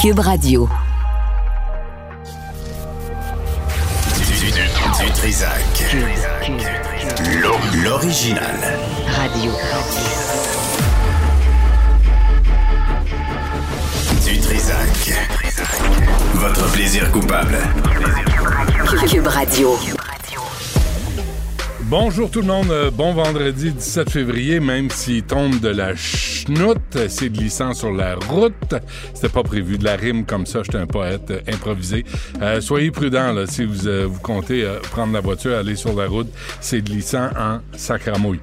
Cube Radio. Du, Trisac. L'original. Radio. Du Trisac. Votre plaisir coupable. Cube Radio. Bonjour tout le monde, bon vendredi 17 février, même s'il tombe de la chenoute, c'est glissant sur la route. C'était pas prévu de la rime comme ça, j'étais un poète euh, improvisé. Euh, soyez prudents là, si vous, euh, vous comptez euh, prendre la voiture, aller sur la route, c'est glissant en sacramouille.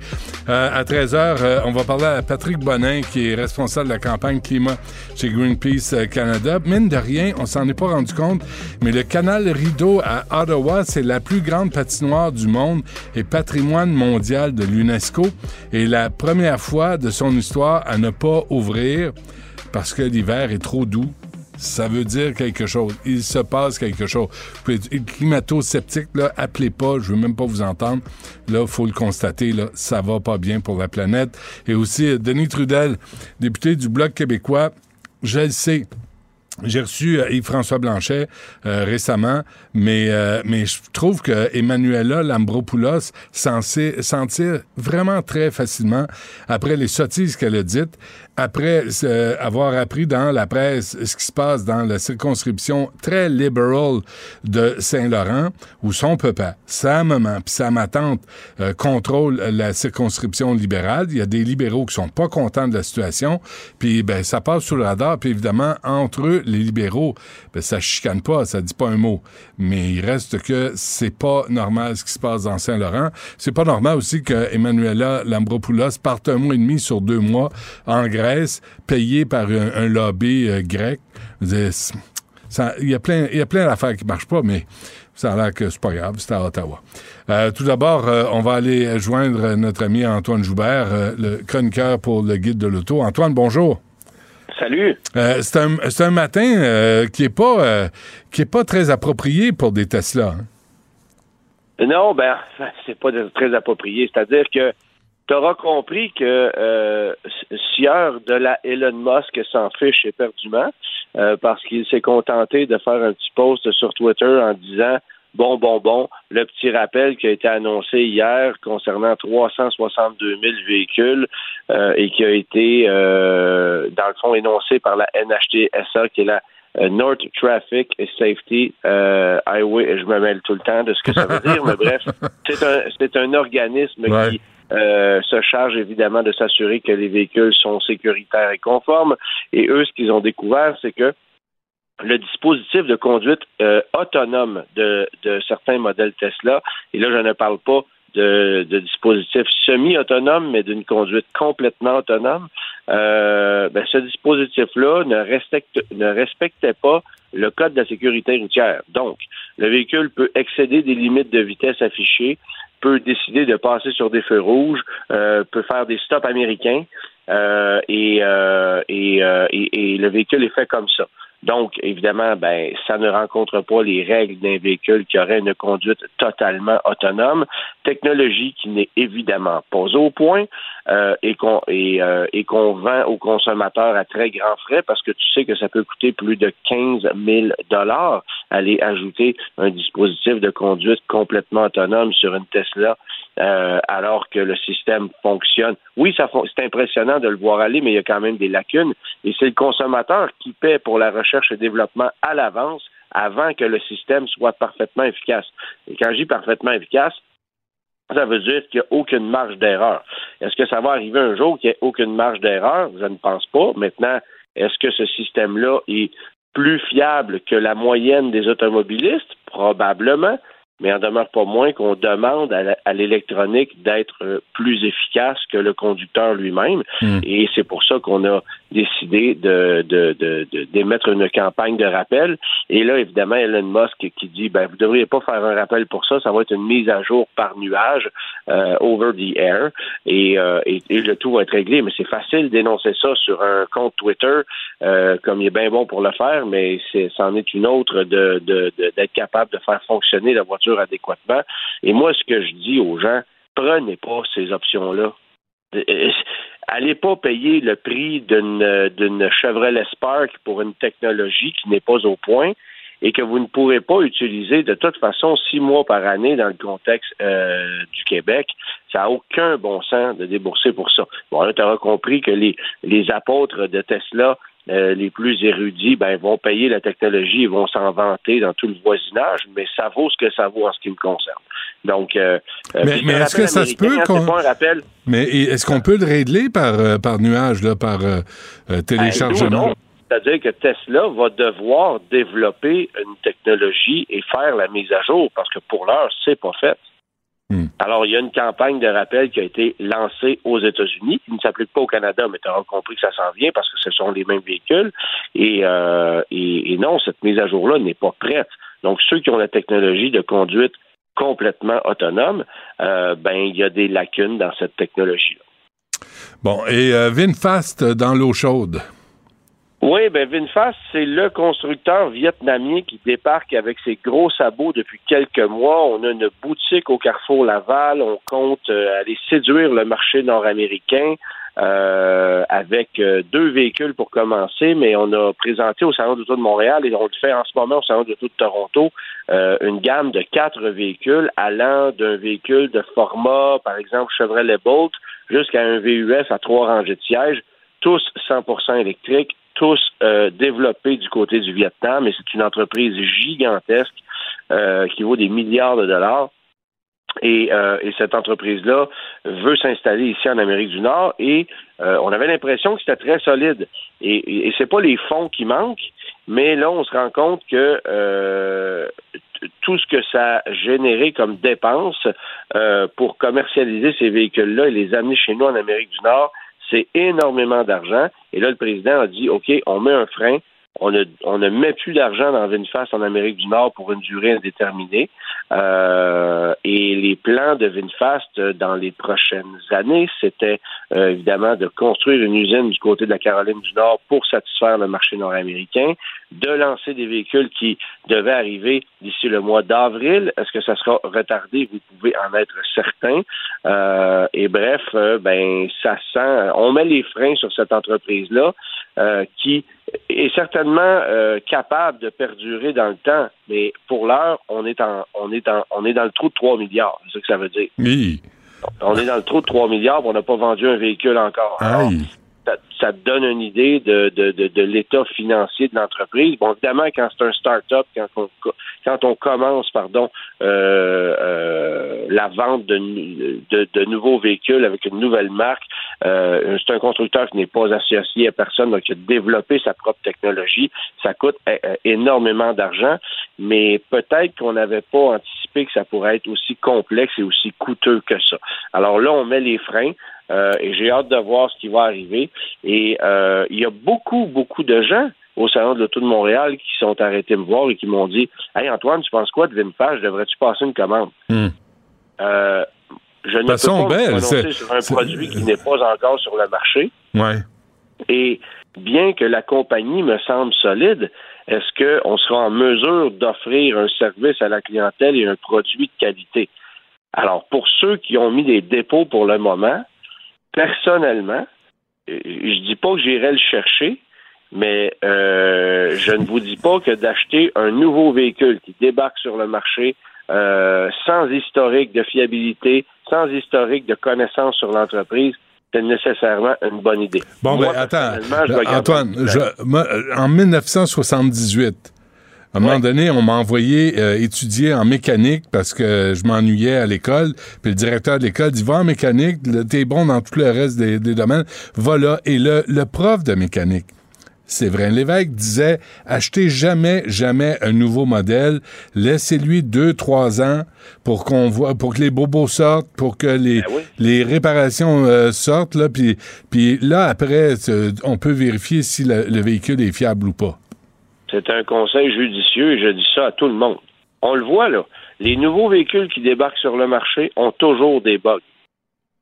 à 13h, on va parler à Patrick Bonin, qui est responsable de la campagne climat chez Greenpeace Canada. Mine de rien, on s'en est pas rendu compte, mais le canal Rideau à Ottawa, c'est la plus grande patinoire du monde et patrimoine mondial de l'UNESCO et la première fois de son histoire à ne pas ouvrir parce que l'hiver est trop doux. Ça veut dire quelque chose. Il se passe quelque chose. Climato-sceptique, là, appelez pas, je veux même pas vous entendre. Là, faut le constater, là, ça va pas bien pour la planète. Et aussi, euh, Denis Trudel, député du Bloc québécois, je le sais, j'ai reçu euh, Yves-François Blanchet euh, récemment, mais, euh, mais je trouve que Emmanuela Lambropoulos s'en sait- s'en tire vraiment très facilement après les sottises qu'elle a dites, après euh, avoir appris dans la presse ce qui se passe dans la circonscription très libérale de Saint-Laurent, où son papa, sa maman puis sa ma tante euh, contrôlent la circonscription libérale. Il y a des libéraux qui sont pas contents de la situation, puis ben ça passe sous le radar, puis évidemment entre eux les libéraux, ben ça chicane pas, ça dit pas un mot, mais il reste que c'est pas normal ce qui se passe dans Saint-Laurent. C'est pas normal aussi que Emmanuela Lambropoulos parte un mois et demi sur deux mois en Grèce, payé par un, un lobby euh, grec. Il y a plein, il y a plein d'affaires qui marchent pas, mais ça a l'air que c'est pas grave, c'est à Ottawa. Euh, tout d'abord, euh, on va aller joindre notre ami Antoine Joubert, euh, le chroniqueur pour le guide de l'auto. Antoine, bonjour. Salut. C'est un, un matin qui est pas qui est pas très approprié pour des Tesla. hein. Non, ben, c'est pas très approprié. C'est-à-dire que tu auras compris que euh, Sieur de la Elon Musk s'en fiche éperdument euh, parce qu'il s'est contenté de faire un petit post sur Twitter en disant Bon, bon, bon, le petit rappel qui a été annoncé hier concernant 362 000 véhicules euh, et qui a été, euh, dans le fond, énoncé par la NHTSA, qui est la euh, North Traffic Safety euh, Highway, je me mêle tout le temps de ce que ça veut dire, mais bref, c'est un, c'est un organisme Ouais. qui euh, se charge évidemment de s'assurer que les véhicules sont sécuritaires et conformes. Et eux, ce qu'ils ont découvert, c'est que le dispositif de conduite euh, autonome de, de certains modèles Tesla, et là, je ne parle pas de, de dispositifs semi-autonomes, mais d'une conduite complètement autonome, euh, ben, ce dispositif-là ne, respecte, ne respectait pas le code de la sécurité routière. Donc, le véhicule peut excéder des limites de vitesse affichées, peut décider de passer sur des feux rouges, euh, peut faire des stops américains, euh, euh, et le véhicule est fait comme ça. Donc, évidemment, ben, ça ne rencontre pas les règles d'un véhicule qui aurait une conduite totalement autonome, technologie qui n'est évidemment pas au point euh, et qu'on et, euh, et qu'on vend aux consommateurs à très grands frais parce que tu sais que ça peut coûter plus de 15 000 dollars aller ajouter un dispositif de conduite complètement autonome sur une Tesla euh, alors que le système fonctionne. Oui, ça c'est impressionnant de le voir aller, mais il y a quand même des lacunes. Et c'est le consommateur qui paie pour la recherche et développement à l'avance avant que le système soit parfaitement efficace. Et quand je dis parfaitement efficace, ça veut dire qu'il n'y a aucune marge d'erreur. Est-ce que ça va arriver un jour qu'il n'y ait aucune marge d'erreur? Je ne pense pas. Maintenant, est-ce que ce système-là est plus fiable que la moyenne des automobilistes? Probablement. Mais en demeure pas moins qu'on demande à l'électronique d'être euh, plus efficace que le conducteur lui-même. Mm. Et c'est pour ça qu'on a décidé de, de, de, d'émettre une campagne de rappel. Et là, évidemment, Elon Musk qui dit ben, vous ne devriez pas faire un rappel pour ça, ça va être une mise à jour par nuage, euh, over the air, et, euh, et, le tout va être réglé. Mais c'est facile d'énoncer ça sur un compte Twitter, euh, comme il est bien bon pour le faire, mais c'est, c'en est une autre de, de- d'être capable de faire fonctionner la voiture adéquatement. Et moi, ce que je dis aux gens, prenez pas ces options-là. Allez pas payer le prix d'une d'une Chevrolet Spark pour une technologie qui n'est pas au point et que vous ne pourrez pas utiliser de toute façon six mois par année dans le contexte euh, du Québec. Ça n'a aucun bon sens de débourser pour ça. Bon, là, tu auras compris que les apôtres de Tesla euh, les plus érudits ben, vont payer la technologie et vont s'en vanter dans tout le voisinage, mais ça vaut ce que ça vaut en ce qui me concerne. Donc, euh, mais, mais est-ce que ça se peut qu'on... Mais est-ce qu'on peut le régler par, par nuage, là, par ben, téléchargement? C'est-à-dire que Tesla va devoir développer une technologie et faire la mise à jour parce que pour l'heure, c'est pas fait. Hmm. Alors, il y a une campagne de rappel qui a été lancée aux États-Unis, qui ne s'applique pas au Canada, mais tu auras compris que ça s'en vient parce que ce sont les mêmes véhicules. Et, euh, et, non, cette mise à jour-là n'est pas prête. Donc, ceux qui ont la technologie de conduite complètement autonome, euh, ben, il y a des lacunes dans cette technologie-là. Bon, et euh, VinFast dans l'eau chaude. Oui, ben VinFast, c'est le constructeur vietnamien qui débarque avec ses gros sabots depuis quelques mois. On a une boutique au Carrefour Laval. On compte euh, aller séduire le marché nord-américain. Euh, avec euh, deux véhicules pour commencer, mais on a présenté au Salon d'auto de Montréal et on le fait en ce moment au Salon d'auto de Toronto une gamme de quatre véhicules allant d'un véhicule de format, par exemple Chevrolet Bolt, jusqu'à un VUS à trois rangées de sièges, tous 100% électriques, tous euh, développés du côté du Vietnam et c'est une entreprise gigantesque euh, qui vaut des milliards de dollars. Et, euh, cette entreprise-là veut s'installer ici en Amérique du Nord et on avait l'impression que c'était très solide. Et, et, c'est pas les fonds qui manquent, mais là on se rend compte que tout ce que ça a généré comme dépenses pour commercialiser ces véhicules-là et les amener chez nous en Amérique du Nord, c'est énormément d'argent. Et là, le président a dit, OK, on met un frein, on ne, met plus d'argent dans VinFast en Amérique du Nord pour une durée indéterminée. Euh, et les plans de VinFast euh, dans les prochaines années, c'était euh, évidemment de construire une usine du côté de la Caroline du Nord pour satisfaire le marché nord-américain, de lancer des véhicules qui devaient arriver d'ici le mois d'avril. Est-ce que ça sera retardé? Vous pouvez en être certain. et bref, ben ça sent. On met les freins sur cette entreprise-là qui est certainement euh, capable de perdurer dans le temps, mais pour l'heure, on est en on est en on est dans le trou de 3 milliards, c'est ce que ça veut dire. Oui. On est dans le trou de 3 milliards, on n'a pas vendu un véhicule encore ça, te donne une idée de, de, de, l'état financier de l'entreprise. Bon, évidemment, quand c'est un start-up, quand on, quand on commence, pardon, euh, euh, la vente de, de, de, nouveaux véhicules avec une nouvelle marque, euh, c'est un constructeur qui n'est pas associé à personne, donc qui a développé sa propre technologie. Ça coûte énormément d'argent, mais peut-être qu'on n'avait pas anticipé que ça pourrait être aussi complexe et aussi coûteux que ça. Alors là, on met les freins. Euh, et j'ai hâte de voir ce qui va arriver. Et euh, il y a beaucoup, beaucoup de gens au Salon de l'Auto de Montréal qui sont arrêtés me voir et qui m'ont dit Hey Antoine, tu penses quoi de Vinfage? Devrais-tu passer une commande? Hmm. Euh, je ne peux pas belle, me sur un produit qui n'est pas encore sur le marché. Ouais. Et bien que la compagnie me semble solide, est-ce qu'on sera en mesure d'offrir un service à la clientèle et un produit de qualité? Alors, pour ceux qui ont mis des dépôts pour le moment, personnellement, euh, je dis pas que j'irai le chercher, mais euh, je ne vous dis pas que d'acheter un nouveau véhicule qui débarque sur le marché euh, sans historique de fiabilité, sans historique de connaissance sur l'entreprise, c'est nécessairement une bonne idée. Bon, ben, attends, Antoine, en 1978, à un moment donné, on m'a envoyé euh, étudier en mécanique parce que je m'ennuyais à l'école. Puis le directeur de l'école dit, va en mécanique, t'es bon dans tout le reste des, domaines, va là. Et le, le prof de mécanique, c'est vrai. L'évêque disait achetez jamais, jamais un nouveau modèle. Laissez-lui deux, trois ans pour qu'on voit, pour que les bobos sortent, pour que les, ben les réparations euh, sortent. Là, puis, puis là, après, on peut vérifier si le véhicule est fiable ou pas. C'est un conseil judicieux et je dis ça à tout le monde. On le voit, là. Les nouveaux véhicules qui débarquent sur le marché ont toujours des bugs.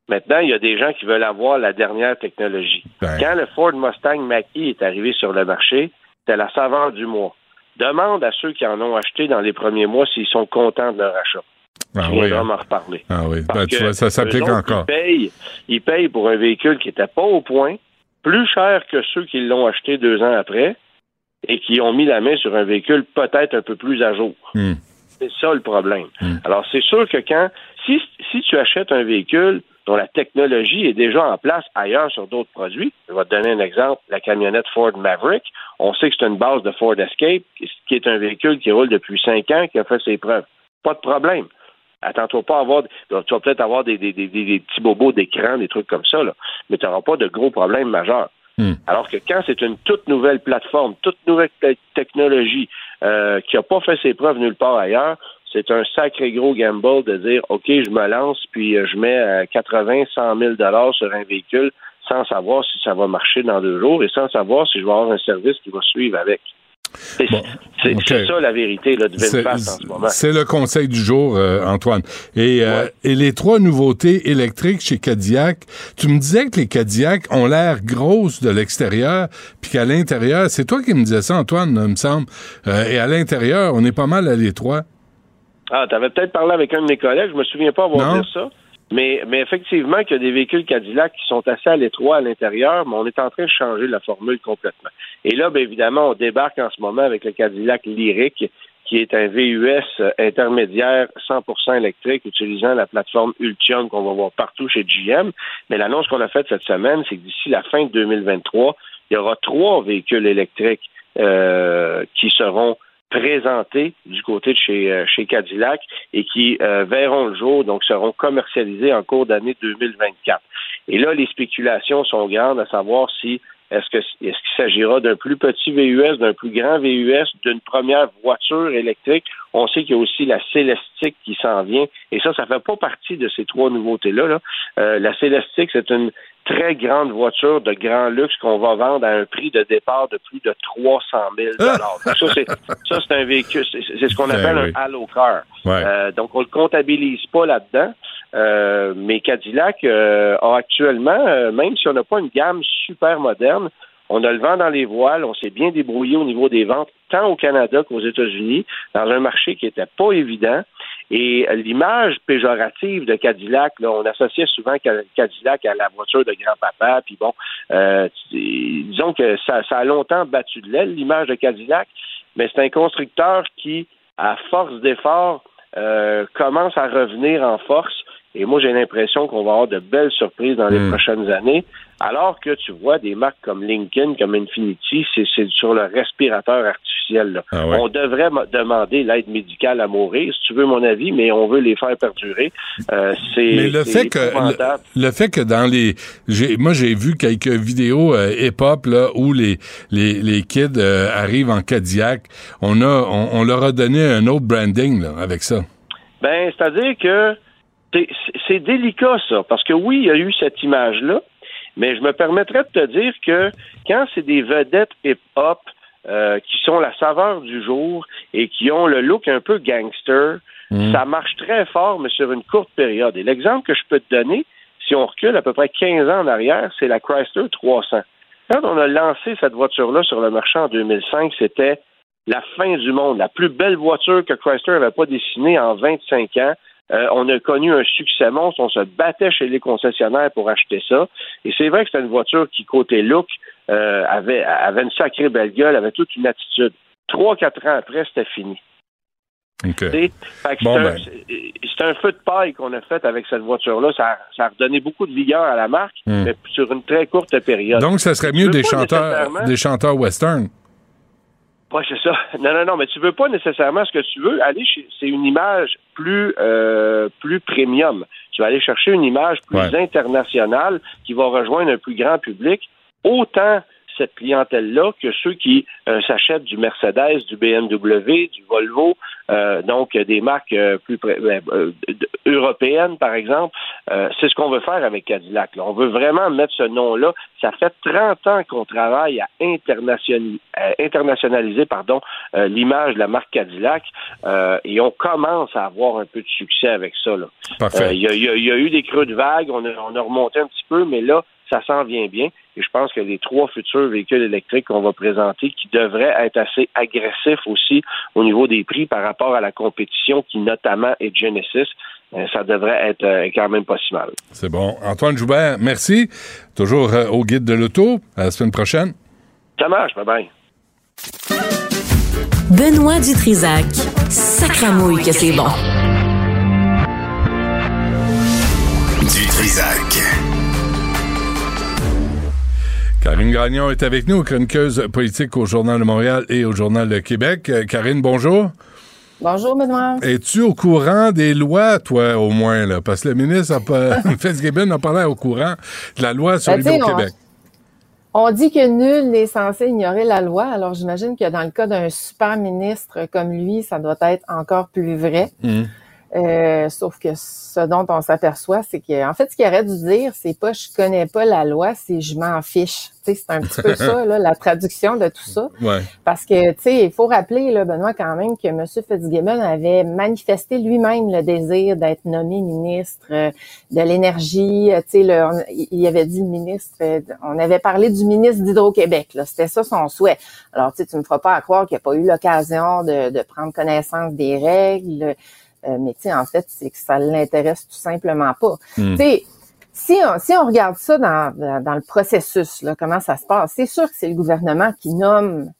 Maintenant, il y a des gens qui veulent avoir la dernière technologie. Ben. Quand le Ford Mustang Mach-E est arrivé sur le marché, c'était la saveur du mois. Demande à ceux qui en ont acheté dans les premiers mois s'ils sont contents de leur achat. Ah oui, hein. m'en reparler. Ah oui, ben, tu que vois, ça s'applique encore. Ils payent, ils payent pour un véhicule qui n'était pas au point, plus cher que ceux qui l'ont acheté deux ans après et qui ont mis la main sur un véhicule peut-être un peu plus à jour. Hmm. C'est ça le problème. Hmm. Alors, c'est sûr que quand, si, si tu achètes un véhicule dont la technologie est déjà en place ailleurs sur d'autres produits, je vais te donner un exemple, la camionnette Ford Maverick, on sait que c'est une base de Ford Escape, qui est un véhicule qui roule depuis cinq ans, qui a fait ses preuves. Pas de problème. Attends-toi pas à avoir, tu vas peut-être avoir des, des, des, des petits bobos d'écran, des trucs comme ça, là, mais tu n'auras pas de gros problèmes majeurs. Hmm. Alors que quand c'est une toute nouvelle plateforme, toute nouvelle te- technologie euh, qui n'a pas fait ses preuves nulle part ailleurs, c'est un sacré gros gamble de dire OK, je me lance puis euh, je mets euh, 80, 100 000 dollars sur un véhicule sans savoir si ça va marcher dans deux jours et sans savoir si je vais avoir un service qui va suivre avec. C'est Bon, ça la vérité là, de VinFast en ce moment. c'est le conseil du jour, euh, Antoine. Et, euh, et les trois nouveautés électriques chez Cadillac, tu me disais que les Cadillac ont l'air grosses de l'extérieur, puis qu'à l'intérieur, c'est toi qui me disais ça, Antoine, il me semble. Euh, et à l'intérieur, on est pas mal à l'étroit. Ah, tu avais peut-être parlé avec un de mes collègues, je me souviens pas avoir Non? dit ça. Mais, mais effectivement, qu'il y a des véhicules Cadillac qui sont assez à l'étroit à l'intérieur, mais on est en train de changer la formule complètement. Et là, bien évidemment, on débarque en ce moment avec le Cadillac Lyric, qui est un VUS intermédiaire 100% électrique utilisant la plateforme Ultium qu'on va voir partout chez GM. Mais l'annonce qu'on a faite cette semaine, c'est que d'ici la fin de 2023, il y aura trois véhicules électriques euh, qui seront présentés du côté de chez, euh, chez Cadillac et qui euh, verront le jour, donc seront commercialisés en cours d'année 2024. Et là, les spéculations sont grandes à savoir si est-ce que est-ce qu'il s'agira d'un plus petit VUS, d'un plus grand VUS, d'une première voiture électrique. On sait qu'il y a aussi la Célestique qui s'en vient. Et ça, ça fait pas partie de ces trois nouveautés-là. là. Euh, la Célestique, c'est une très grande voiture de grand luxe qu'on va vendre à un prix de départ de plus de 300 000 Ça, c'est ça, c'est un véhicule, c'est ce qu'on Ben appelle oui. un halo car. Ouais. Euh, donc, on le comptabilise pas là-dedans. Euh, mais Cadillac euh, a actuellement, même si on n'a pas une gamme super moderne, on a le vent dans les voiles, on s'est bien débrouillé au niveau des ventes, tant au Canada qu'aux États-Unis, dans un marché qui n'était pas évident. Et l'image péjorative de Cadillac, là, on associait souvent Cadillac à la voiture de grand-papa, puis bon, euh, disons que ça, ça a longtemps battu de l'aile, l'image de Cadillac, mais c'est un constructeur qui, à force d'efforts, euh, commence à revenir en force. Et moi, j'ai l'impression qu'on va avoir de belles surprises dans les Mm. prochaines années. Alors que tu vois des marques comme Lincoln, comme Infinity, c'est c'est sur le respirateur artificiel. là. Ah ouais. On devrait demander l'aide médicale à mourir, si tu veux mon avis, mais on veut les faire perdurer. Euh, c'est Mais le c'est fait que le, le fait que dans les moi j'ai vu quelques vidéos euh, hip-hop là où les les, les kids euh, arrivent en Cadillac, on a on, on leur a donné un autre branding là avec ça. Ben, c'est-à-dire que c'est- délicat, ça, parce que oui, il y a eu cette image-là, mais je me permettrais de te dire que quand c'est des vedettes hip-hop euh, qui sont la saveur du jour et qui ont le look un peu gangster, Mm. ça marche très fort, mais sur une courte période. Et l'exemple que je peux te donner, si on recule à peu près 15 ans en arrière, c'est la Chrysler 300. Quand on a lancé cette voiture-là sur le marché en 2005, c'était la fin du monde, la plus belle voiture que Chrysler n'avait pas dessinée en 25 ans. Euh, on a connu un succès monstre, on se battait chez les concessionnaires pour acheter ça. Et c'est vrai que c'était une voiture qui, côté look, euh, avait, avait une sacrée belle gueule, avait toute une attitude. Trois, quatre ans après, c'était fini. OK. Tu sais, fait que Bon, c'est un- ben. c'est- c'est un feu de paille qu'on a fait avec cette voiture-là. Ça, a- ça a redonné beaucoup de vigueur à la marque, Hmm. mais sur une très courte période. Donc ça serait mieux des chanteurs nécessairement- des chanteurs western. Oui, c'est ça. Non, non, non, mais tu veux pas nécessairement ce que tu veux. Aller chez, c'est une image plus, euh, plus premium. Tu vas aller chercher une image plus Ouais. internationale qui va rejoindre un plus grand public. Autant cette clientèle-là que ceux qui euh, s'achètent du Mercedes, du BMW, du Volvo, euh, donc des marques euh, plus d- européennes, par exemple. C'est ce qu'on veut faire avec Cadillac. là. On veut vraiment mettre ce nom-là. Ça fait 30 ans qu'on travaille à internationaliser, internationaliser pardon, l'image de la marque Cadillac et on commence à avoir un peu de succès avec ça. Il y, a, y y eu des creux de vague, on a, on a remonté un petit peu, mais là, ça s'en vient bien. Et je pense que les trois futurs véhicules électriques qu'on va présenter, qui devraient être assez agressifs aussi au niveau des prix par rapport à la compétition qui notamment est Genesis, euh, ça devrait être euh, quand même pas si mal. C'est bon. Antoine Joubert, merci. Toujours euh, au guide de l'auto. À la semaine prochaine. Ça marche, bye bye. Benoît Dutrisac. Sacramouille que c'est bon. Dutrisac. Karine Gagnon est avec nous, chroniqueuse politique au Journal de Montréal et au Journal de Québec. Euh, Karine, bonjour. Bonjour, Benoît. Es-tu au courant des lois, toi, au moins, là? Parce que le ministre a Fitzgibbon n'a pas l'air au courant de la loi sur Ben, sais, l'Hydro-Québec. On dit que nul n'est censé ignorer la loi, alors j'imagine que dans le cas d'un super ministre comme lui, ça doit être encore plus vrai. Mhm. Euh, sauf que ce dont on s'aperçoit, c'est que, en fait, ce qu'il aurait dû dire, c'est pas je connais pas la loi, c'est je m'en fiche. Tu sais, c'est un petit peu ça, là, la traduction de tout ça. Ouais. Parce que, tu sais, il faut rappeler, là, Benoît, quand même, que M. Fitzgibbon avait manifesté lui-même le désir d'être nommé ministre euh, de l'Énergie. Euh, Tu sais, le- on- il avait dit ministre, euh, on avait parlé du ministre d'Hydro-Québec, là. C'était ça son souhait. Alors, tu sais, tu me feras pas à croire qu'il n'a pas eu l'occasion de, de prendre connaissance des règles. Euh, mais, tu sais, en fait, c'est que ça l'intéresse tout simplement pas. Hmm. Tu sais, si on, si on regarde ça dans, dans, le processus, là, comment ça se passe, c'est sûr que c'est le gouvernement qui nomme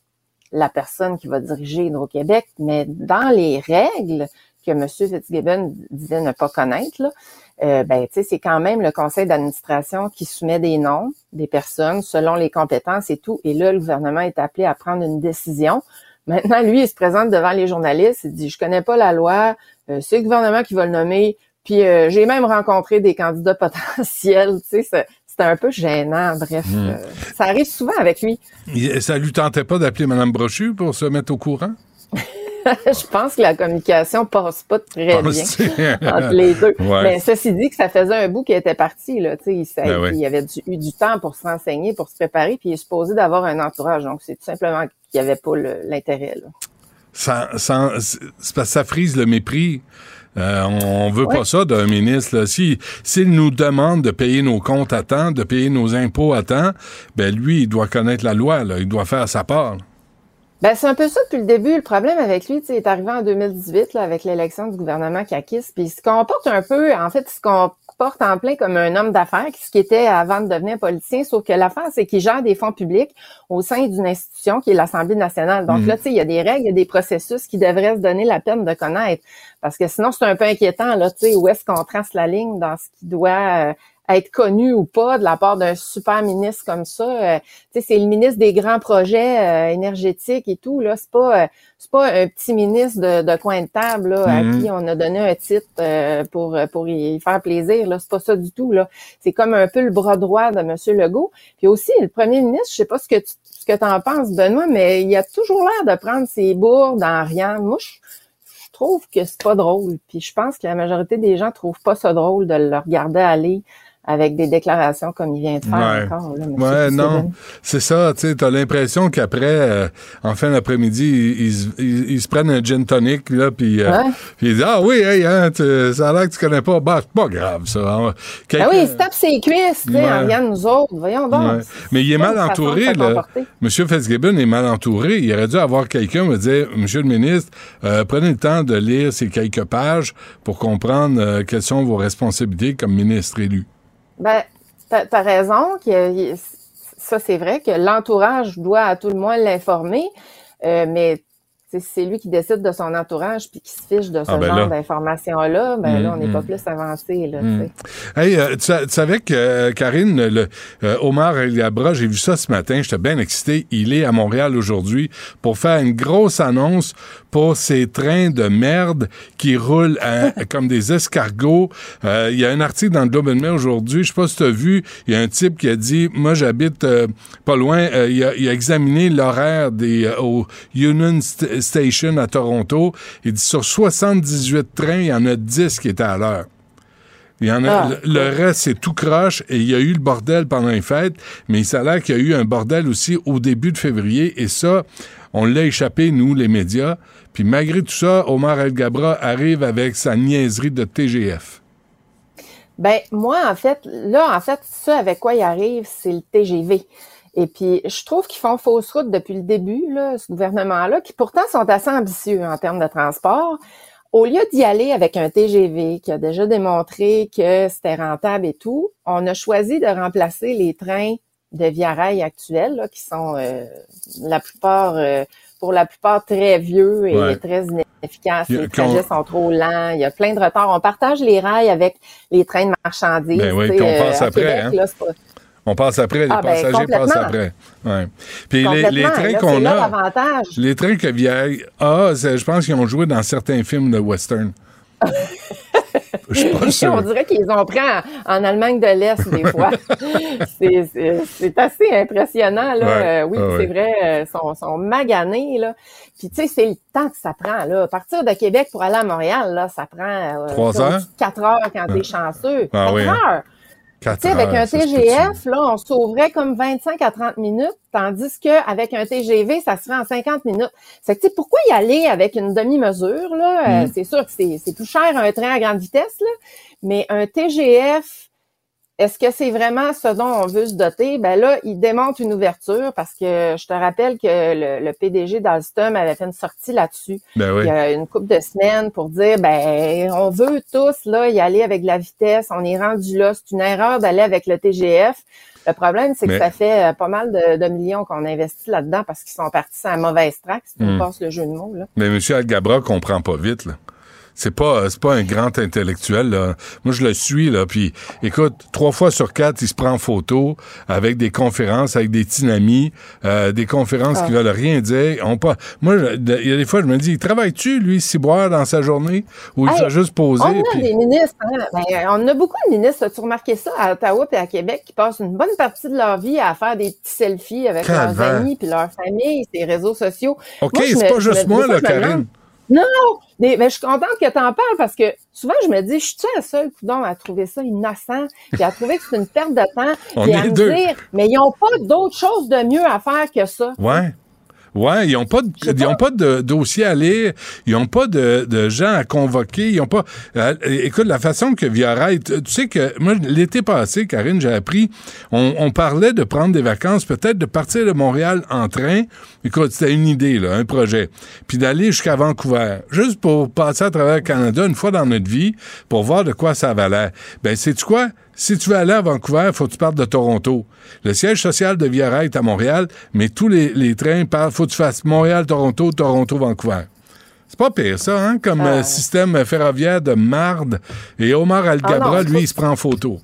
la personne qui va diriger Hydro-Québec, mais dans les règles que M. Fitzgibbon disait ne pas connaître, là, euh, ben, c'est quand même le conseil d'administration qui soumet des noms des personnes selon les compétences et tout. Et là, le gouvernement est appelé à prendre une décision. Maintenant, lui, il se présente devant les journalistes, il dit, je connais pas la loi, c'est le gouvernement qui va le nommer, puis euh, j'ai même rencontré des candidats potentiels, tu sais, c'était un peu gênant, bref. euh, ça arrive souvent avec lui. Il- Ça lui tentait pas d'appeler Mme Brochu pour se mettre au courant? je pense que la communication passe pas très bien entre les deux. Ouais. Mais ceci dit que ça faisait un bout qu'il était parti, là, tu sais, il, ça- Ben il avait du- eu du temps pour se renseigner, pour se préparer, puis il est supposé d'avoir un entourage. Donc, c'est tout simplement qu'il n'y avait pas l'intérêt. Ça, frise le mépris. Euh, on, on veut pas ça d'un ministre. là. Si s'il nous demande de payer nos comptes à temps, de payer nos impôts à temps, ben lui, il doit connaître la loi. Là. Il doit faire sa part. Ben, c'est un peu ça depuis le début. Le problème avec lui, tu sais, il est arrivé en 2018 là, avec l'élection du gouvernement Kakis, puis il se comporte un peu, en fait, il se comporte en plein comme un homme d'affaires, ce qui était avant de devenir politicien, sauf que l'affaire, c'est qu'il gère des fonds publics au sein d'une institution qui est l'Assemblée nationale. Donc là, tu sais, il y a des règles, il y a des processus qui devraient se donner la peine de connaître, parce que sinon, c'est un peu inquiétant, là, tu sais, où est-ce qu'on trace la ligne dans ce qui doit... euh, être connu ou pas de la part d'un super ministre comme ça. Euh, tu sais, c'est le ministre des grands projets euh, énergétiques et tout. Là, c'est pas, euh, c'est pas un petit ministre de, de coin de table là, à Mhm. qui on a donné un titre euh, pour pour y faire plaisir. Là, c'est pas ça du tout. Là, c'est comme un peu le bras droit de Monsieur Legault. Puis aussi le premier ministre, je sais pas ce que tu, ce que t'en penses, Benoît, mais il a toujours l'air de prendre ses bourdes en rien. Moi, je, je trouve que c'est pas drôle. Puis je pense que la majorité des gens trouvent pas ça drôle de le regarder aller avec des déclarations comme il vient de faire Ouais. encore. Là, M. Ouais, non. C'est ça, tu sais, t'as l'impression qu'après, euh, en fin d'après-midi, ils, ils, se- ils- se prennent un gin tonic, là, puis euh, Ouais. ils disent « Ah oui, hey, hein, tu- ça a l'air que tu connais pas. Bah, c'est pas grave, ça. On- Ben oui, il se tape ses cuisses, tu sais, Ouais. en regardant nous autres. Voyons donc. Mais il est mal entouré, là. Monsieur Fitzgibbon est mal entouré. Il aurait dû avoir quelqu'un me dire, Monsieur le ministre, euh, prenez le temps de lire ces quelques pages pour comprendre euh, quelles sont vos responsabilités comme ministre élu. Ben, t'as as raison. que ça, c'est vrai que l'entourage doit à tout le moins l'informer, euh, mais c'est lui qui décide de son entourage puis qui se fiche de ce Ah, ben genre là. d'informations-là. Ben Mm, là, on n'est mm. pas plus avancé. Là, Mm. tu sais. Hey, euh, tu, sa- tu savais que euh, Karine, le, euh, Omar El Gabra, j'ai vu ça ce matin, j'étais bien excité. Il est à Montréal aujourd'hui pour faire une grosse annonce pour ces trains de merde qui roulent à- comme des escargots. Il y a un article dans le Globe and Mail aujourd'hui, je sais pas si tu as vu, il y a un type qui a dit, moi j'habite pas loin, il, a, il a examiné l'horaire des au Union St- Station à Toronto. Il dit sur 78 trains, il y en a 10 qui étaient à l'heure. Il y en a, Ah, le, le reste, c'est tout croche et il y a eu le bordel pendant les fêtes, mais il s'avère qu'il y a eu un bordel aussi au début de février et ça, on l'a échappé, nous, les médias. Puis malgré tout ça, Omar El Gabra arrive avec sa niaiserie de TGF. Ben moi, en fait, là, en fait, ça avec quoi il arrive, c'est le TGV. Et puis, je trouve qu'ils font fausse route depuis le début, là, ce gouvernement-là, qui pourtant sont assez ambitieux en termes de transport. Au lieu d'y aller avec un TGV qui a déjà démontré que c'était rentable et tout, on a choisi de remplacer les trains de Via Rail actuels, là, qui sont euh, la plupart, euh, pour la plupart très vieux et Ouais. très inefficaces. Les trajets sont trop lents. Il y a plein de retards. On partage les rails avec les trains de marchandises. Ben oui, tu puis sais, on passe à après, Québec, hein. là, On passe après, les Ah, ben, passagers passent après. Ouais. Puis les, les trains qu'on a, les trains que Via ah, je pense qu'ils ont joué dans certains films de western. Je On dirait qu'ils ont pris en, en Allemagne de l'Est des fois. c'est, assez impressionnant. Là. Ouais, Euh, oui, ouais, c'est ouais. vrai, euh, sont, sont maganés. Là. Puis tu sais, c'est le temps que ça prend. Là. Partir de Québec pour aller à Montréal, là, ça prend euh, Trois tu sais, heures? au-dessus de Quatre heures quand t'es chanceux. Ah Quatre oui, hein. Heures. Avec un? TGF, là, on sauverait comme 25 à 30 minutes, tandis qu'avec un TGV, ça serait en 50 minutes. C'est que, pourquoi y aller avec une demi-mesure, là? Euh, Mm. c'est sûr que c'est, c'est plus cher un train à grande vitesse, là, mais un TGF, est-ce que c'est vraiment ce dont on veut se doter? Ben là, il démontre une ouverture parce que je te rappelle que le, le PDG d'Alstom avait fait une sortie là-dessus Ben oui. il y a une couple de semaines pour dire ben on veut tous là y aller avec la vitesse, on est rendu là, c'est une erreur d'aller avec le TGF. Le problème, c'est que Mais- ça fait euh, pas mal de, de millions qu'on investit là-dedans parce qu'ils sont partis sur la mauvaise track, si tu me Mm. passes le jeu de mots. Là. Mais M. Algabra comprend pas vite, là. C'est pas, c'est pas un grand intellectuel, là. Moi, je le suis, là. Puis, écoute, trois fois sur quatre, il se prend en photo avec des conférences, avec des tinamis, euh, des conférences qui Ah. veulent rien dire. On pas, moi, il y a des fois, je me dis, travaille-tu, lui, ciboire dans sa journée? Ou il Hey, fait juste poser? On a puis- des ministres, hein? Ben, on a beaucoup de ministres. As-tu remarqué ça à Ottawa et à Québec qui passent une bonne partie de leur vie à faire des petits selfies avec leurs amis puis leur famille, ces réseaux sociaux. OK, c'est pas juste me- moi, là, Karine. Non, mais, mais je suis contente que tu en parles parce que souvent je me dis, je suis la seule coudon à trouver ça innocent, puis à trouver que c'est une perte de temps, On puis est à me deux. dire, mais ils n'ont pas d'autre chose de mieux à faire que ça. Ouais. Ouais, ils n'ont pas, de, ils ont pas. de dossier à lire, ils n'ont pas de, de gens à convoquer, ils ont pas. euh, écoute, la façon que Via Rail, tu sais que moi l'été passé, Karine, j'ai appris, on, on parlait de prendre des vacances, peut-être de partir de Montréal en train. Écoute, c'était une idée là, un projet, puis d'aller jusqu'à Vancouver, juste pour passer à travers le Canada une fois dans notre vie, pour voir de quoi ça valait. Ben, tu quoi? Si tu veux aller à Vancouver, faut que tu partes de Toronto. Le siège social de Via est à Montréal, mais tous les, les trains partent, faut que tu fasses Montréal-Toronto, Toronto-Vancouver. C'est pas pire, ça, hein, comme Ah. euh, système ferroviaire de marde. Et Omar Al-Gabra, Ah lui, il se prend en photo.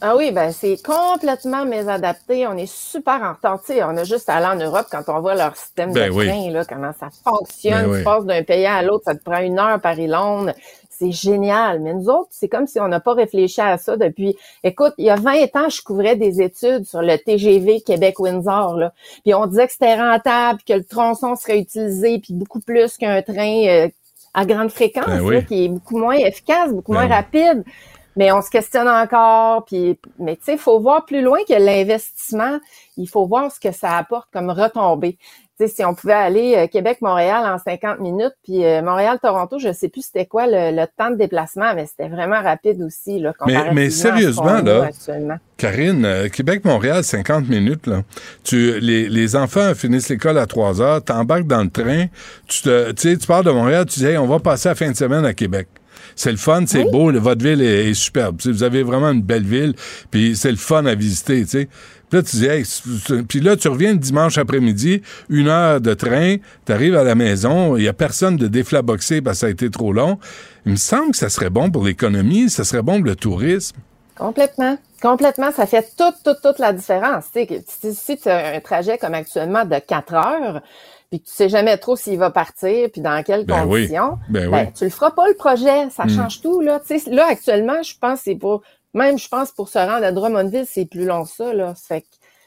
Ah oui, ben c'est complètement mésadapté. On est super en retard. On a juste à aller en Europe quand on voit leur système Ben de oui. train, là, comment ça fonctionne. Ben oui. Tu passes d'un pays à l'autre, ça te prend une heure Paris-Londres. C'est génial. Mais nous autres, c'est comme si on n'a pas réfléchi à ça depuis. Écoute, il y a 20 ans, je couvrais des études sur le TGV Québec-Windsor. Puis on disait que c'était rentable, que le tronçon serait utilisé, puis beaucoup plus qu'un train euh, à grande fréquence, Ben oui. là, qui est beaucoup moins efficace, beaucoup Ben moins oui. rapide. Mais on se questionne encore, puis mais tu sais, il faut voir plus loin que l'investissement. Il faut voir ce que ça apporte comme retombée. Tu sais, si on pouvait aller euh, Québec-Montréal en 50 minutes, puis euh, Montréal-Toronto, je sais plus c'était quoi le, le temps de déplacement, mais c'était vraiment rapide aussi, là, mais ce sérieusement, là. Karine, euh, Québec-Montréal, 50 minutes, là. Tu, les, les enfants finissent l'école à 3 heures, t'embarques dans le train, tu te, tu pars de Montréal, tu dis, Hey, on va passer la fin de semaine à Québec. C'est le fun, c'est Oui. beau, votre ville est, est superbe. Vous avez vraiment une belle ville, puis c'est le fun à visiter, tu sais. Puis là, tu dis, hey, puis là, tu reviens le dimanche après-midi, une heure de train, tu arrives à la maison, il y a personne de déflaboxé parce que ça a été trop long. Il me semble que ça serait bon pour l'économie, ça serait bon pour le tourisme. Complètement. Complètement, ça fait toute, toute, toute la différence. Tu sais, si, tu as un trajet comme actuellement de 4 heures, puis que tu sais jamais trop s'il va partir, puis dans quelles Ben oui. conditions, Ben ben, oui. tu le feras pas le projet. Ça Mm. change tout, là. Tu sais, là, actuellement, je pense que c'est pour, même, je pense, pour se rendre à Drummondville, c'est plus long que ça, là. Fait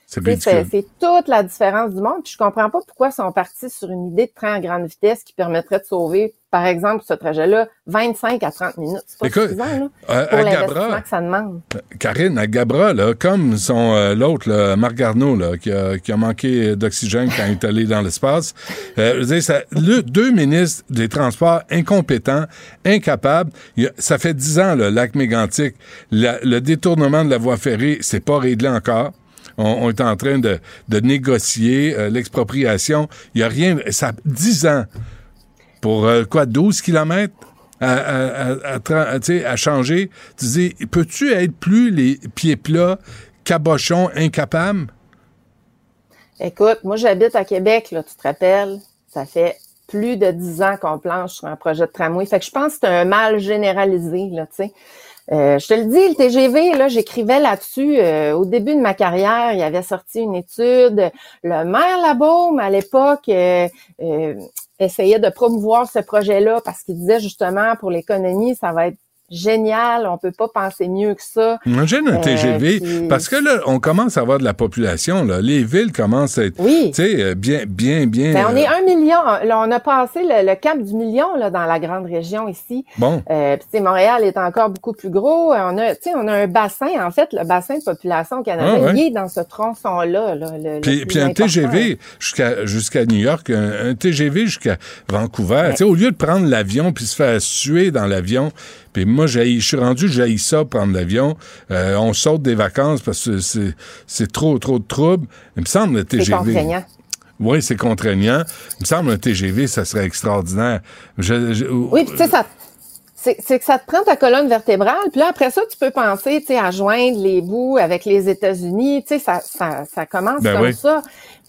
c'est toute la différence du monde. Puis je comprends pas pourquoi ils sont partis sur une idée de train à grande vitesse qui permettrait de sauver par exemple, ce trajet-là, 25 à 30 minutes. C'est pas Écoute, suffisant, là, pour l'investissement que ça demande. Karine, à Gabra, là, comme son euh, l'autre, là, Marc Garneau, là, qui, a, qui a manqué d'oxygène quand il est allé dans l'espace, euh, je veux dire, ça- le- deux ministres des Transports incompétents, incapables. A- ça fait dix ans, le lac mégantic, la- le détournement de la voie ferrée, c'est pas réglé encore. On, on est en train de, de négocier euh, l'expropriation. Il y a rien. Ça 10 ans pour euh, quoi, 12 kilomètres à, à, à, à changer? Tu dis, peux-tu être plus les pieds plats, cabochons, incapables? Écoute, moi, j'habite à Québec, là, tu te rappelles? Ça fait plus de dix ans qu'on planche sur un projet de tramway. Fait que je pense que c'est un mal généralisé, là, tu sais. Euh, je te le dis, le TGV, là, j'écrivais là-dessus euh, au début de ma carrière. Il avait sorti une étude. Le maire Labaume, à l'époque, euh, essayait de promouvoir ce projet-là parce qu'il disait justement pour l'économie, ça va être génial. On peut pas penser mieux que ça. Imagine un TGV, parce que là, on commence à avoir de la population, là. Les villes commencent à être, Oui. tu sais, euh, bien, bien, bien. Ben, on est euh, un million. Là, on a passé le, le cap du million là, dans la grande région ici. Bon. Euh, puis, tu sais, Montréal est encore beaucoup plus gros. Euh, On a, tu sais, on a un bassin. En fait, le bassin de population au Canada, Ah, ouais. il est dans ce tronçon-là. Là, le- Puis, un. TGV jusqu'à jusqu'à New York, un, un TGV jusqu'à Vancouver. Tu sais, au lieu de prendre l'avion puis se faire suer dans l'avion, puis moi, je suis rendu, j'haïs ça, prendre l'avion. Euh, on saute des vacances parce que c'est c'est trop, trop de troubles. Il me semble le C'est TGV. contraignant. Oui, c'est contraignant. Il me semble un TGV, ça serait extraordinaire. Je- je- Oui, tu sais, ça, c'est c'est que ça te prend ta colonne vertébrale. Puis là, après ça, tu peux penser, tu sais, à joindre les bouts avec les États-Unis. Tu sais, ça, ça, ça commence Ben comme oui. ça.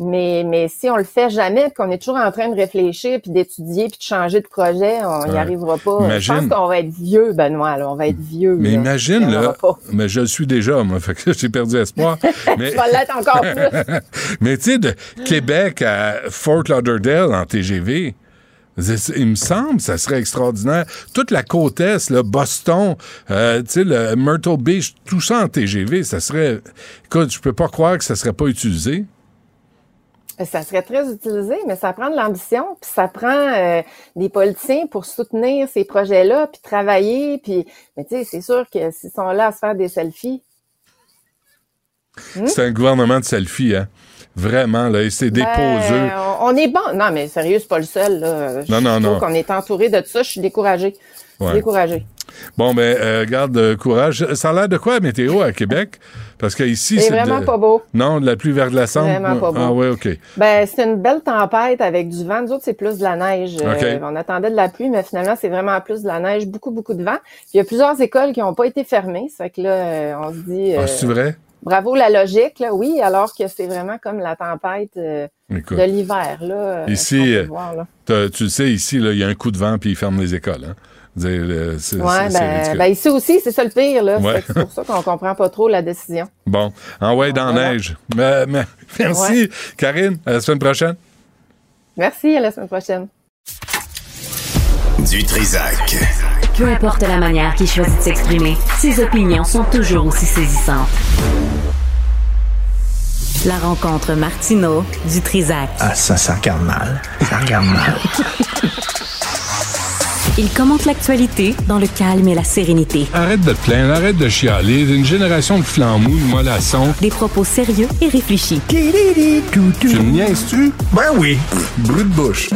Mais, mais si on le fait jamais, qu'on est toujours en train de réfléchir, puis d'étudier, puis de changer de projet, on n'y Ouais. arrivera pas. Imagine. Je pense qu'on va être vieux, Benoît. Là. On va être vieux. Mais là. imagine, là, mais je le suis déjà, moi, fait que j'ai perdu espoir. mais, Tu vas l'être encore plus. mais tu sais, de Québec à Fort Lauderdale en TGV, il me semble, ça serait extraordinaire. Toute la côte Est, là, Boston, euh, le Myrtle Beach, tout ça en TGV, ça serait... Écoute, je peux pas croire que ça serait pas utilisé. Ça serait très utilisé, mais ça prend de l'ambition, puis ça prend euh, des politiciens pour soutenir ces projets-là, puis travailler, puis mais tu sais, c'est sûr que s'ils sont là à se faire des selfies, C'est un gouvernement de selfie, hein. Vraiment, là, et c'est ben, poseux. on, est bon. Non, mais sérieux, c'est pas le seul. Là. Je Non, non, non. qu'on est entouré de ça. Je suis découragée. Je Ouais. suis découragée. Bon, ben, euh, garde euh, courage. Ça a l'air de quoi, la météo, à Québec? Parce qu'ici, C'est c'est vraiment de- pas beau. Non, de la pluie verglaçante? Vraiment pas beau. Ah, ouais, OK. Ben, c'est une belle tempête avec du vent. Nous autres, c'est plus de la neige. Euh, on attendait de la pluie, mais finalement, c'est vraiment plus de la neige, beaucoup, beaucoup de vent. Puis il y a plusieurs écoles qui n'ont pas été fermées. Ça fait que là, on se dit Ah, c'est vrai? bravo la logique, là, oui, alors que c'est vraiment comme la tempête euh, Écoute, de l'hiver. Là, Ici, voir, là. tu le sais, ici, il y a un coup de vent puis ils ferment les écoles. Hein? C'est Ouais, ben, ben, ici aussi, c'est ça le pire. Là. Ouais. C'est pour ça qu'on comprend pas trop la décision. Bon, envoyez dans la neige. Mais- mais- merci, Karine. À la semaine prochaine. Merci, à la semaine prochaine. Du Trisac. Peu importe la manière qu'il choisit de s'exprimer, ses opinions sont toujours aussi saisissantes. La rencontre Martino du Trisac. Ah, ça, ça regarde mal. Ça regarde mal. Il commente l'actualité dans le calme et la sérénité. Arrête de te plaindre, arrête de chialer. Une génération de flambous, de mollassons. Des propos sérieux et réfléchis. Tu me niaises-tu? Ben oui. Brut de bouche.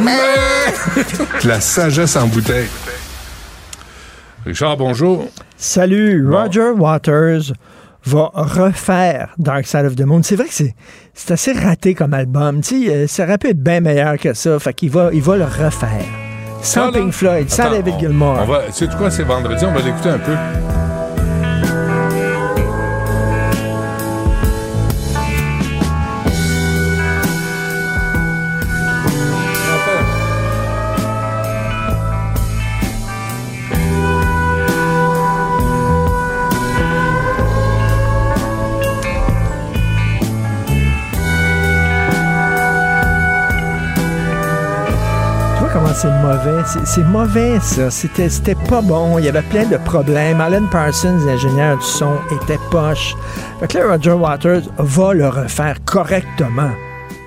La sagesse en bouteille. Richard, bonjour. Salut, Roger Waters va refaire Dark Side of the Moon. C'est vrai que c'est, c'est assez raté comme album. Tu sais, euh, ça aurait pu être bien meilleur que ça. Fait qu'il va, il va le refaire. Sans. Pink Floyd, sans Attends, David on- Gilmour. On va, sais-tu quoi, c'est vendredi, on va l'écouter un peu. C'est mauvais? C'est, mauvais, ça. C'était, c'était pas bon. Il y avait plein de problèmes. Alan Parsons, l'ingénieur du son, était poche. Fait que là, Roger Waters va le refaire correctement.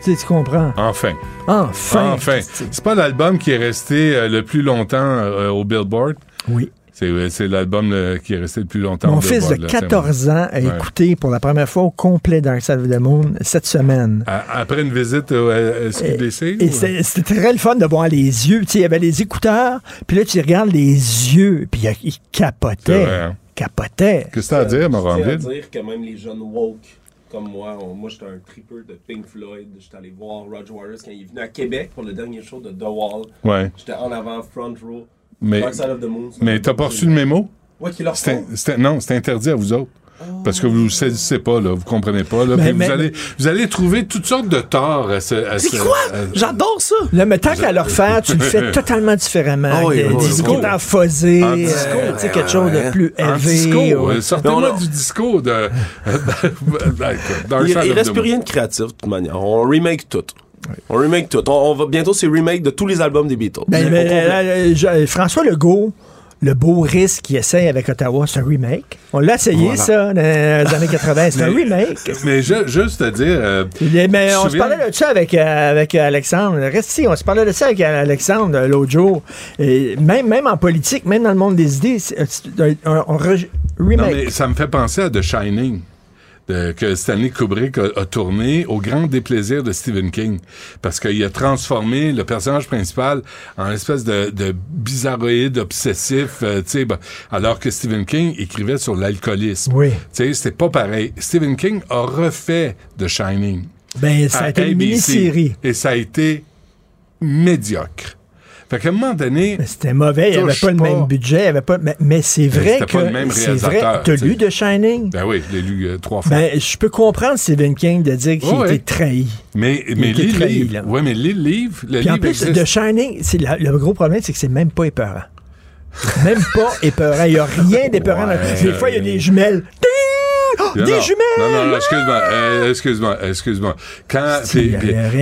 Tu, sais, tu comprends? Enfin. Enfin. Enfin. C'est pas l'album qui est resté euh, le plus longtemps euh, au Billboard? Oui. C'est, euh, c'est l'album euh, qui est resté le plus longtemps Mon fils de Billboard, là, c'est- 14 ans a Ouais. écouté pour la première fois au complet Dark Side of the Moon cette semaine. À- Après une visite au euh, SQDC? Et ou- c'était très le fun de voir les yeux. Tu sais, il y avait les écouteurs, puis là, tu regardes les yeux, puis il- capotait. vrai, hein? Capotait. Qu'est-ce que t'as à dire, Je tiens à dire que même les jeunes woke comme moi, on- moi j'étais un tripper de Pink Floyd. J'étais allé voir Roger Waters quand il est venu à Québec pour le dernier show de The Wall. Ouais. J'étais en avant, front row. Mais, mais m'a t'as pas reçu le mémo? Ouais, qui leur C'était, font. c'était- non, c'est interdit à vous autres. Parce que vous ne saisissez pas, là, vous comprenez pas. Là, Mais- vous, allez, vous allez trouver toutes sortes de torts à ce. à C'est ce- quoi? à- J'adore ça! Là, mais tant qu'à le refaire, tu le fais totalement différemment. Ah oui, oui, discours oui. en phosé, euh, disco, tu sais, ouais, quelque chose de plus élevé. disco, ouais. euh, sortez-moi Mais on a- du disco de. Ben, Il, il reste plus rien de créatif de toute manière. On remake tout. On remake tout. On, on va bientôt c'est remake de tous les albums des Beatles. Ben, ben, là, là, je- François Legault, le beau risque qu'il essaye avec Ottawa, c'est un remake. On l'a essayé, Voilà. ça, dans les années 80. C'est un remake. Mais ju- juste à dire. euh, Mais on se parlait de ça avec, euh, avec Alexandre. Reste ici, on se parlait de ça avec Alexandre euh, l'autre jour. Et même, même en politique, même dans le monde des idées, c'est- c'est un, un- un re- non, remake. mais ça me fait penser à The Shining. De- que Stanley Kubrick a, a tourné au grand déplaisir de Stephen King. Parce qu'il a transformé le personnage principal en espèce de, de bizarroïde obsessif, euh, tu sais, ben, alors que Stephen King écrivait sur l'alcoolisme. Oui. Tu sais, c'était pas pareil. Stephen King a refait The Shining. Ben, ça a été une mini-série. Et ça a été médiocre. Fait qu'à un moment donné, C'était mauvais, il n'y avait pas le même budget, il avait pas. Mais, mais c'est vrai que. pas le même réalisateur, tu sais. lu The Shining? ben oui, je l'ai lu euh, trois fois. Ben, je peux comprendre Stephen King de dire qu'il ouais. était trahi. mais mais lis le livre. Ouais, mais lis le livre. Le Puis en plus, existe. The Shining, la- le gros problème, c'est que c'est même pas épeurant. même pas épeurant. Il n'y a rien d'épeurant. dans- Ouais. Des fois, il y a des jumelles. Ding! Oh, Non, des non, jumelles! Non, non, non, excuse-moi, euh, excuse-moi, excuse-moi. Quand, puis,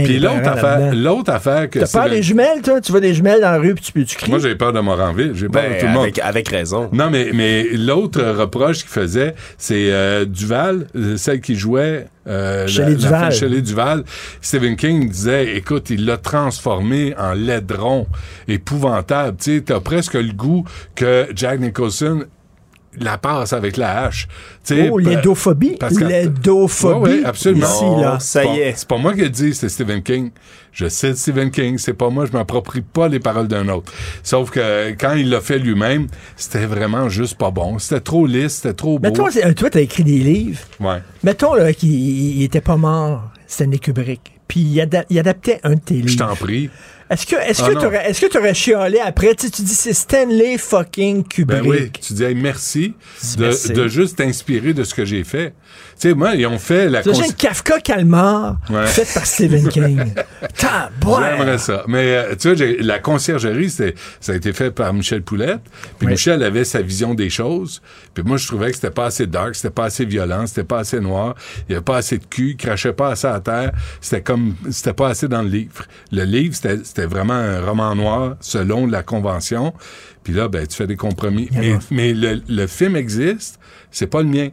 puis- l'autre affaire, l'autre affaire que T'as peur des jumelles, toi? Tu vois des jumelles dans la rue puis tu, tu cries? Moi, j'ai peur de Moranville. J'ai peur de Ben, tout le monde. avec, avec raison. Non, mais, mais l'autre reproche qu'il faisait, c'est euh, Duval, euh, celle qui jouait. Euh, la Duval. Duval. Stephen King disait, écoute, il l'a transformé en laidron épouvantable. Tu sais, t'as presque le goût que Jack Nicholson la passe avec la hache. Tu sais, Oh, l'édophobie? parce que- L'édophobie. Ouais, absolument. Ici, Non, là. ça y est. C'est pas moi qui le dis, c'est Stephen King. Je sais Stephen King, c'est pas moi, je m'approprie pas les paroles d'un autre. Sauf que quand il l'a fait lui-même, c'était vraiment juste pas bon. C'était trop lisse, c'était trop beau. Mettons, euh, toi, t'as écrit des livres. Ouais. Mettons là, qu'il il était pas mort, Stanley Kubrick. Puis il, il adaptait un de tes Je livres. t'en prie. Est-ce que est-ce Ah que t'aurais est-ce que t'aurais chialé après? Tu, tu dis c'est Stanley fucking Kubrick. Ben oui, tu dis hey, merci de, Merci. de juste t'inspirer de ce que j'ai fait. Tu sais, moi, ils ont fait la T'imagines cons- Kafka Calmar Ouais. fait par Stephen King. J'aimerais ça. Mais euh, tu vois, la conciergerie, ça a été fait par Michel Poulette. Puis Oui. Michel avait sa vision des choses. Puis moi, je trouvais que c'était pas assez dark, c'était pas assez violent, c'était pas assez noir. Il y avait pas assez de cul, il crachait pas assez à terre. C'était comme, c'était pas assez dans le livre. Le livre, c'était c'était vraiment un roman noir selon la convention. Puis là, ben, tu fais des compromis. Mais, mais le, le film existe, c'est pas le mien.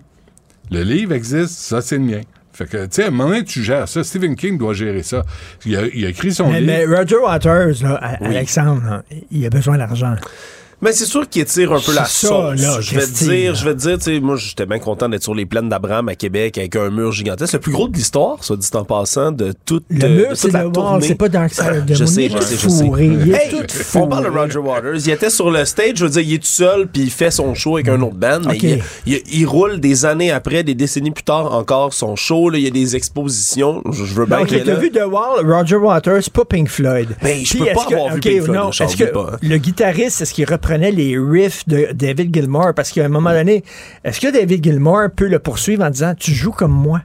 Le livre existe, ça, c'est le mien. Fait que, tu sais, à un moment donné, tu gères ça. Stephen King doit gérer ça. Il a, il a écrit son Mais, livre. mais Roger Waters, là, Alexandre, là, il a besoin d'argent. Mais c'est sûr qu'il étire un peu la ça, sauce. là, je vais te dire, je vais te dire, tu sais, moi, j'étais bien content d'être sur les plaines d'Abraham à Québec avec un mur gigantesque. Le plus gros de l'histoire, soit dit en passant, de toute, Le euh, mur, c'est la c'est pas the Je sais, je sais, je sais. Hey, on parle de. Roger Waters. Il était sur le stage, je veux dire, il est tout seul, puis il fait son show avec un autre band. Mais Ok. il, il- il roule des années après, des décennies plus tard, encore son show. Là, il y a des expositions. Je, je veux bien Donc, qu'il vu The Wall, Roger Waters, pas Pink Floyd. Ben, je peux pas avoir vu Pink Floyd, est-ce que hein. le guitariste, est-ce qu'il les riffs de David Gilmour? Parce qu'à un moment donné, est-ce que David Gilmour peut le poursuivre en disant Tu joues comme moi?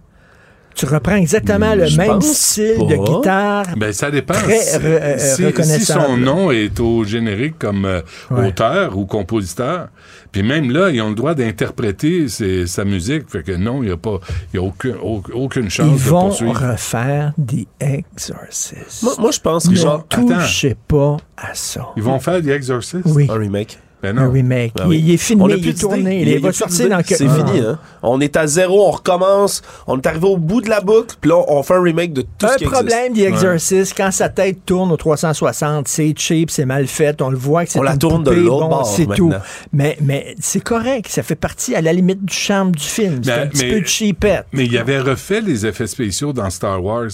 Tu reprends exactement le Je même style pas. de guitare. Ben, ça dépend. Très Si- re- euh, si, son nom est au générique comme euh, Ouais. auteur ou compositeur, puis même là, ils ont le droit d'interpréter sa musique. Fait que non, il n'y a, pas, y a aucun- au- aucune chance Ils de vont poursuivre. refaire des Exorcists. Moi, moi, je pense, ne Richard, attends. touchez pas à ça. Ils vont faire The Exorcist? Oui. un remake. Ben un non. remake. Ben oui. il, il est filmé, il plus est tourné, il, a va sortir dans C'est Ah. fini, hein? On est à zéro, on recommence, on est arrivé au bout de la boucle, puis là, on fait un remake de tout ce Un qui problème The Exorcist, quand sa tête tourne au 360, c'est cheap, c'est mal fait, on le voit que c'est On la tourne de l'autre bon, bord c'est maintenant. tout. Mais, mais c'est correct, ça fait partie à la limite du charme du film. C'est Mais- un petit mais- peu cheapette. Mais il avait refait les effets spéciaux dans Star Wars.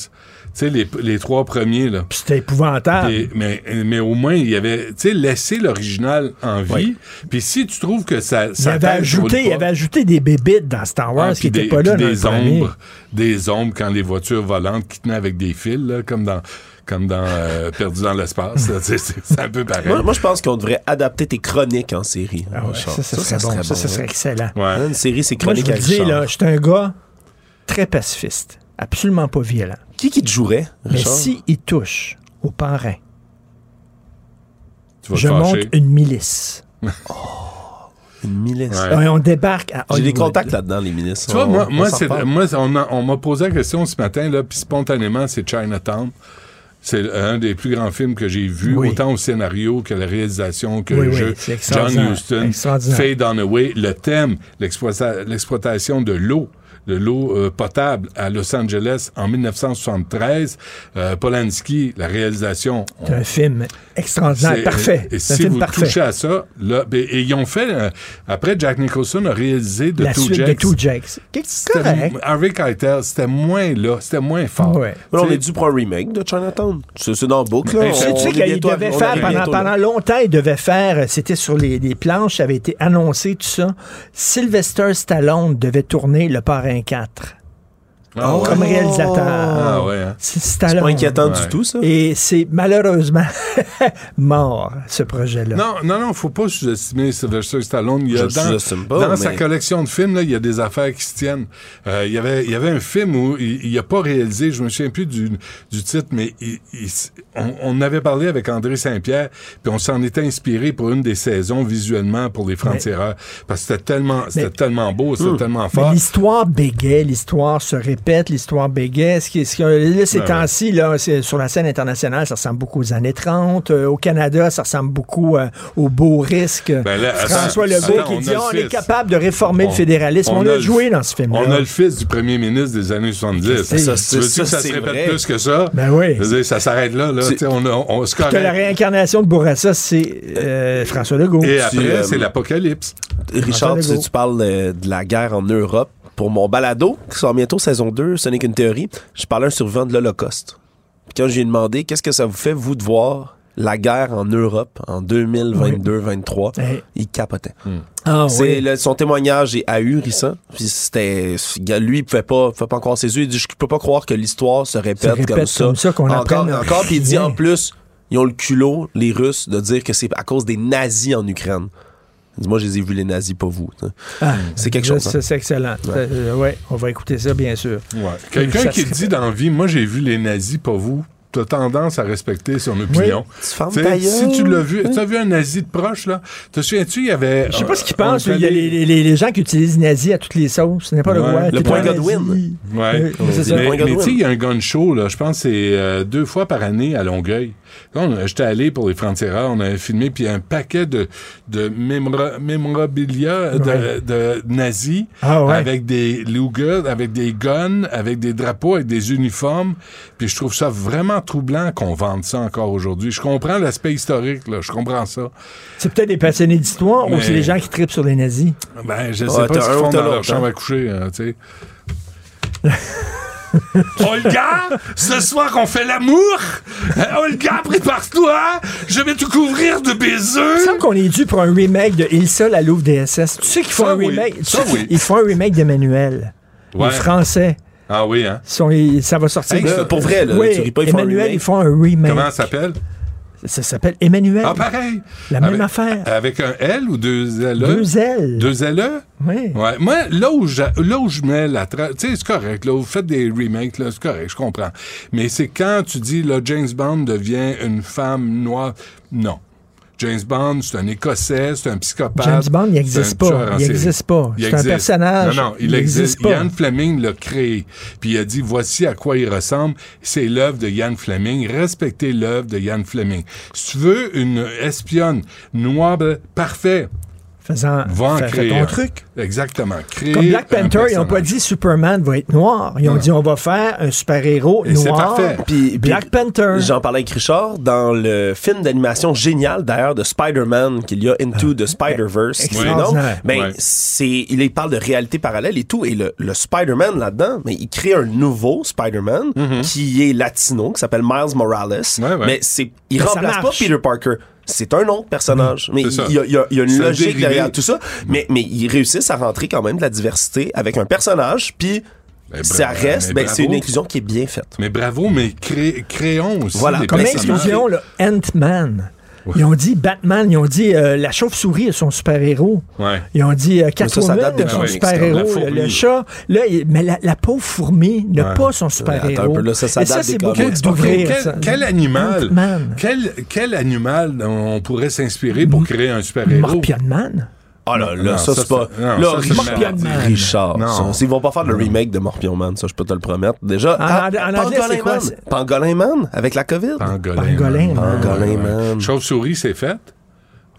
Tu sais, les, les trois premiers, là. Puis C'était épouvantable. Mais, mais au moins, il y avait, tu sais, laissé l'original en vie. Puis si tu trouves que ça, il, ça avait t'aide, ajouté, il avait ajouté des bébites dans Star Wars Ah, qui n'étaient des, pas là dans des ombres, des ombres quand les voitures volantes qui tenaient avec des fils, là, comme dans, comme dans euh, Perdu dans l'espace. C'est- un peu pareil. Moi, moi, je pense qu'on devrait adapter tes chroniques en série. Ah ouais, Richard. ça, ça, serait bon. Ça, ça serait excellent. Ouais. Hein, Une série, c'est Moi, je chronique vous dis, là, je suis un gars très pacifiste, absolument pas violent. Qui qui te jouerait, Mais si il touche au parrain, Tu vas te je monte fâcher. une milice. Une milice. Ouais. Et on débarque à J'ai des Hollywood. contacts là-dedans, les ministres. Tu vois, On- moi, on moi, s'en c'est- reparle. moi, on, a- on m'a posé la question ce matin, là, puis spontanément, c'est Chinatown. C'est un des plus grands films que j'ai vu, Oui. autant au scénario que la réalisation, que Oui, le oui, jeu. c'est John extraordinaire. Huston, Extraordinaire. Faye Dunaway, le thème, l'exploita- l'exploitation de l'eau de l'eau euh, potable à Los Angeles en 1973. Euh, Polanski, la réalisation. on- C'est un film extraordinaire, parfait. Et C'est un si film vous parfait. touchez à ça, là, ben, et ils ont fait, euh, après Jack Nicholson a réalisé The La Two suite de Jakes. Two C'était- correct. Harvey Keitel, c'était moins là, c'était moins fort. Ouais. Mais on est dû pour un remake de Chinatown. C'est dans le boucle. Là. On- Tu sais qu'il devait on faire pendant, longtemps, il devait faire, c'était sur les, les planches, ça avait été annoncé, tout ça. Sylvester Stallone devait tourner Le Parrain 4 Ah ouais? comme réalisateur. Ah ouais. hein? C'est pas inquiétant Ouais. du tout, ça? Et c'est malheureusement mort, ce projet-là. Non, non, non, faut pas sous-estimer Sylvester Stallone. Il y a dans, sous-estime pas, dans mais- sa collection de films, là, il y a des affaires qui se tiennent. Euh, il, y avait, il y avait un film où il n'a pas réalisé, je me souviens plus du, du titre, mais il- il- on, on avait parlé avec André Saint-Pierre, puis on s'en était inspiré pour une des saisons visuellement pour les Francs-Tireurs. Parce que c'était tellement, c'était Mais- tellement beau, c'était tellement Mais fort. l'histoire bégait, l'histoire se répète, l'histoire bégait. Ce qui, ce qui- là, ces Ouais, temps-ci, là, sur la scène internationale, ça ressemble beaucoup aux années 30. Euh, au Canada, ça ressemble beaucoup euh, au beau risque. Ben là, attends, François Legault attends, qui on dit on est capable de réformer On- le fédéralisme. On, on a, joué dans ce film-là. On a le fils du premier ministre des années 70. Ça, tu c'est- veux-tu ça, que ça se répète vrai. plus que ça? Ben oui. Veux dire, ça s'arrête là. là. On, a- on, se Que la réincarnation de Bourassa, c'est euh, François Legault. Et après, euh, c'est l'apocalypse. Richard, tu, parles euh, de la guerre en Europe. Pour mon balado, qui sort bientôt saison 2, ce n'est qu'une théorie, je parlais à un survivant de l'Holocauste. Puis quand j'ai demandé qu'est-ce que ça vous fait, vous, de voir la guerre en Europe en 2022-23, Hey. il capotait. Ah C'est oui. le- son témoignage est ahurissant. Puis c'était, lui, il pouvait pas, pouvait pas encore ses yeux. Il dit, je peux pas croire que l'histoire se répète, répète comme ça. comme ça, qu'on encore, encore. Puis il dit en plus, ils ont le culot, les Russes, de dire que c'est à cause des nazis en Ukraine. Moi, je les ai vus les nazis, pas vous. Ah, C'est quelque chose. hein. C'est excellent. Euh, ouais, on va écouter ça, bien sûr. Ouais. Quelqu'un qui dit dans la vie, moi j'ai vu les nazis, pas vous, t'as tendance à respecter son opinion. Tu fermes Tu si tu l'as vu, tu as vu un nazi de proche, là? Te souviens-tu, il y avait. Je sais pas ce qu'il on pense. est Il y a les, les- les gens qui utilisent nazi à toutes les sauces. Ce n'est pas le Ouais. roi. Le point. Godwin. Ouais. Oui, c'est ça. Mais, tu sais, il y a un gun show, là, je pense que c'est euh, deux fois par année à Longueuil. J'étais allé pour les Francs-Tireurs, on avait filmé, puis a un paquet de, de mémora- mémorabilia de, Ouais. de nazis Ah ouais. avec des Luger, avec des guns, avec des drapeaux, avec des uniformes. Puis je trouve ça vraiment troublant qu'on vende ça encore aujourd'hui. Je comprends l'aspect historique, là, je comprends ça. C'est peut-être des passionnés d'histoire ou c'est les gens qui tripent sur les nazis? Ben, je sais Ouais, pas ce qu'ils font dans leur chambre hein? à coucher, hein, tu sais. Olga, ce soir on fait l'amour. Euh, Olga, prépare-toi. Je vais te couvrir de Il baisers. semble qu'on est dû pour un remake de Il seul à Louvre DSS. Tu sais qu'ils font oui. remake. tu sais oui. Font un remake d'Emmanuel. Ouais. Les Français. Ah oui, hein. Sont, ça va sortir. Hey, pour vrai, là, oui, tu ris pas, ils font un Emmanuel, remake. ils font un remake. Comment ça s'appelle? Ça s'appelle Emmanuel. Ah, pareil. La Avec- même affaire. Avec un L ou deux L? Deux ailes. Deux L? Oui. Ouais. Moi, là où, je, là où je mets la trace, tu sais, c'est correct, là, vous faites des remakes, là, c'est correct, je comprends. Mais c'est quand tu dis, là, James Bond devient une femme noire. Non. James Bond, c'est un Écossais, c'est un psychopathe. James Bond, il n'existe pas. Il n'existe pas. C'est un personnage. Non, non, il, Il existe. existe pas. Yann Fleming l'a créé. Puis il a dit voici à quoi il ressemble. C'est l'œuvre de Yann Fleming. Respectez l'œuvre de Yann Fleming. Si tu veux une espionne noble, parfait. Faisant, Va créer ton un. truc. Exactement. Créer Comme Black Panther, ils n'ont pas dit Superman va être noir. Ils ont Non. dit on va faire un super-héros Et c'est noir. parfait. Puis, puis Black Panther. J'en parlais avec Richard dans le film d'animation génial d'ailleurs de Spider-Man qu'il y a Into the Spider-Verse. Extraordinaire. Ben, Ouais. c'est, il parle de réalité parallèle et tout. Et le, le Spider-Man là-dedans, mais il crée un nouveau Spider-Man qui est latino, qui s'appelle Miles Morales. Mm-hmm. Ouais, ouais. Mais c'est, il Mais ça remplace pas. Peter Parker. C'est un autre personnage. Mais C'est ça. il y, a, y y une logique dérivé. derrière tout ça. Mais, mais ils réussissent à rentrer quand même de la diversité avec un personnage. Puis Ben, ça reste, mais ben, c'est une inclusion qui est bien faite. Mais bravo, mais cré- créons aussi Voilà, des Comme Mais inclusion, là, Ant-Man. Ils ont dit Batman, ils ont dit euh, la chauve-souris est son super-héros. Ouais. Ils ont dit euh, ça, ça Catwoman est son super-héros. Le, le chat, là, mais la, la pauvre fourmi n'a Ouais. pas son super-héros. ça, ça Et date c'est beaucoup d'ouvrir. quel, ça. quel animal, quel, quel animal on pourrait s'inspirer pour créer un super-héros? Morpion Man. Ah là, là, ça, ça, c'est pas. là, Morpion Man. Richard. Non. ça, ils vont pas faire le remake de Morpion Man, ça, je peux te le promettre. Déjà. En- ah, en- en anglais, c'est quoi, Man. c'est- Pangolin Man, avec la COVID. Pangolin. Pangolin, man. Pangolin, Ouais, ouais. man. Chauve-souris, c'est fait.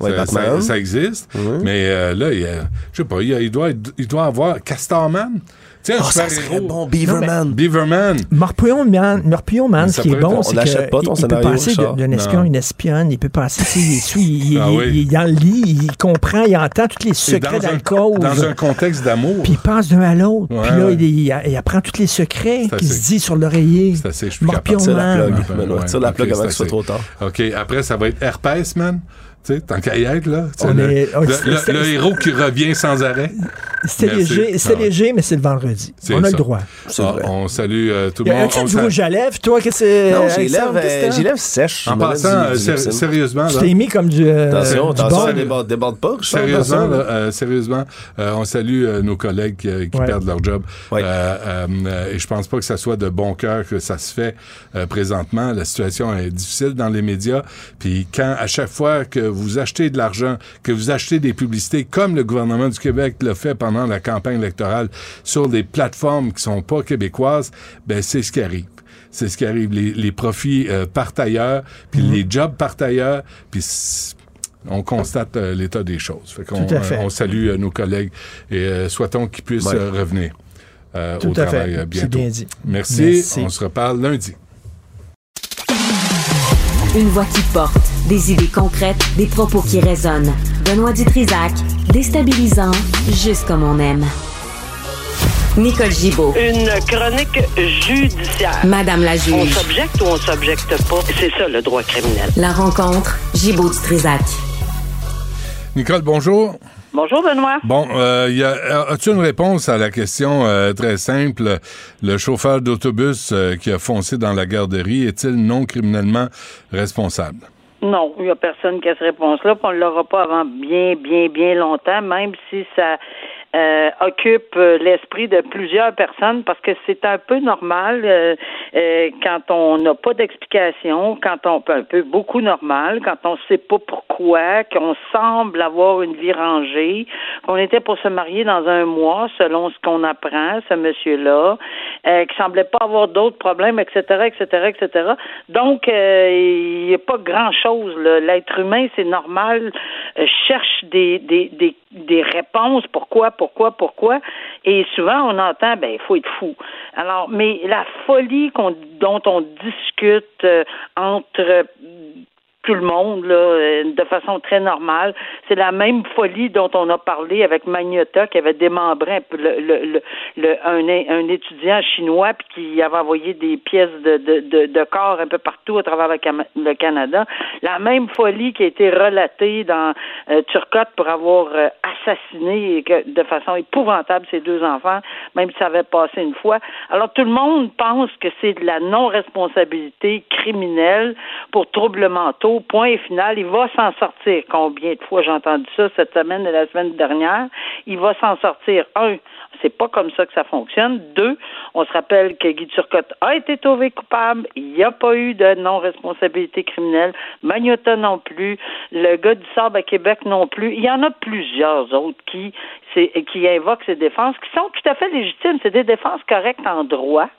Ouais, ça, Batman. ça- ça existe. Mais euh, là, il, y a- je sais pas, il, y a- il doit, il doit avoir Castorman. Tu sais, un Ah, ça serait super-héros. bon, Beaverman. Beaverman. Morpion Man, Morpion Man, ce qui est bon, c'est l'achète pas, qu'il peut scénario, passer d'un espion à une espionne, il peut passer, tu sais, il, est sous- il- Ah il- oui. il est dans le lit, il comprend, il entend tous les Et secrets un, d'alcool. dans un contexte d'amour. Puis il passe d'un à l'autre. Ouais, puis là, ouais. il, il- il apprend tous les secrets qu'il se dit sur l'oreiller. C'est assez, je suis Morpion la Man. plug. Tire la plug avant c'est qu'il soit trop tard. OK, après, ça va être Herpès, man. Tu sais, tant qu'à y être, là. Tu On le, est- oh, le- c'est- le- c'est- le héros qui revient sans arrêt. C'était Merci. léger, c'était Ah ouais. léger, mais c'est le vendredi. C'est On a ça. le droit. C'est Ah, on salue euh, tout le monde. On du rouge à lèvres, toi? Qu'est-ce que c'est? Non, j'ai Alexandre, lèvres, euh, c'est? sèches. En Je passant, euh, sérieusement, Tu là, t'es mis comme du. euh, Attention, attention, bon. déborde, déborde pas. Richard, Sérieusement, euh, sérieusement, euh, on salue euh, nos collègues qui, qui Ouais. perdent leur job. Et je pense pas que ça soit de bon cœur que ça se fait présentement. La situation est difficile dans les médias. Puis quand à chaque fois que vous achetez de l'argent, que vous achetez des publicités, comme le gouvernement du Québec l'a fait pendant la campagne électorale sur des plateformes qui sont pas québécoises, ben c'est ce qui arrive. C'est ce qui arrive. Les, les profits euh, partent ailleurs, puis Mhm. les jobs partent ailleurs, puis on constate euh, l'état des choses. Fait qu'on, Tout à fait. euh, on salue euh, nos collègues et souhaitons qu'ils puissent Ouais. revenir Tout au à travail fait. bientôt. bien dit. Merci. Merci. On se reparle lundi. Une voix qui porte, des idées concrètes, des propos qui résonnent. Benoît Dutrisac, déstabilisant, juste comme on aime. Nicole Gibaud, Une chronique judiciaire. Madame la On juge. s'objecte ou on s'objecte pas? C'est ça le droit criminel. La rencontre, Gibaud Dutrisac. Nicole, bonjour. Bonjour Benoît. Bon, euh, a, as-tu une réponse à la question euh, très simple? Le chauffeur d'autobus euh, qui a foncé dans la garderie est-il non criminellement responsable? Non, il n'y a personne qui a cette réponse-là, puis on ne l'aura pas avant bien, bien, bien longtemps, même si ça euh, occupe euh, l'esprit de plusieurs personnes, parce que c'est un peu normal euh, euh, quand on n'a pas d'explication, quand on un peu beaucoup normal, quand on ne sait pas pourquoi, qu'on semble avoir une vie rangée, qu'on était pour se marier dans un mois, selon ce qu'on apprend, ce monsieur-là, euh, qui semblait pas avoir d'autres problèmes, etc., etc., etc. Donc, il n'y a pas grand-chose. L'être humain, c'est normal, cherche des, des, des, des réponses. Pourquoi, pourquoi, pourquoi? Et souvent, on entend, ben, il faut être fou. Alors, mais la folie qu'on, dont on discute euh, entre tout le monde là, euh, de façon très normale. C'est la même folie dont on a parlé avec Magnota qui avait démembré le, le, le, un, étudiant chinois puis qui avait envoyé des pièces de, de, de, corps un peu partout à travers le, Canada. La même folie qui a été relatée dans euh, Turcotte pour avoir euh, assassiné de façon épouvantable ses deux enfants, même si ça avait passé une fois. Alors tout le monde pense que c'est de la non-responsabilité criminelle pour troubles mentaux, point final. Il va s'en sortir. Combien de fois j'ai entendu ça cette semaine et la semaine dernière? Il va s'en sortir. Un, c'est pas comme ça que ça fonctionne. Deux, on se rappelle que Guy Turcotte a été trouvé coupable. Il n'y a pas eu de non-responsabilité criminelle. Magnota non plus. Le gars du Sable à Québec non plus. Il y en a plusieurs autres qui, qui invoquent ces défenses qui sont tout à fait légitimes. C'est des défenses correctes en droit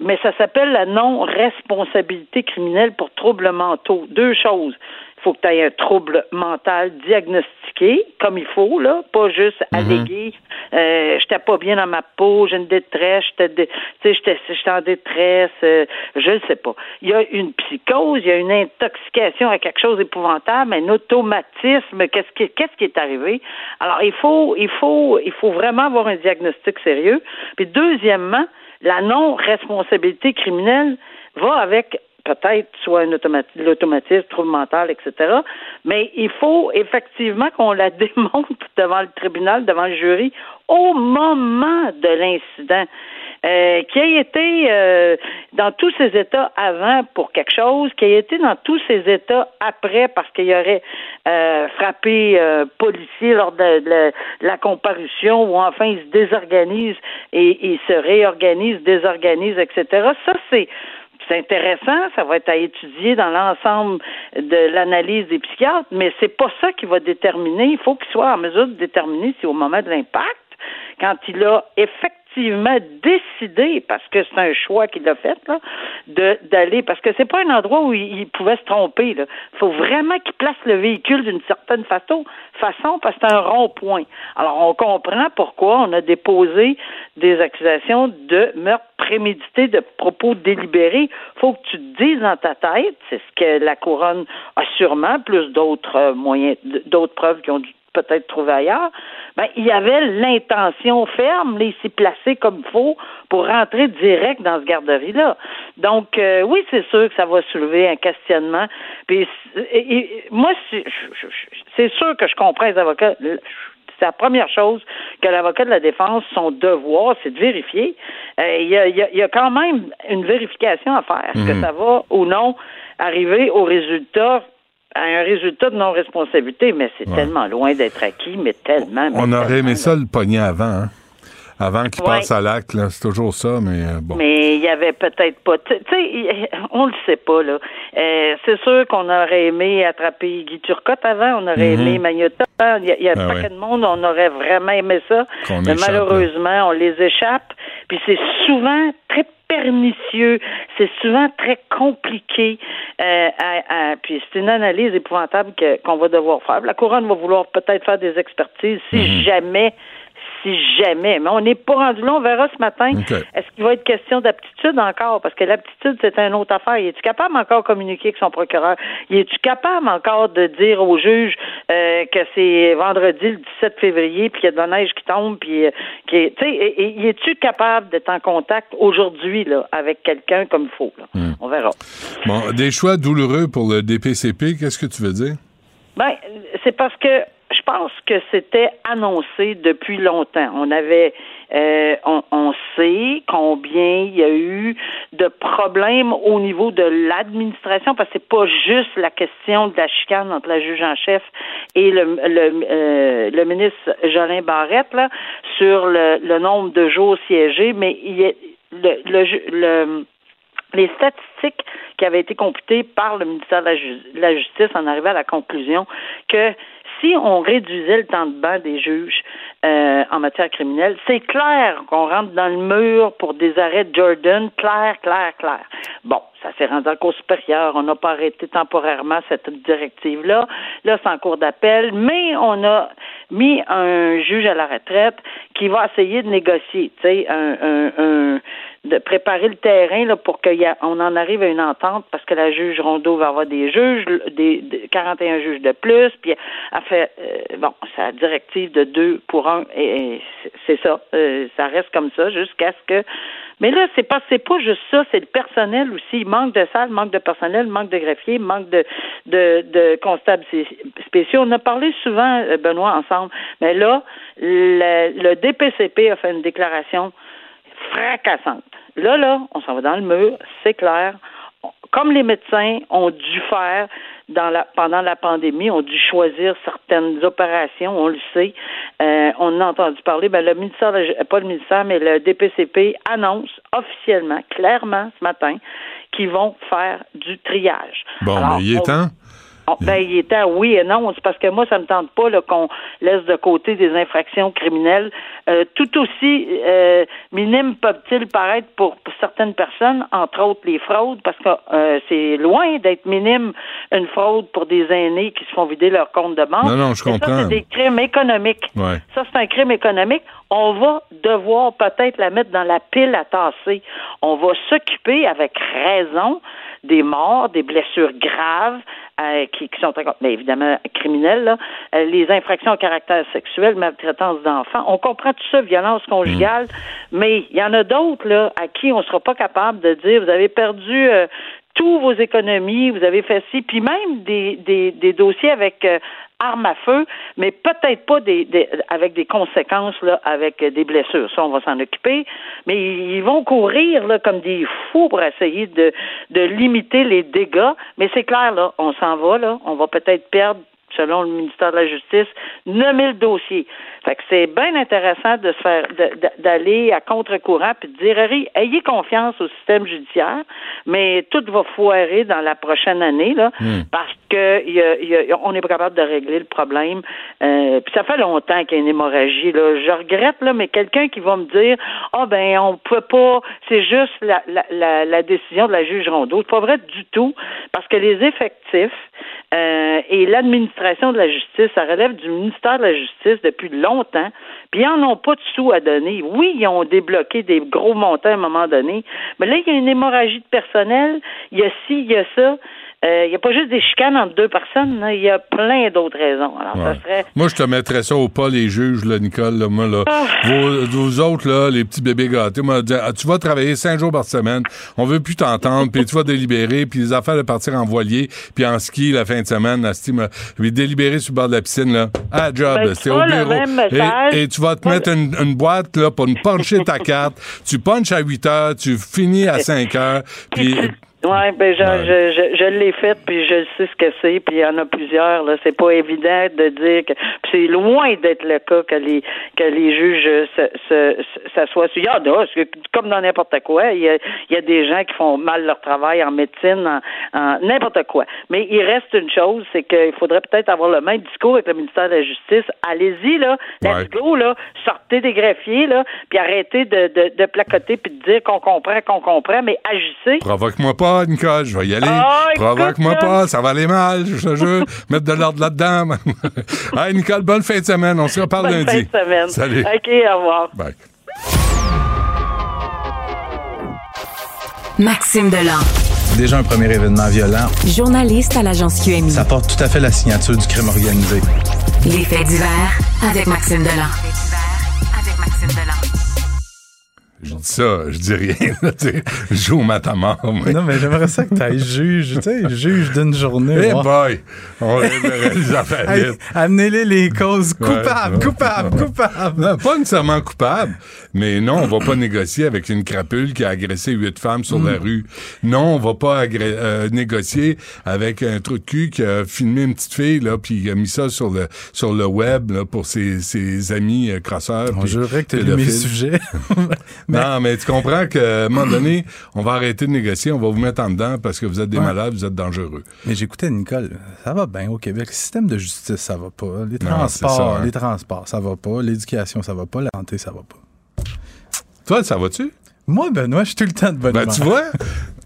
mais ça s'appelle la non-responsabilité criminelle pour troubles mentaux. Deux choses. Il faut que tu aies un trouble mental diagnostiqué, comme il faut, là, pas juste mhm. allégué. Euh, j'étais pas bien dans ma peau, j'ai une détresse, j'étais, j'étais en détresse, euh, je ne sais pas. Il y a une psychose, il y a une intoxication à quelque chose d'épouvantable, un automatisme. Qu'est-ce qui, qu'est-ce qui est arrivé? Alors, il faut, il faut, il faut vraiment avoir un diagnostic sérieux. Puis, deuxièmement, la non-responsabilité criminelle va avec peut-être soit l'automatisme, trouble mental, etc. Mais il faut effectivement qu'on la démontre devant le tribunal, devant le jury, au moment de l'incident. Euh, qui a été euh, dans tous ses états avant pour quelque chose, qui a été dans tous ses états après parce qu'il aurait euh, frappé policier lors de, la comparution ou enfin il se désorganise et il se réorganise, désorganise, etc. Ça, c'est c'est intéressant, ça va être à étudier dans l'ensemble de l'analyse des psychiatres, mais c'est pas ça qui va déterminer. Il faut qu'il soit en mesure de déterminer si au moment de l'impact, quand il a effectivement effectivement décidé, parce que c'est un choix qu'il a fait, là, de, d'aller, parce que c'est pas un endroit où il, pouvait se tromper. Il faut vraiment qu'il place le véhicule d'une certaine façon, façon, parce que c'est un rond-point. Alors, on comprend pourquoi on a déposé des accusations de meurtre prémédité, de propos délibérés. Faut que tu te dises dans ta tête, c'est ce que la couronne a sûrement, plus d'autres euh, moyens, d'autres preuves qui ont dû peut-être trouver ailleurs, ben, il y avait l'intention ferme, là, il s'est placé comme il faut pour rentrer direct dans ce garderie-là. Donc, euh, oui, c'est sûr que ça va soulever un questionnement. Puis, moi, c'est sûr que je comprends les avocats. C'est la première chose que l'avocat de la défense, son devoir, c'est de vérifier. Euh, il y, a, quand même une vérification à faire, que mhm. ça va ou non arriver au résultat à un résultat de non-responsabilité, mais c'est tellement loin d'être acquis, mais tellement. On aurait aimé ça le pogner avant, hein? Avant qu'il passe à l'acte, là, c'est toujours ça, mais euh, bon. Mais il y avait peut-être pas. Tu sais, on le sait pas, là. Euh, c'est sûr qu'on aurait aimé attraper Guy Turcotte avant, on aurait mhm. aimé Magnota. Il y a, pas ah de monde, on aurait vraiment aimé ça. mais malheureusement, on les échappe. Puis c'est souvent très pernicieux, c'est souvent très compliqué. Euh, à, puis c'est une analyse épouvantable qu'on va devoir faire. La couronne va vouloir peut-être faire des expertises si mhm. jamais si jamais. Mais on n'est pas rendu là, on verra ce matin. Est-ce qu'il va être question d'aptitude encore? Parce que l'aptitude, c'est une autre affaire. Es-tu capable encore de communiquer avec son procureur? Es-tu capable encore de dire au juge euh, que c'est vendredi le 17 février, puis qu'il y a de la neige qui tombe, puis euh, qui tu sais, es-tu capable d'être en contact aujourd'hui là avec quelqu'un comme il faut? Là? Hmm. On verra. Bon, des choix douloureux pour le DPCP, qu'est-ce que tu veux dire? Ben, c'est parce que je pense que c'était annoncé depuis longtemps. On avait, euh, on, sait combien il y a eu de problèmes au niveau de l'administration, parce que c'est pas juste la question de la chicane entre la juge en chef et le, le, euh, le ministre Jolin Barrette là, sur le, le nombre de jours siégés, mais il y a, le, le les statistiques qui avaient été computées par le ministère de la, Justice en arrivaient à la conclusion que si on réduisait le temps de banc des juges euh, en matière criminelle, c'est clair qu'on rentre dans le mur pour des arrêts de Jordan, clair, clair, clair. Bon, ça s'est rendu en cours supérieur, on n'a pas arrêté temporairement cette directive-là. Là, c'est en cours d'appel, mais on a mis un juge à la retraite qui va essayer de négocier, tu sais, un, un, un de préparer le terrain là, pour qu'on en arrive à une entente parce que la juge Rondeau va avoir des juges, des, 41 juges de plus, puis elle fait euh, bon, sa directive de deux pour un et, c'est ça. Euh, ça reste comme ça jusqu'à ce que mais là, c'est pas c'est pas juste ça, c'est le personnel aussi. Il manque de salles, manque de personnel, manque de greffiers, manque de, de, de constables spéciaux. On a parlé souvent, euh, Benoît, ensemble, mais là, le, le DPCP a fait une déclaration fracassante. Là, là, on s'en va dans le mur, c'est clair. comme les médecins ont dû faire dans la, pendant la pandémie, ont dû choisir certaines opérations, on le sait. Euh, on a entendu parler, ben, le ministère, pas le ministère, mais le DPCP annonce officiellement, clairement ce matin, qu'ils vont faire du triage. Bon, Alors, mais il est on- temps. On- Ben, il était oui et non. C'est parce que moi, ça me tente pas qu'on laisse de côté des infractions criminelles. Euh, tout aussi euh, minimes peuvent-ils paraître pour, pour certaines personnes, entre autres les fraudes, parce que euh, c'est loin d'être minime une fraude pour des aînés qui se font vider leur compte de banque. Non, non, je comprends. Ça, c'est des crimes économiques. Ouais. Ça, c'est un crime économique. On va devoir peut-être la mettre dans la pile à tasser. On va s'occuper avec raison des morts, des blessures graves euh, qui, qui sont mais évidemment criminelles, là. Euh, les infractions à caractère sexuel, maltraitance d'enfants. On comprend tout ça, violence conjugale, mais il y en a d'autres là à qui on sera pas capable de dire vous avez perdu euh, tous vos économies, vous avez fait ci, puis même des, des, des dossiers avec euh, armes à feu, mais peut-être pas des, avec des conséquences là, avec des blessures. Ça, on va s'en occuper. Mais ils vont courir là comme des fous pour essayer de, de limiter les dégâts. Mais c'est clair là, on s'en va là, on va peut-être perdre selon le ministère de la Justice, 9000 dossiers. Fait que c'est bien intéressant de se faire d'aller à contre-courant puis de dire Harry, ayez confiance au système judiciaire, mais tout va foirer dans la prochaine année là, parce que y a- y a- on n'est pas capable de régler le problème. Euh, puis ça fait longtemps qu'il y a une hémorragie là. Je regrette là, mais quelqu'un qui va me dire ah ben on peut pas, c'est juste la, la, la, la décision de la juge Rondeau. C'est pas vrai du tout parce que les effectifs euh, et l'administration de la justice, ça relève du ministère de la Justice depuis longtemps. Puis ils n'en ont pas de sous à donner. Oui, ils ont débloqué des gros montants à un moment donné, mais là, il y a une hémorragie de personnel, il y a ci, il y a ça. Euh, il n'y a pas juste des chicanes entre deux personnes, il y a plein d'autres raisons. Alors, Ouais. ça serait Moi, je te mettrais ça au pas, les juges, là, Nicole. Là, moi, là. Ah. Vos, vos autres, là, les petits bébés gâtés, moi, ah, tu vas travailler cinq jours par semaine, on veut plus t'entendre, puis tu vas délibérer, puis les affaires de partir en voilier, puis en ski la fin de semaine, là, puis délibérer sur le bord de la piscine, là, à job, Ben, c'est au bureau. Et, et tu vas te mettre une, une boîte, là, pour nous puncher ta carte. Tu punches à 8 heures, tu finis à 5 heures, puis... Oui, ben je, Ouais. je, je, je l'ai fait, puis je sais ce que c'est, puis il y en a plusieurs. Là, c'est pas évident de dire que c'est loin d'être le cas que les que les juges se, se, se- s'assoient sur. Il y en a, comme dans n'importe quoi, il y a, il y a des gens qui font mal leur travail en médecine, en, en n'importe quoi. Mais il reste une chose, c'est qu'il faudrait peut-être avoir le même discours avec le ministère de la Justice. Allez-y là, let's Ouais. go là, sortez des greffiers là, puis arrêtez de, de, de placoter puis de dire qu'on comprend, qu'on comprend, mais agissez. Provoque-moi pas, Nicole, je vais y aller. Ah, Provoque-moi pas, ça va aller mal, je te jure. Mettre de l'ordre là-dedans. hey, Nicole, bonne fin de semaine. On se reparle Bonne lundi. fin de semaine. Salut. OK, au revoir. Bye. Maxime Delan, Déjà un premier événement violent. journaliste à l'agence QMI. Ça porte tout à fait la signature du crime organisé. Les faits divers avec Maxime Delan. Avec Maxime Delan. Je dis ça, je dis rien. joue au matamor. moi. Non, mais j'aimerais ça que tu ailles juge, tu sais, juge d'une journée. Hey voir. boy, on les affaires Hey. Amenez-les les causes coupables, ouais. coupables, coupables. Non, pas nécessairement coupable, mais non, on va pas négocier avec une crapule qui a agressé huit femmes sur Mm. la rue. Non, on va pas euh, négocier avec un trou de cul qui a filmé une petite fille là, puis a mis ça sur le sur le web là, pour ses, ses amis euh, crosseurs. On jurerait que tu pédophiles. sujets. Non, mais tu comprends qu'à un moment donné, on va arrêter de négocier, on va vous mettre en dedans parce que vous êtes des Ouais. malades, vous êtes dangereux. Mais j'écoutais Nicole, ça va bien au Québec. Le système de justice, ça va pas. Les transports, ça, hein. les transports, ça va pas. L'éducation, ça va pas. La santé, ça va pas. Toi, ça va-tu? Moi, Benoît, je suis tout le temps de bonne Ben, humeur. tu vois?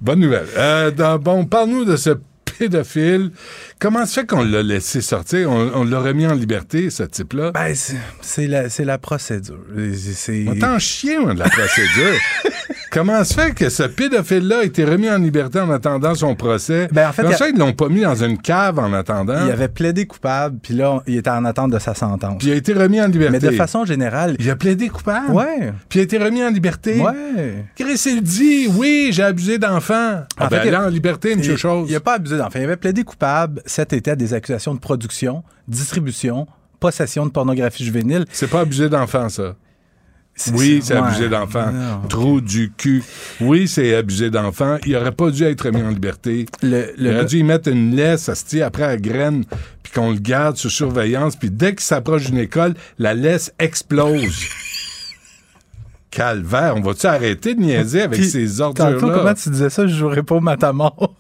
Bonne nouvelle. Euh, dans- bon, parle-nous de ce pédophile. Comment se fait qu'on l'a laissé sortir? On, on l'a remis en liberté, ce type-là? Ben, c'est- la, c'est la procédure. C'est- On t'en chien, moi, de la procédure. Comment se fait que ce pédophile-là a été remis en liberté en attendant son procès? Ben, en fait, Comment il a- ça, ils l'ont pas mis dans une cave en attendant? Il avait plaidé coupable, puis là, il était en attente de sa sentence. Puis il a été remis en liberté. Mais de façon générale, Il a plaidé coupable? ouais, Puis il a été remis en liberté? ouais. Chris, il dit, oui, j'ai abusé d'enfants. Ah En ben, fait, il- là, en liberté, monsieur Il- Chose. Il n'a pas abusé d'enfant. Il avait plaidé coupable cet été à des accusations de production, distribution, possession de pornographie juvénile. C'est pas abusé d'enfants, ça. Oui, c'est ouais. abusé d'enfant. Trou du cul. Oui, c'est abusé d'enfant. Il aurait pas dû être mis en liberté. Le, Il le aurait gars- dû y mettre une laisse, asti, après à graine, puis qu'on le garde sous surveillance, puis dès qu'il s'approche d'une école, la laisse explose. Calvaire, on va-tu arrêter de niaiser avec Puis, ces ordures-là? comment tu disais ça? Je jouerais pas au matamor.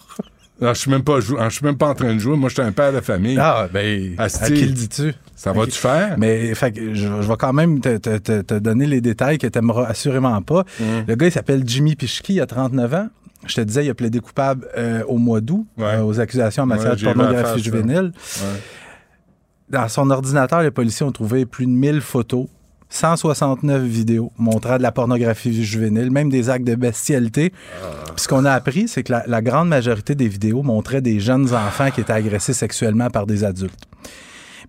Non, je suis même pas jou- je suis même pas en train de jouer. Moi, je suis un père de famille. Ah, ben, Asti. à qui le dis-tu? Ça va-tu faire? Mais fait je, je vais quand même te, te- te- te donner les détails que tu n'aimeras assurément pas. Mm. Le gars, il s'appelle Jimmy Pichki, il a 39 ans. Je te disais, il a plaidé coupable euh, au mois d'août Ouais. euh, aux accusations en matière Ouais, de pornographie juvénile. Ouais. Dans son ordinateur, les policiers ont trouvé plus de 1000 photos, 169 vidéos montrant de la pornographie juvénile, même des actes de bestialité. Puis ce qu'on a appris, c'est que la, la grande majorité des vidéos montraient des jeunes enfants qui étaient agressés sexuellement par des adultes.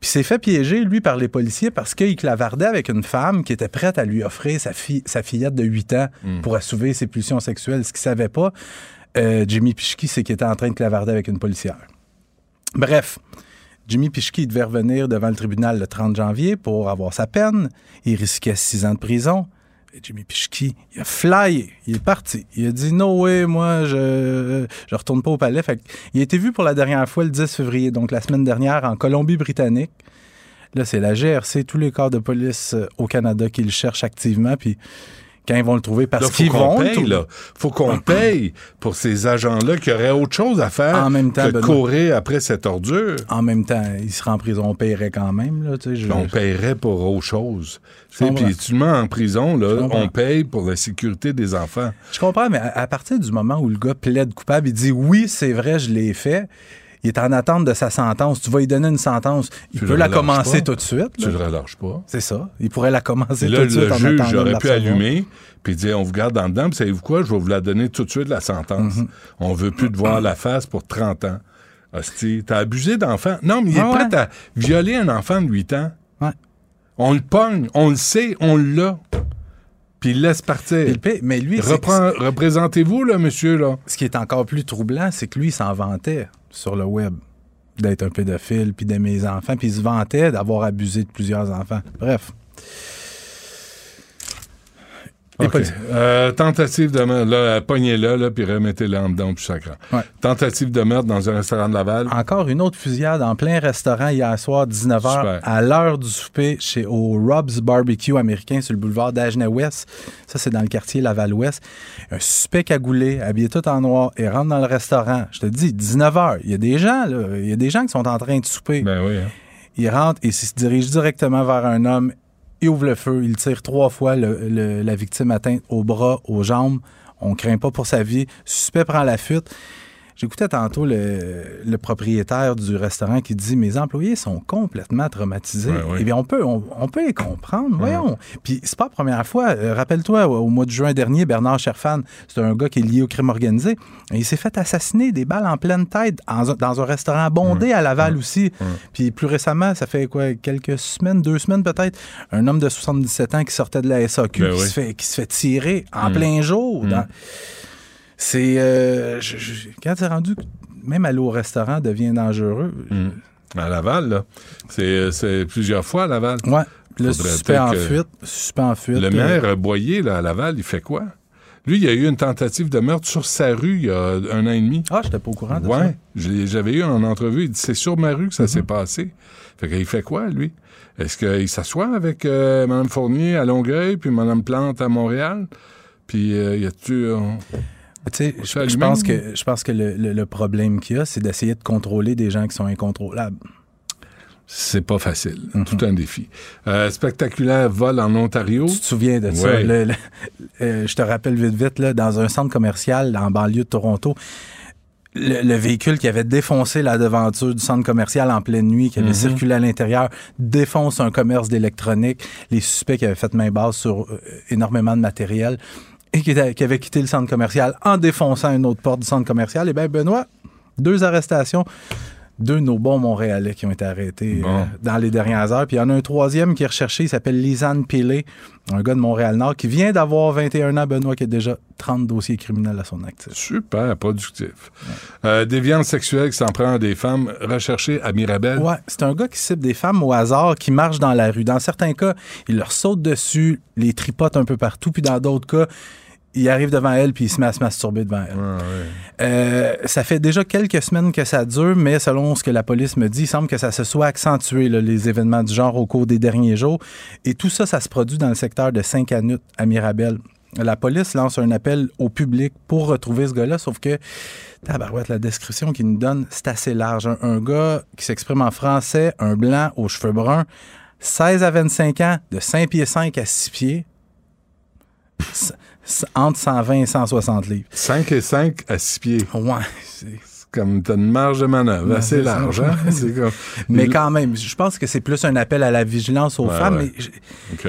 Puis s'est fait piéger, lui, par les policiers parce qu'il clavardait avec une femme qui était prête à lui offrir sa, fille, sa fillette de 8 ans pour assouvir ses pulsions sexuelles. Ce qu'il savait pas, euh, Jimmy Pichki, c'est qu'il était en train de clavarder avec une policière. Bref, Jimmy Pichki devait revenir devant le tribunal le 30 janvier pour avoir sa peine. Il risquait six ans de prison. Jimmy Pichki, il a flyé. Il est parti. Il a dit No way, moi, je, je retourne pas au palais. Il a été vu pour la dernière fois le 10 février, donc la semaine dernière, en Colombie-Britannique. Là, c'est la GRC, tous les corps de police euh, au Canada qui le cherchent activement. Quand ils vont le trouver, parce qu'ils qu'on vont paye, là. Faut qu'on paye pour ces agents-là qui auraient autre chose à faire En même temps, que Benoît. courir après cette ordure. En même temps, il sera en prison, on paierait quand même. Là, tu sais, je- On paierait pour autre chose. Puis tu mets en prison, là, on paye pour la sécurité des enfants. Je comprends, mais à, à partir du moment où le gars plaide coupable, il dit oui, c'est vrai, je l'ai fait. Il est en attente de sa sentence. Tu vas lui donner une sentence. Il Tu peut le la commencer pas. tout de suite. Tu là. le relâches pas. C'est ça. Il pourrait la commencer tout là, de suite le en juge aurait pu allumer puis dire on vous garde en dedans, puis savez-vous quoi, je vais vous la donner tout de suite, la sentence. Mhm. On veut plus te voir la face pour 30 ans. Hostie, t'as abusé d'enfant. Non, mais il est Ah ouais. prêt à violer un enfant de 8 ans. Ouais. On le pogne, on le sait, on l'a. Puis il laisse partir. Le mais lui, Reprend- Représentez-vous, là, monsieur, là. ce qui est encore plus troublant, c'est que lui, il s'en vantait sur le web d'être un pédophile, puis d'aimer les enfants, puis se vantait d'avoir abusé de plusieurs enfants. Bref. Les OK. policiers- Euh, tentative de meurtre, là, pognez-la, là, puis remettez-la en dedans, puis. Ouais. Tentative de meurtre dans un restaurant de Laval. Encore une autre fusillade en plein restaurant hier soir, 19h, Super. à l'heure du souper, chez au Rob's Barbecue américain sur le boulevard d'Agenais-Ouest. Ça, c'est dans le quartier Laval-Ouest. Un suspect cagoulé, habillé tout en noir, et rentre dans le restaurant. Je te dis, 19h. Il y a des gens, là, il y a des gens qui sont en train de souper. Ben oui. hein. Il rentre et se dirige directement vers un homme. Ouvre le feu. Il tire trois fois la victime atteinte au bras, aux jambes. On craint pas pour sa vie. Suspect prend la fuite. J'écoutais tantôt le, le propriétaire du restaurant qui dit Mes employés sont complètement traumatisés. Ouais, ouais. Eh bien, on peut, on, on peut les comprendre. Voyons. Puis, c'est pas la première fois. Euh, Rappelle-toi, au, mois de juin dernier, Bernard Cherfan, c'est un gars qui est lié au crime organisé. Il s'est fait assassiner des balles en pleine tête en- dans un restaurant bondé à Laval aussi. Puis, plus récemment, ça fait quoi, quelques semaines, deux semaines peut-être, un homme de 77 ans qui sortait de la SAQ, Ben qui, se fait, qui se fait tirer en plein jour. dans- c'est. euh, je- je- quand c'est rendu même aller au restaurant devient dangereux. À Laval, là. C'est, euh, c'est plusieurs fois à Laval. Ouais. Le suspect en fuite. Suspect en fuite. Le euh, maire euh, Boyer, là, à Laval, il fait quoi? Lui, il y a eu une tentative de meurtre sur sa rue il y a un an et demi. Ah, j'étais pas au courant de ça. Ouais, l'ai- j'avais eu en entrevue. Il dit c'est sur ma rue que ça Mhm. s'est passé. Fait qu'il fait quoi, lui? Est-ce qu'il s'assoit avec euh, Mme Fournier à Longueuil, puis Mme Plante à Montréal? Puis euh, y a-tu. euh, Tu sais, C'est je, pense que, je pense que le, le- le problème qu'il y a, c'est d'essayer de contrôler des gens qui sont incontrôlables. c'est pas facile. Mhm. Tout un défi. Euh, spectaculaire vol en Ontario. Tu te souviens de ça? Ouais. Le- le- euh, je te rappelle vite, vite, là, dans un centre commercial en banlieue de Toronto, le, le véhicule qui avait défoncé la devanture du centre commercial en pleine nuit, qui avait Mhm. circulé à l'intérieur, défonce un commerce d'électronique. Les suspects qui avaient fait main basse sur euh, énormément de matériel et qui, était- qui avaient quitté le centre commercial en défonçant une autre porte du centre commercial. Eh bien, Benoît, deux arrestations. deux de nos bons Montréalais qui ont été arrêtés Bon. euh, dans les dernières heures. Puis il y en a un troisième qui est recherché, il s'appelle Lisanne Pélé, un gars de Montréal-Nord qui vient d'avoir 21 ans, Benoît, qui a déjà 30 dossiers criminels à son actif. Super productif. Euh, déviance sexuelle qui s'en prend à des femmes recherchées à Mirabel. Ouais, c'est un gars qui cible des femmes au hasard qui marchent dans la rue. Dans certains cas, il leur saute dessus, les tripote un peu partout, puis dans d'autres cas, il arrive devant elle puis il se met à se masturber devant elle. Ah. Euh, ça fait déjà quelques semaines que ça dure, mais selon ce que la police me dit, il semble que ça se soit accentué, là, les événements du genre au cours des derniers jours. Et tout ça, ça se produit dans le secteur de Saint-Canut à Mirabel. La police lance un appel au public pour retrouver ce gars-là, sauf que, tabarouette, la description qu'il nous donne, c'est assez large. Un, un gars qui s'exprime en français, un blanc aux cheveux bruns, 16 à 25 ans, de 5 pieds 5 à 6 pieds, entre 120 et 160 livres. 5 et 5 à 6 pieds. Ouais, c'est- comme t'as une marge de manœuvre Ouais, assez large. Hein? C'est comme... Mais quand même, je pense que c'est plus un appel à la vigilance aux Ouais, femmes. ouais. Mais je,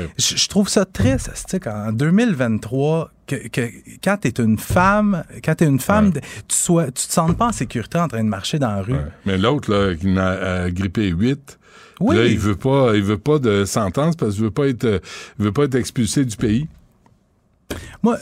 OK. je- je trouve ça triste, tu qu'en 2023, que, que quand tu es une femme, quand tu une femme, tu sois, tu te sens pas en sécurité en train de marcher dans la rue. Mais l'autre, là, qui en a grippé 8, Oui. là, il veut pas, il veut pas de sentence parce qu'il veut pas être, euh, il veut pas être expulsé du pays. Moi,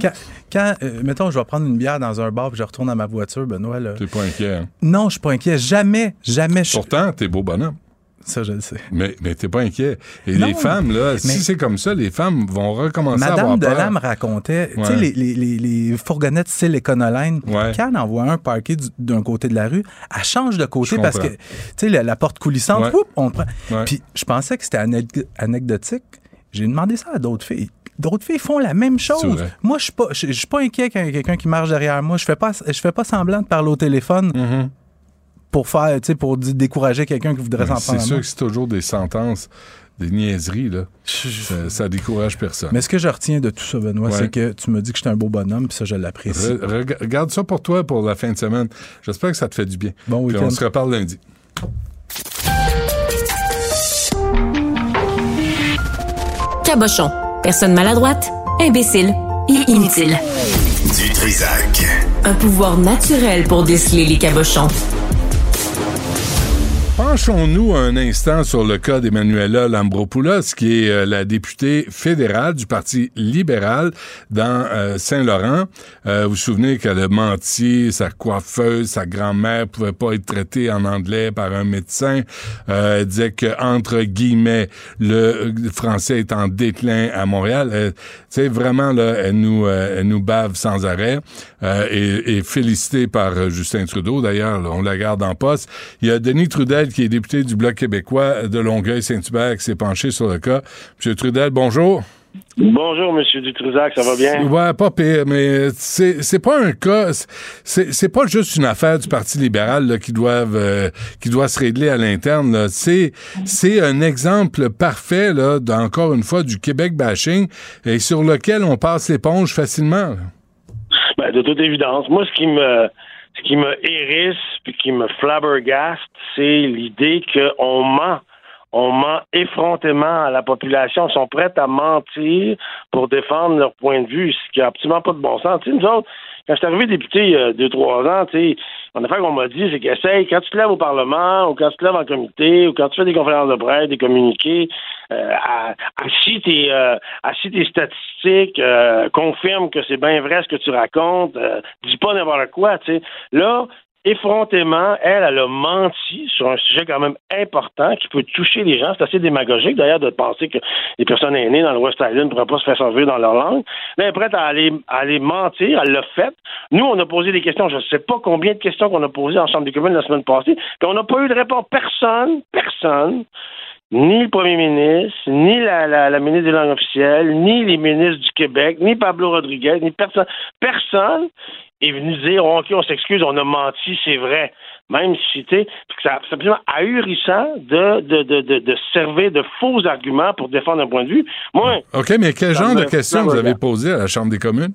quand, quand, euh, mettons, je vais prendre une bière dans un bar puis je retourne à ma voiture, Benoît, là, T'es pas inquiet. hein? non, je suis pas inquiet. Jamais, jamais. je- Pourtant, t'es beau bonhomme. Ça, je le sais. Mais, mais t'es pas inquiet. Et Non, les femmes, là, mais- si c'est comme ça, les femmes vont recommencer à Madame avoir peur. Delam racontait, tu sais, les, les, les, les fourgonnettes style Ouais. quand elle en voit un parqué du- d'un côté de la rue, elle change de côté Je parce que, tu sais, la, la porte coulissante, Ouais. whoop, on prend. Puis je pensais que c'était anec- anecdotique. J'ai demandé ça à d'autres filles. D'autres filles font la même chose. Moi, je suis pas, je suis pas inquiet quand il y a quelqu'un qui marche derrière moi. Je fais pas, je fais pas semblant de parler au téléphone Mhm. pour faire, tu sais, pour décourager quelqu'un qui voudrait s'en C'est prendre. à sûr que c'est toujours des sentences, des niaiseries, là. Ça, ça décourage personne. Mais ce que je retiens de tout ça, Benoît, Ouais. c'est que tu me dis que je suis un beau bonhomme, puis ça, je l'apprécie. Re- rega- regarde ça pour toi pour la fin de semaine. J'espère que ça te fait du bien. Bon Puis week-end. on se reparle lundi. Cabochon. Personne maladroite, imbécile et inutile. Du Trisac. Un pouvoir naturel pour déceler les cabochons. Penchons-nous un instant sur le cas d'Emmanuela Lambropoulos, qui est euh, la députée fédérale du Parti libéral dans euh, Saint-Laurent. Euh, vous vous souvenez qu'elle a menti, sa coiffeuse, sa grand-mère pouvait pas être traitée en anglais par un médecin. Euh, elle disait que entre guillemets, le français est en déclin à Montréal. Sais, vraiment, là, elle nous, elle nous bave sans arrêt. Et, et félicitée par Justin Trudeau, d'ailleurs, on la garde en poste. Il y a Denis Trudel, qui est député du Bloc québécois de Longueuil-Saint-Hubert, qui s'est penché sur le cas. Monsieur Trudel, bonjour. Bonjour, Monsieur Dutrisac, ça va bien? Ouais, pas pire, mais c'est pas un cas, c'est pas juste une affaire du Parti libéral là, qui doivent euh, qui doit se régler à l'interne. C'est un exemple parfait là, encore une fois du Québec bashing et sur lequel on passe l'éponge facilement. Ben, de toute évidence. Moi, ce qui me ce qui me hérisse puis qui me flabbergaste, c'est l'idée qu'on ment. On ment effrontément à la population. Ils sont prêts à mentir pour défendre leur point de vue, ce qui n'a absolument pas de bon sens. Tu sais, nous autres, quand je suis arrivé député il y a deux, trois ans, tu sais, en affaire qu'on m'a dit, c'est qu'essaye, quand tu te lèves au Parlement, ou quand tu te lèves en comité, ou quand tu fais des conférences de presse, des communiqués, euh, assis tes, euh, tes statistiques, euh, confirme que c'est bien vrai ce que tu racontes, euh, dis pas n'importe quoi, tu sais. Là, effrontément, elle, elle a menti sur un sujet quand même important qui peut toucher les gens. C'est assez démagogique, d'ailleurs, de penser que les personnes aînées dans le West Island ne pourraient pas se faire servir dans leur langue. Là, elle est prête à aller, à aller mentir. Elle l'a fait. Nous, on a posé des questions. Je ne sais pas combien de questions qu'on a posées en Chambre des communes la semaine passée. Puis on n'a pas eu de réponse. Personne, personne, ni le premier ministre, ni la ministre des langues officielles, ni les ministres du Québec, ni Pablo Rodriguez, ni personne, personne est venu dire OK, on s'excuse, on a menti, c'est vrai. Même si tu sais, c'est absolument ahurissant de, de, de, de, de servir de faux arguments pour défendre un point de vue. Moi, OK, mais quel genre de questions vous avez posées à la Chambre des communes?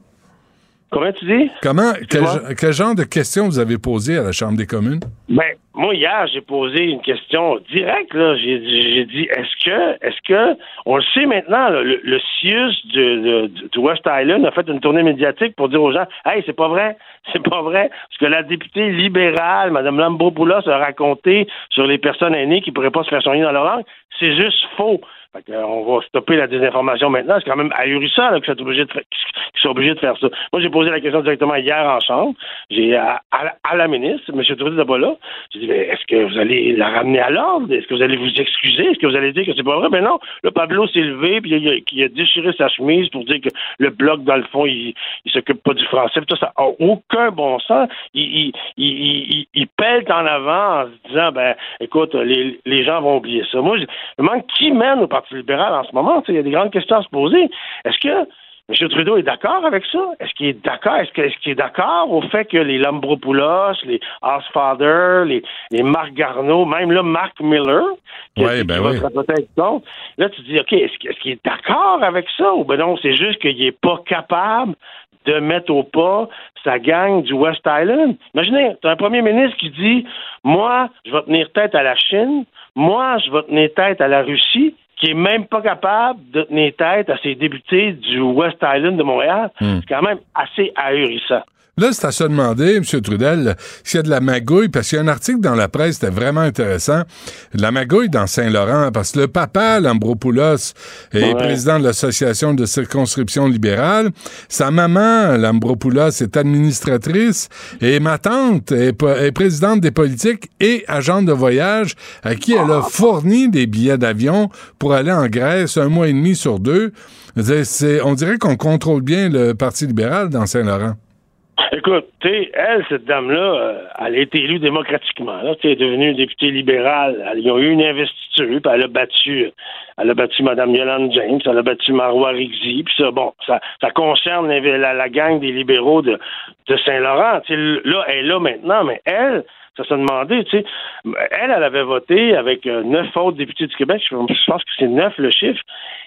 Comment tu dis? Comment, quel, genre de questions vous avez posées à la Chambre des communes? Ben, moi, hier, j'ai posé une question directe. Là. J'ai, j'ai dit est-ce que, est-ce que, on le sait maintenant, là, le, le CIUS de, de- de West Island a fait une tournée médiatique pour dire aux gens Hey, c'est pas vrai, c'est pas vrai. Ce que la députée libérale, Mme Lambropoulos, a raconté sur les personnes aînées qui pourraient pas se faire soigner dans leur langue, c'est juste faux. Euh, on va stopper la désinformation maintenant. C'est quand même ahurissant là, que soit obligé de qu'ils soient obligés de faire ça. Moi, j'ai posé la question directement hier en chambre. J'ai à, à la- ministre, M. Trudeau n'est là. J'ai dit, mais est-ce que vous allez la ramener à l'ordre? Est-ce que vous allez vous excuser? Est-ce que vous allez dire que c'est pas vrai? Ben non. Le Pablo s'est levé, puis il a, déchiré sa chemise pour dire que le bloc, dans le fond, il, il s'occupe pas du français. Puis ça a aucun bon sens. Il, pèle en avant en se disant, ben, écoute, les, gens vont oublier ça. Moi, je me qui mène au Parti libéral en ce moment. Il y a des grandes questions à se poser. Est-ce que M. Trudeau est d'accord avec ça? Est-ce qu'il est d'accord? Est-ce qu'il est d'accord au fait que les Lambropoulos, les Osfather, les, les Marc Garneau, même là, Mark Miller, qui, Ouais, qui ben va oui. se peut-être contre, là, tu te dis, OK, est-ce, qu'il est d'accord avec ça? Ou ben non, c'est juste qu'il est pas capable de mettre au pas sa gang du West Island? Imaginez, tu as un premier ministre qui dit Moi, je vais tenir tête à la Chine, moi, je vais tenir tête à la Russie, qui est même pas capable de tenir tête à ses députés du West Island de Montréal. C'est quand même assez ahurissant. Là, c'est à se demander, M. Trudel, s'il y a de la magouille, parce qu'il y a un article dans la presse, c'était vraiment intéressant, de la magouille dans Saint-Laurent, parce que le papa, Lambropoulos, est Ouais. président de l'Association de circonscription libérale. Sa maman, Lambropoulos, est administratrice, et ma tante est, présidente des politiques et agente de voyage, à qui elle a fourni des billets d'avion pour aller en Grèce un mois et demi sur deux. On dirait qu'on contrôle bien le Parti libéral dans Saint-Laurent. Écoute, tu elle, cette dame-là, euh, elle a été élue démocratiquement. Là, elle est devenue députée libérale. Ils ont eu une investiture, puis elle a battu, elle a battu Mme Yolande James, elle a battu Marois Rigzi, puis ça, bon, ça, ça concerne la, la- gang des libéraux de, de Saint-Laurent. Là, elle est là maintenant, mais elle, ça se demandait, tu sais, elle, elle avait voté avec euh, neuf autres députés du Québec, je pense que c'est neuf le chiffre.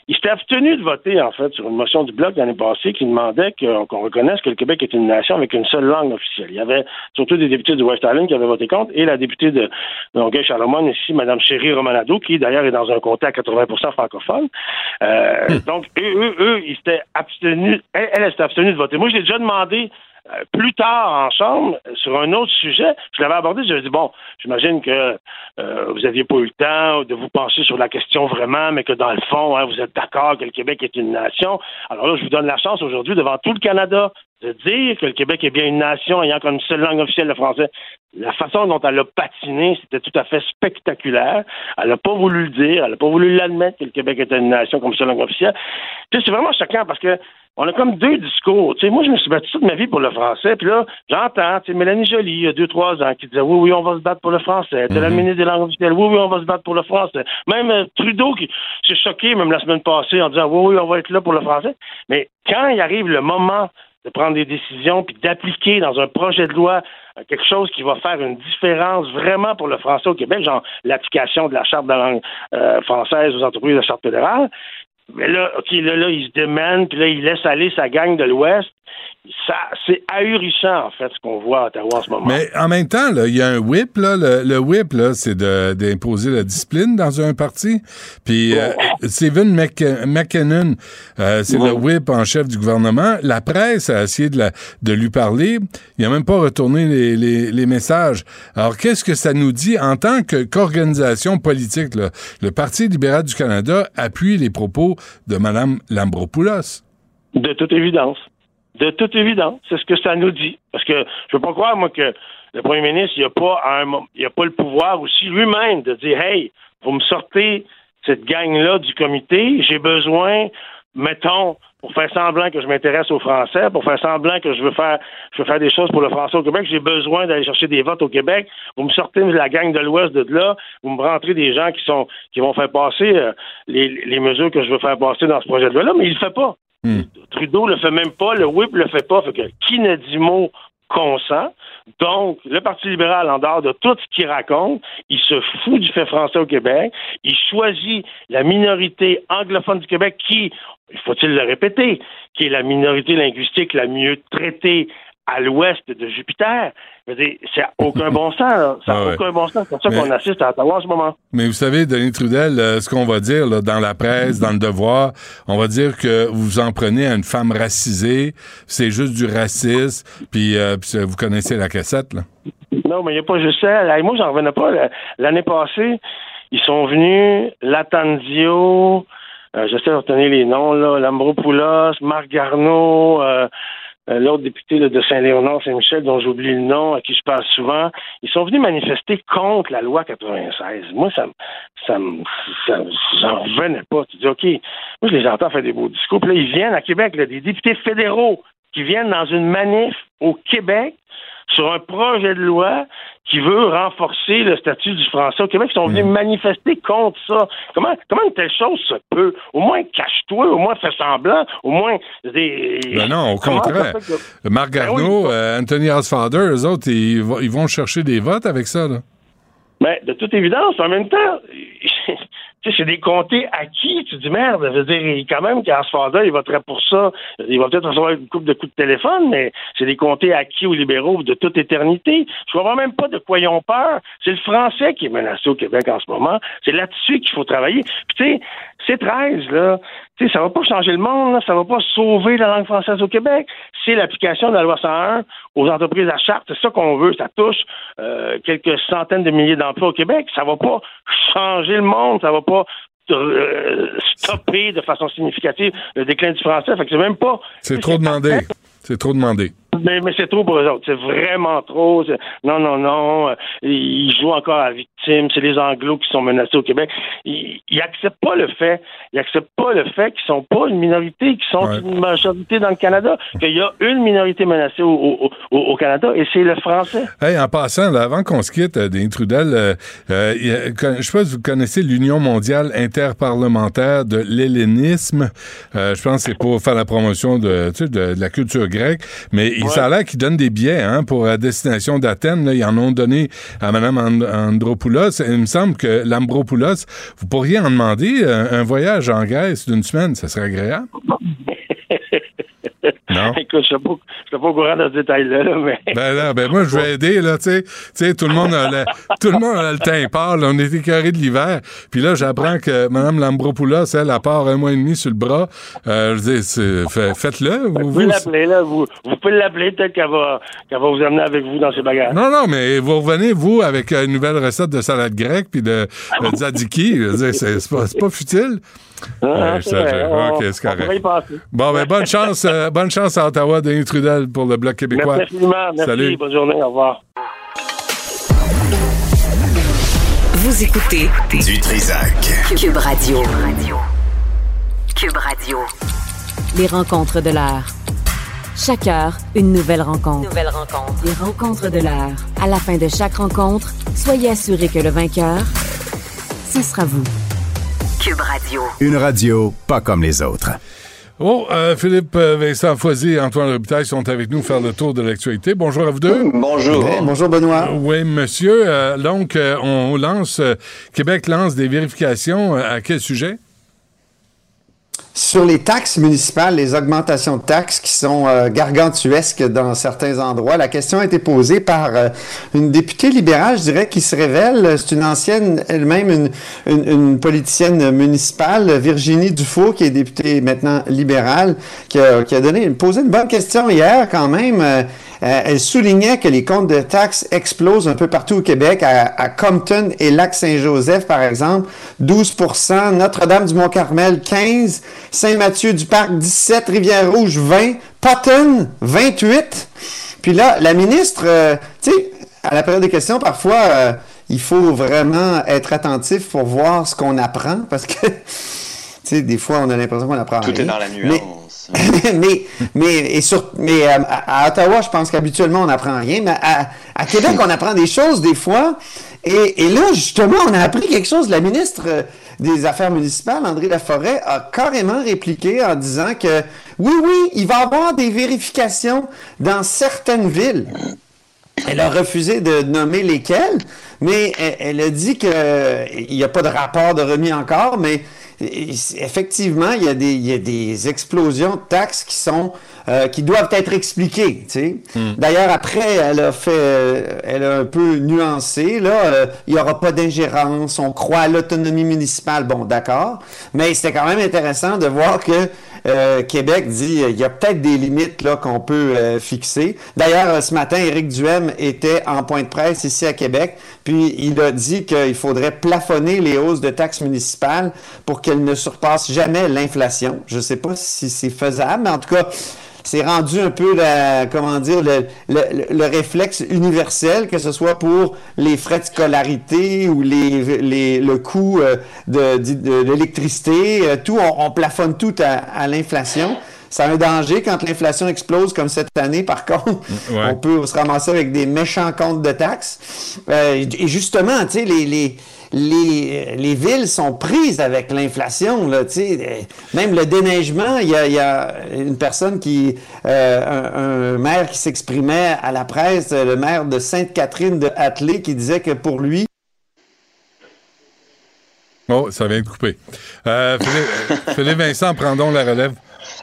Ils s'étaient abstenus de voter, en fait, sur une motion du Bloc l'année passée qui demandait que- qu'on reconnaisse que le Québec est une nation avec une seule langue officielle. Il y avait surtout des députés du West Island qui avaient voté contre et la députée de Longueuil-Charlemagne ici, Mme Chérie Romanado, qui d'ailleurs est dans un comté à 80% francophone. Euh, Donc, eux, eux, eux, ils s'étaient abstenus, elle, elle, s'était abstenue de voter. Moi, je l'ai déjà demandé euh, plus tard en chambre, euh, sur un autre sujet, je l'avais abordé, je dit, bon, j'imagine que euh, vous n'aviez pas eu le temps de vous pencher sur la question vraiment, mais que dans le fond, hein, vous êtes d'accord que le Québec est une nation. Alors là, je vous donne la chance aujourd'hui, devant tout le Canada, de dire que le Québec est bien une nation ayant comme seule langue officielle le français. La façon dont elle a patiné, c'était tout à fait spectaculaire. Elle n'a pas voulu le dire, elle n'a pas voulu l'admettre que le Québec était une nation comme seule langue officielle. C'est vraiment choquant parce que on a comme deux discours. Tu sais, moi, je me suis battu toute ma vie pour le français, puis là, j'entends, tu sais, Mélanie Joly, il y a deux, trois ans, qui disait oui, oui, on va se battre pour le français. T'as la ministre des langues officielles, oui, oui, on va se battre pour le français. Même euh, Trudeau qui s'est choqué, même la semaine passée, en disant oui, oui, on va être là pour le français. Mais quand il arrive le moment de prendre des décisions puis d'appliquer dans un projet de loi euh, quelque chose qui va faire une différence vraiment pour le français au Québec, genre l'application de la charte de la langue euh, française aux entreprises de la charte fédérale. Mais là, OK, là, là, il se démène, puis là, il laisse aller sa gang de l'Ouest. Ça, c'est ahurissant, en fait, ce qu'on voit à Ottawa en ce moment. Mais en même temps, il y a un whip. Là, le, le whip, là, c'est de- d'imposer la discipline dans un parti. Puis euh, Stephen Mc- McKinnon, euh, c'est le whip en chef du gouvernement. La presse a essayé de, la- de lui parler. Il n'a même pas retourné les, les- les messages. Alors, qu'est-ce que ça nous dit en tant que- qu'organisation politique? Là, le Parti libéral du Canada appuie les propos de Mme Lambropoulos. De toute évidence. De toute évidence. C'est ce que ça nous dit. Parce que je veux pas croire, moi, que le premier ministre, il n'a pas, un il a pas le pouvoir aussi lui-même de dire Hey, vous me sortez cette gang-là du comité, j'ai besoin, mettons, pour faire semblant que je m'intéresse aux Français, pour faire semblant que je veux faire je veux faire des choses pour le français au Québec, j'ai besoin d'aller chercher des votes au Québec. Vous me sortez de la gang de l'Ouest de là, vous me rentrez des gens qui sont qui vont faire passer euh, les, les mesures que je veux faire passer dans ce projet de loi-là, mais il le fait pas. Trudeau le fait même pas, le whip le fait pas. Qui ne dit mot consent. Donc, le Parti libéral, en dehors de tout ce qu'il raconte, il se fout du fait français au Québec. Il choisit la minorité anglophone du Québec qui, faut-il le répéter, qui est la minorité linguistique la mieux traitée à l'ouest de Jupiter. Je veux dire, c'est aucun bon sens. là. Ça n'a Ah ouais. aucun bon sens. C'est pour ça qu'on assiste à Ottawa en ce moment. Mais vous savez, Denis Trudel, euh, ce qu'on va dire là, dans la presse, dans le devoir, on va dire que vous en prenez à une femme racisée, c'est juste du racisme, puis, euh, puis, vous connaissez la cassette, là. Non, mais il n'y a pas juste ça. Moi, j'en revenais pas. La- L'année passée, ils sont venus, Latanzio, euh, j'essaie de retenir les noms, là, Lambropoulos, Marc Garneau, euh, l'autre député de Saint-Léonard, Saint-Michel, dont j'oublie le nom, à qui je parle souvent, ils sont venus manifester contre la loi 96. Moi, ça ça ça j'en revenais pas. Tu dis, OK, moi, je les entends faire des beaux discours. Puis là, ils viennent à Québec, là, des députés fédéraux qui viennent dans une manif au Québec sur un projet de loi qui veut renforcer le statut du français au Québec. Ils sont venus manifester contre ça. Comment, comment une telle chose se peut? Au moins, cache-toi, au moins, fais semblant, au moins... Des... Ben non, au Comment contraire. que- Marc Ben oui, Garneau, euh, Anthony Housefather, eux autres, ils, vont- ils vont chercher des votes avec ça, là. Ben, de toute évidence, en même temps, c'est des comtés acquis. Tu dis merde, je veux dire, quand même, qu'à ce fond-là, il voterait pour ça. Il va peut-être recevoir une coupe de coups de téléphone, mais c'est des comtés acquis aux libéraux de toute éternité. Je comprends même pas de quoi ils ont peur. C'est le français qui est menacé au Québec en ce moment. C'est là-dessus qu'il faut travailler. Puis, tu sais, c'est 13, là. Tu sais, ça va pas changer le monde, là. ça va pas sauver la langue française au Québec. C'est l'application de la loi 101 aux entreprises à charte. C'est ça qu'on veut. Ça touche euh, quelques centaines de milliers d'emplois au Québec. Ça va pas changer le monde. Ça va pas euh, stopper de façon significative le déclin du français. Fait que c'est même pas. C'est trop demandé. C'est trop demandé. Mais, mais c'est trop pour eux autres. C'est vraiment trop. Non, non, non. Euh, Ils jouent encore à la victime. C'est les Anglos qui sont menacés au Québec. Ils, ils acceptent pas le fait. Ils acceptent pas le fait qu'ils sont pas une minorité, qu'ils sont Ouais. une majorité dans le Canada. Qu'il y a une minorité menacée au, au- au- au Canada et c'est le français. Hey, en passant, là, avant qu'on se quitte, euh, Denis Trudel, euh, euh, je sais pas si vous connaissez l'Union mondiale interparlementaire de l'hellénisme. Euh, je pense que c'est pour faire la promotion de la culture grecque. Mais il ça a l'air qu'ils donnent des billets hein, pour la destination d'Athènes. là. Ils en ont donné à Mme And- Andropoulos. Il me semble que l'Ambropoulos, vous pourriez en demander euh, un voyage en Grèce d'une semaine. Ça serait agréable. Non? Écoute, je ne suis pas au courant de ce détail-là, là, mais. Ben là, ben moi je vais aider là, tu sais, tu sais tout le monde a le, tout le monde a le teint pâle, on est écœuré de l'hiver. Puis là, j'apprends que Mme Lambropoulos, elle, a part un mois et demi sur le bras. Euh, je dis, faites-le. Vous Vous, pouvez l'appeler, là. Vous, vous pouvez l'appeler, peut-être qu'elle va, qu'elle va vous amener avec vous dans ses bagages. non, non, mais vous revenez, vous, avec une nouvelle recette de salade grecque puis de, de tzatziki. C'est pas, pas futile. Ah, je- ok, c'est correct. Bon, ben bonne chance, euh, bonne chance à Ottawa, Denis Trudel, pour le Bloc québécois. Merci. Merci. Salut. Bonne journée. Au revoir. Vous écoutez Du Trisac. Cube Radio. Cube Radio. Les rencontres de l'heure. Chaque heure, une nouvelle rencontre. Nouvelle rencontre. Les rencontres de l'heure. À la fin de chaque rencontre, soyez assurés que le vainqueur, ce sera vous. Cube Radio. Une radio pas comme les autres. Oh, euh, Philippe euh, Vincent Foisy et Antoine Robitaille sont avec nous faire le tour de l'actualité. Bonjour à vous deux. Bonjour. bonjour Benoît. Oui, monsieur. Euh, donc, euh, on lance, euh, Québec lance des vérifications. euh, à quel sujet? Sur les taxes municipales, les augmentations de taxes qui sont euh, gargantuesques dans certains endroits, la question a été posée par euh, une députée libérale, je dirais, qui se révèle. C'est une ancienne, elle-même une, une, une politicienne municipale, Virginie Dufault, qui est députée maintenant libérale, qui a, qui a donné, posé une bonne question hier quand même. Euh, elle soulignait que les comptes de taxes explosent un peu partout au Québec, à, à Compton et Lac-Saint-Joseph, par exemple, 12% Notre-Dame-du-Mont-Carmel, 15% Saint-Mathieu-du-Parc, 17 Rivière-Rouge, 20 Potton, 28% Puis là, la ministre, euh, tu sais, à la période des questions, parfois, euh, il faut vraiment être attentif pour voir ce qu'on apprend, parce que, tu sais, des fois, on a l'impression qu'on apprend Tout rien. est dans la Mais- mais, mais, et mais à, Ottawa, je pense qu'habituellement, on n'apprend rien. Mais à, Québec, on apprend des choses des fois. Et, là, justement, on a appris quelque chose. La ministre des Affaires municipales, André Laforêt, a carrément répliqué en disant que oui, oui, il va y avoir des vérifications dans certaines villes. Elle a refusé de nommer lesquelles, mais elle, elle a dit qu'il n'y a pas de rapport de remis encore, mais effectivement, il y, a des, il y a des explosions de taxes qui sont euh, qui doivent être expliquées. Tu sais. Hmm. D'ailleurs, après, elle a fait, euh, elle a un peu nuancé. Là, euh, il n'y aura pas d'ingérence. On croit à l'autonomie municipale. Bon, d'accord. Mais c'était quand même intéressant de voir que euh, Québec dit il y a peut-être des limites qu'on peut euh, fixer. D'ailleurs, ce matin, Éric Duhem était en point de presse ici à Québec, puis il a dit qu'il faudrait plafonner les hausses de taxes municipales pour qu'elles ne surpassent jamais l'inflation. Je ne sais pas si c'est faisable, mais en tout cas, c'est rendu un peu la, comment dire, le, le, le, réflexe universel, que ce soit pour les frais de scolarité ou les, les le coût euh, de, de, l'électricité, euh, tout, on, on, plafonne tout à, à l'inflation. C'est un danger quand l'inflation explose comme cette année. Par contre, ouais. on peut se ramasser avec des méchants comptes de taxes. Euh, et justement, tu sais, les, les les, les villes sont prises avec l'inflation. Même le déneigement, il y a, une personne qui, euh, un, maire qui s'exprimait à la presse, le maire de Sainte-Catherine de Hatley, qui disait que pour lui, Oh, ça vient de couper. Euh, Philippe, Philippe Vincent, prendons la relève.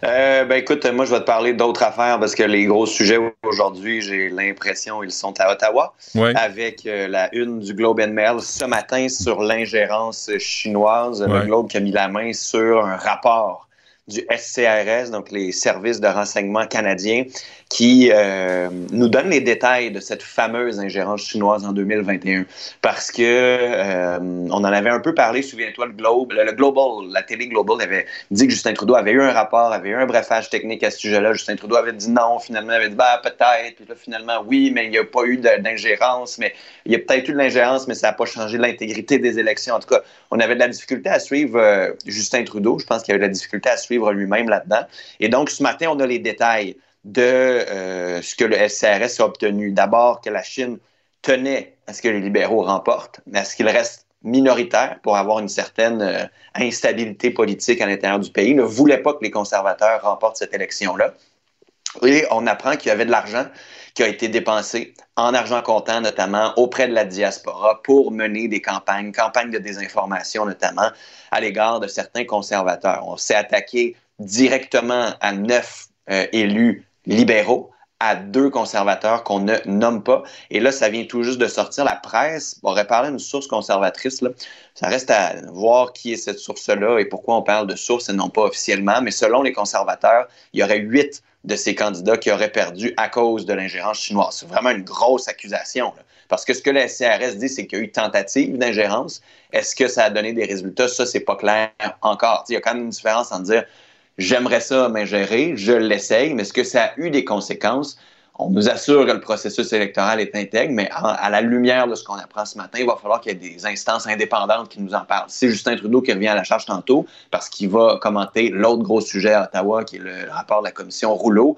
Euh, ben écoute, moi je vais te parler d'autres affaires parce que les gros sujets aujourd'hui, j'ai l'impression ils sont à Ottawa, ouais. avec euh, la une du Globe and Mail ce matin sur l'ingérence chinoise. Ouais. Le Globe qui a mis la main sur un rapport du SCRS, donc les services de renseignement canadiens, qui euh, nous donne les détails de cette fameuse ingérence chinoise en 2021. Parce que euh, on en avait un peu parlé, souviens-toi, le Globe, le, Global, la télé Global avait dit que Justin Trudeau avait eu un rapport, avait eu un brefage technique à ce sujet-là. Justin Trudeau avait dit non, finalement, il avait dit bah peut-être, puis là finalement oui, mais il n'y a pas eu d'ingérence, mais il y a peut-être eu de l'ingérence, mais ça n'a pas changé l'intégrité des élections. En tout cas, on avait de la difficulté à suivre euh, Justin Trudeau. Je pense qu'il y avait de la difficulté à suivre lui-même là-dedans. Et donc ce matin, on a les détails de euh, ce que le SCRS a obtenu. D'abord, que la Chine tenait à ce que les libéraux remportent, mais à ce qu'ils restent minoritaires pour avoir une certaine euh, instabilité politique à l'intérieur du pays, ne voulait pas que les conservateurs remportent cette élection-là. Et on apprend qu'il y avait de l'argent qui a été dépensé en argent comptant, notamment auprès de la diaspora, pour mener des campagnes, campagnes de désinformation, notamment à l'égard de certains conservateurs. On s'est attaqué directement à neuf euh, élus libéraux à deux conservateurs qu'on ne nomme pas. Et là, ça vient tout juste de sortir. La presse aurait parlé d'une source conservatrice. Là. Ça reste à voir qui est cette source-là et pourquoi on parle de source et non pas officiellement. Mais selon les conservateurs, il y aurait huit de ces candidats qui auraient perdu à cause de l'ingérence chinoise. C'est vraiment une grosse accusation. Parce que ce que la CRS dit, c'est qu'il y a eu tentative d'ingérence. Est-ce que ça a donné des résultats? Ça, c'est pas clair encore. il y a quand même une différence en dire j'aimerais ça m'ingérer, je l'essaye, mais est-ce que ça a eu des conséquences? On nous assure que le processus électoral est intègre, mais à, la lumière de ce qu'on apprend ce matin, il va falloir qu'il y ait des instances indépendantes qui nous en parlent. C'est Justin Trudeau qui revient à la charge tantôt parce qu'il va commenter l'autre gros sujet à Ottawa, qui est le rapport de la commission Rouleau.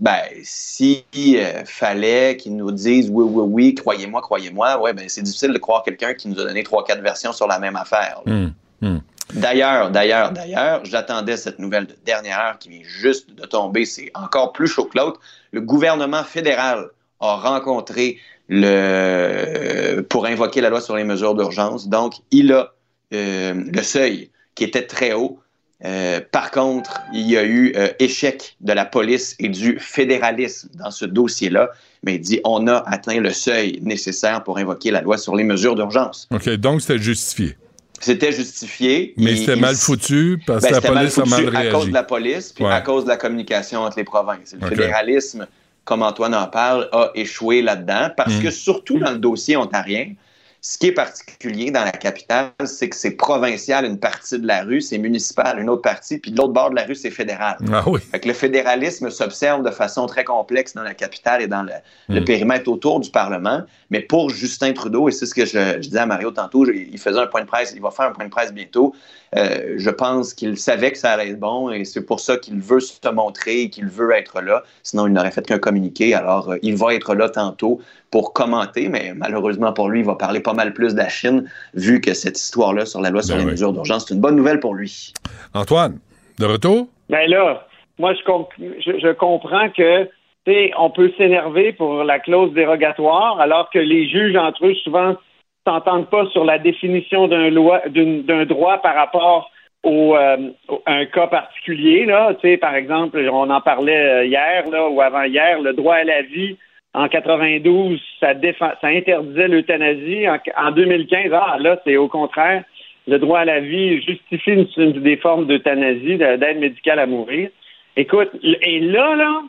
Ben, s'il euh, fallait qu'ils nous disent oui, oui, oui, croyez-moi, croyez-moi, ouais, ben c'est difficile de croire quelqu'un qui nous a donné trois, quatre versions sur la même affaire. Mmh, mmh. D'ailleurs, d'ailleurs, d'ailleurs, j'attendais cette nouvelle de dernière heure qui vient juste de tomber. C'est encore plus chaud que l'autre. Le gouvernement fédéral a rencontré le pour invoquer la loi sur les mesures d'urgence. Donc, il a euh, le seuil qui était très haut. Euh, par contre, il y a eu euh, échec de la police et du fédéralisme dans ce dossier-là, mais il dit on a atteint le seuil nécessaire pour invoquer la loi sur les mesures d'urgence. OK, donc c'était justifié. C'était justifié. Mais c'était mal foutu parce que ben, la police mal a mal réagi. à cause de la police, puis Ouais. à cause de la communication entre les provinces. Le fédéralisme, comme Antoine en parle, a échoué là-dedans parce Mm. que surtout dans le dossier ontarien, ce qui est particulier dans la capitale, c'est que c'est provincial une partie de la rue, c'est municipal une autre partie, puis de l'autre bord de la rue, c'est fédéral. Ah oui. Fait que le fédéralisme s'observe de façon très complexe dans la capitale et dans le, le périmètre autour du Parlement. Mais pour Justin Trudeau, et c'est ce que je, je disais à Mario tantôt, je- il faisait un point de presse, il va faire un point de presse bientôt. Euh, je pense qu'il savait que ça allait être bon et c'est pour ça qu'il veut se montrer et qu'il veut être là. Sinon, il n'aurait fait qu'un communiqué. Alors, euh, il va être là tantôt pour commenter, mais malheureusement pour lui, il va parler pas mal plus de la Chine, vu que cette histoire-là sur la loi sur Ben les oui. mesures d'urgence, c'est une bonne nouvelle pour lui. Antoine, de retour? Ben là, moi, je, comp- je, je comprends que, tu sais, on peut s'énerver pour la clause dérogatoire, alors que les juges entre eux souvent s'entendent pas sur la définition d'un loi, droit par rapport euh, au- un cas particulier, là, tu sais, par exemple, on en parlait euh, hier, là, ou avant-hier, le droit à la vie. En 92, ça, défend, ça interdisait l'euthanasie. En, en 2015, ah, là, c'est au contraire. Le droit à la vie justifie une, des formes d'euthanasie, de- d'aide médicale à mourir. Écoute, et là, là,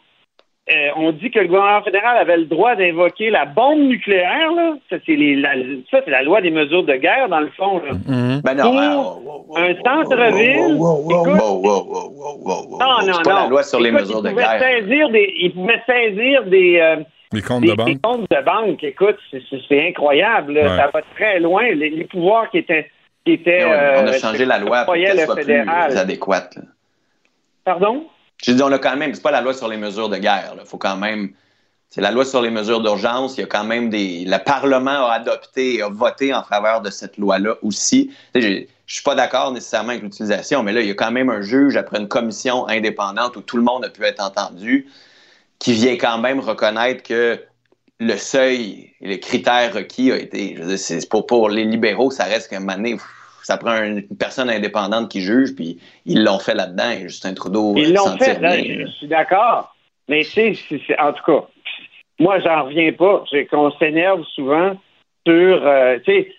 euh, on dit que le gouvernement fédéral avait le droit d'invoquer la bombe nucléaire, là. Ça, c'est les- la, ça, c'est la loi des mesures de guerre, dans le fond, là. Ben non, Pour un centre-ville. non, non, C'est pas non. la loi sur les Écoute, mesures de guerre. Saisir des, ils pouvaient saisir des, euh, Les comptes des, de banque. des comptes de banque. Écoute, c'est- c'est c'est incroyable. là. Ouais. Ça va très loin. Les, les pouvoirs qui étaient. Qui étaient ouais, on a euh, changé la loi pour qu'elle le soit plus adéquate. Pardon? Je dis, on a quand même, c'est pas la loi sur les mesures de guerre. Il faut quand même. C'est la loi sur les mesures d'urgence. Il y a quand même des. Le Parlement a adopté et a voté en faveur de cette loi-là aussi. Je suis pas d'accord nécessairement avec l'utilisation, mais là, il y a quand même un juge après une commission indépendante où tout le monde a pu être entendu, qui vient quand même reconnaître que le seuil et les critères requis a été. Je veux dire, pour, pour les libéraux, ça reste qu'à un moment donné, ça prend une, personne indépendante qui juge, puis ils l'ont fait là-dedans, et Justin Trudeau. Ils euh, l'ont s'en fait, là, je suis d'accord. Mais tu sais, en tout cas, moi, j'en reviens pas. C'est qu'on s'énerve souvent sur, euh, tu sais,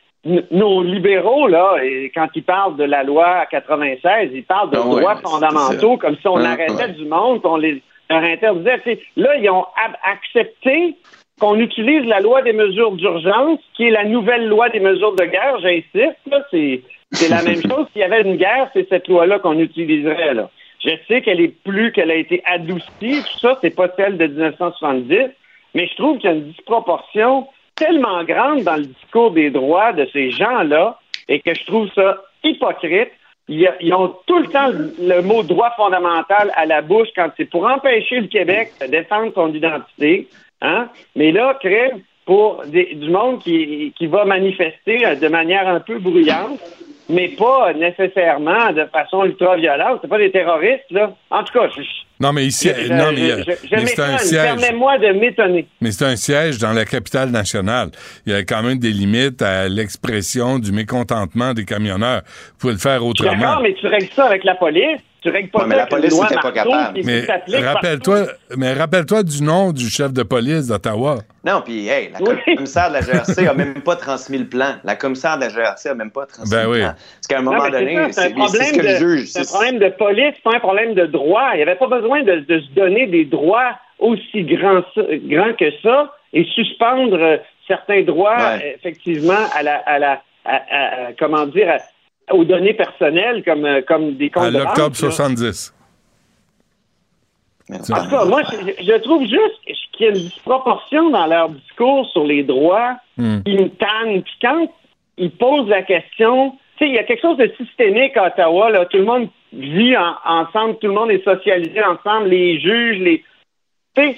nos libéraux, là, et quand ils parlent de la loi 96, ils parlent de Ah droits fondamentaux, comme si on Ouais, arrêtait ouais. du monde, qu'on les leur interdisait. Là, ils ont accepté qu'on utilise la loi des mesures d'urgence, qui est la nouvelle loi des mesures de guerre, j'insiste, là, c'est, c'est la même chose. S'il y avait une guerre, c'est cette loi-là qu'on utiliserait, là. Je sais qu'elle est plus, qu'elle a été adoucie, tout ça, c'est pas celle de 1970, mais je trouve qu'il y a une disproportion tellement grande dans le discours des droits de ces gens-là, et que je trouve ça hypocrite. Ils, ont tout le temps le, mot droit fondamental à la bouche quand c'est pour empêcher le Québec de défendre son identité. Hein? Mais là, crée pour des- du monde qui, qui va manifester euh, de manière un peu bruyante, mais pas nécessairement de façon ultra-violente. C'est pas des terroristes, là. En tout cas, je, Non, mais ici, je- non, mais, je- euh, je- mais c'est un siège. Permets-moi de m'étonner. Mais c'est un siège dans la capitale nationale. Il y a quand même des limites à l'expression du mécontentement des camionneurs. Vous pouvez le faire suis D'accord, autrement. mais tu règles ça avec la police. Tu règles pas Ouais, mais la police n'était pas capable. Mais rappelle-toi, mais rappelle-toi du nom du chef de police d'Ottawa. Non, puis, hey, la Oui. commissaire de la GRC a même pas transmis le plan. La commissaire de la GRC a même pas transmis Ben le oui. plan. Parce qu'à un moment donné, c'est ce que le de- juge. C'est un problème de police, c'est pas un problème de droit. Il n'y avait pas besoin de, de se donner des droits aussi grands, grands que ça et suspendre euh, certains droits, Ouais. effectivement, à la, à la, à- à- à- comment dire, à- aux données personnelles comme, euh, comme des comptes À de l'octobre banque, là. 70. Mais- En tout cas, moi, je, je trouve juste qu'il y a une disproportion dans leur discours sur les droits Hmm. qui me tannent. Puis quand ils posent la question, tu sais, il y a quelque chose de systémique à Ottawa, là. Tout le monde vit en- ensemble, tout le monde est socialisé ensemble, les juges, les. Tu sais,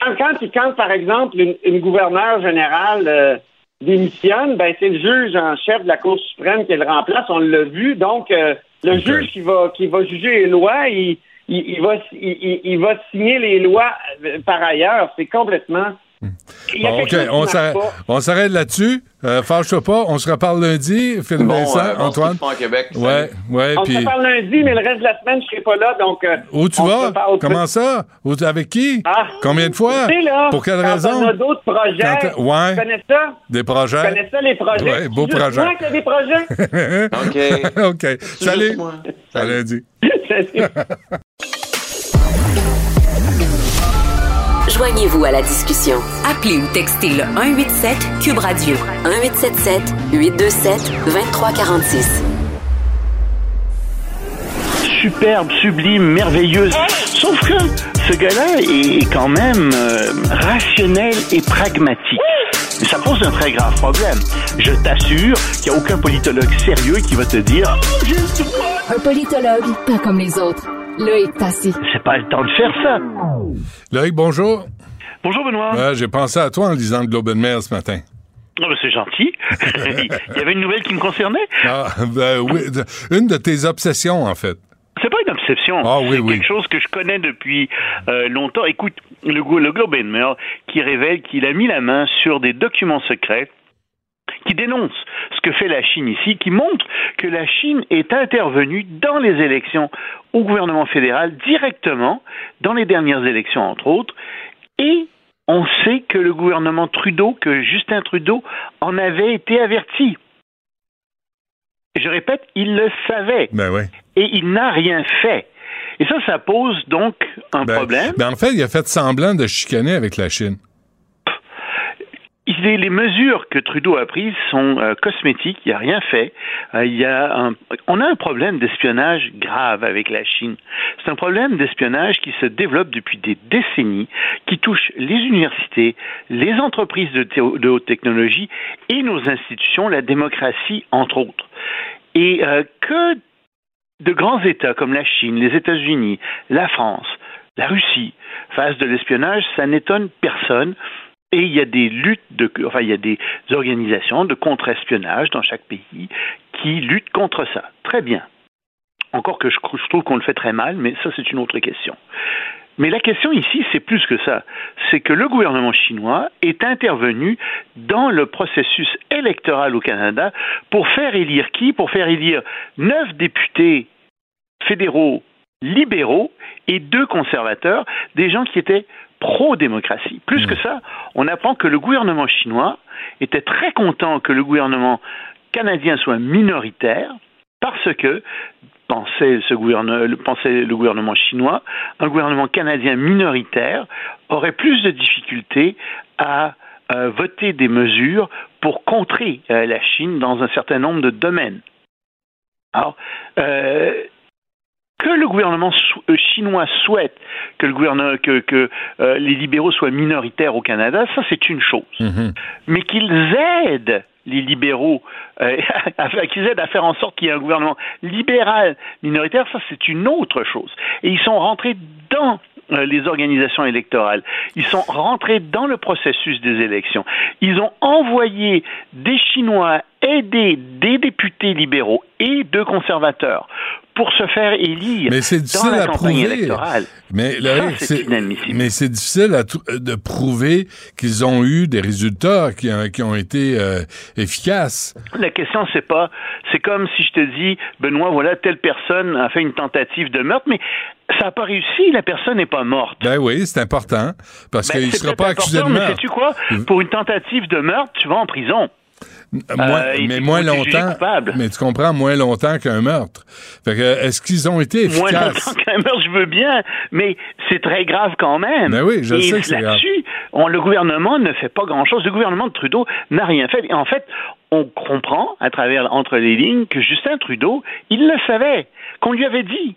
quand, quand, quand, par exemple, une, une gouverneure générale euh, démissionne, ben c'est le juge en chef de la Cour suprême qui le remplace, on l'a vu. Donc, euh, le juge qui va, qui va juger les lois, il, il, il va, il, il- il va signer les lois euh, par ailleurs. C'est complètement. Bon, OK, on s'arrête, pas. on s'arrête là-dessus. Euh, Fâche-toi pas, on se reparle lundi. Philippe Bon, Vincent, euh, bon, Antoine. Québec, Ouais, ouais, On se parle lundi, mais le reste de la semaine, je serai pas là, donc. euh, où tu vas? reparle- Comment ça? Où- avec qui? Ah, Combien de fois? tu là, Pour quelle quand raison? On a d'autres projets. Quand ouais. Tu connais ça? Des Tu projets? connais ça, les projets? Ouais, beau C'est juste projet. moi qui ai des projets? OK. OK. Salut. À lundi. Salut. Joignez-vous à la discussion. Appelez ou textez le 187 Cube Radio 1877 827 2346. superbe, sublime, merveilleuse. Sauf que ce gars-là est quand même euh, rationnel et pragmatique. Mais ça pose un très grave problème. Je t'assure qu'il n'y a aucun politologue sérieux qui va te dire Oh. Un politologue, pas comme les autres. Loïc Passy. C'est pas le temps de faire ça. Loïc, bonjour. Bonjour Benoît. Ouais, J'ai pensé à toi en lisant le Globe and Mail ce matin. Oh, ben, c'est gentil. Il y avait une nouvelle qui me concernait. Ah, ben oui, une de tes obsessions, en fait. C'est pas une obsession. Ah oui, c'est oui. quelque chose que je connais depuis euh, longtemps. Écoute, le, le Globe and Mail qui révèle qu'il a mis la main sur des documents secrets qui dénonce ce que fait la Chine ici, qui montre que la Chine est intervenue dans les élections au gouvernement fédéral directement, dans les dernières élections entre autres, et on sait que le gouvernement Trudeau, que Justin Trudeau en avait été averti. Je répète, il le savait. Ben ouais. Et il n'a rien fait. Et ça, ça pose donc un Ben- problème. ben en fait, il a fait semblant de chicaner avec la Chine. Les, mesures que Trudeau a prises sont euh, cosmétiques, il n'y a rien fait. Euh, on a un problème d'espionnage grave avec la Chine. C'est un problème d'espionnage qui se développe depuis des décennies, qui touche les universités, les entreprises de haute technologie et nos institutions, la démocratie entre autres. Et euh, que de grands États comme la Chine, les États-Unis, la France, la Russie fassent de l'espionnage, ça n'étonne personne. Et il y a des luttes, enfin des organisations de contre-espionnage dans chaque pays qui luttent contre ça. Très bien. Encore que je, je trouve qu'on le fait très mal, mais ça c'est une autre question. Mais la question ici, c'est plus que ça. C'est que le gouvernement chinois est intervenu dans le processus électoral au Canada pour faire élire qui? Pour faire élire neuf députés fédéraux libéraux et deux conservateurs, des gens qui étaient pro-démocratie. Plus que ça, on apprend que le gouvernement chinois était très content que le gouvernement canadien soit minoritaire parce que pensait, ce gouverne- le- pensait le gouvernement chinois, un gouvernement canadien minoritaire aurait plus de difficultés à euh, voter des mesures pour contrer euh, la Chine dans un certain nombre de domaines. Alors, euh, que le gouvernement euh, chinois souhaite que, le gouvernement, que, que, euh, les libéraux soient minoritaires au Canada, ça c'est une chose. Mais qu'ils aident les libéraux, euh, qu'ils aident à faire en sorte qu'il y ait un gouvernement libéral minoritaire, ça c'est une autre chose. Et ils sont rentrés dans les organisations électorales. Ils sont rentrés dans le processus des élections. Ils ont envoyé des Chinois aider des députés libéraux et deux conservateurs pour se faire élire Mais c'est dans difficile la à campagne prouver. électorale. Mais, Ça, c'est c'est- inadmissible. mais c'est difficile à de prouver qu'ils ont eu des résultats qui, ont- qui ont été euh, efficaces. La question, c'est pas, c'est comme si je te dis, Benoît, voilà, telle personne a fait une tentative de meurtre, mais ça n'a pas réussi, la personne n'est pas morte. Ben oui, c'est important parce Ben, qu'il ne sera pas accusé de important, mais meurtre. sais-tu quoi? Pour une tentative de meurtre, tu vas en prison. Moins- Euh, et mais moins longtemps. Mais tu comprends, moins longtemps qu'un meurtre. Fait que, est-ce qu'ils ont été Moins efficaces? longtemps qu'un meurtre, je veux bien, mais c'est très grave quand même. Ben oui, je Et sais que c'est là-dessus, on- le gouvernement ne fait pas grand-chose. Le gouvernement de Trudeau n'a rien fait. Et en fait, on comprend à travers entre les lignes que Justin Trudeau, il le savait, qu'on lui avait dit.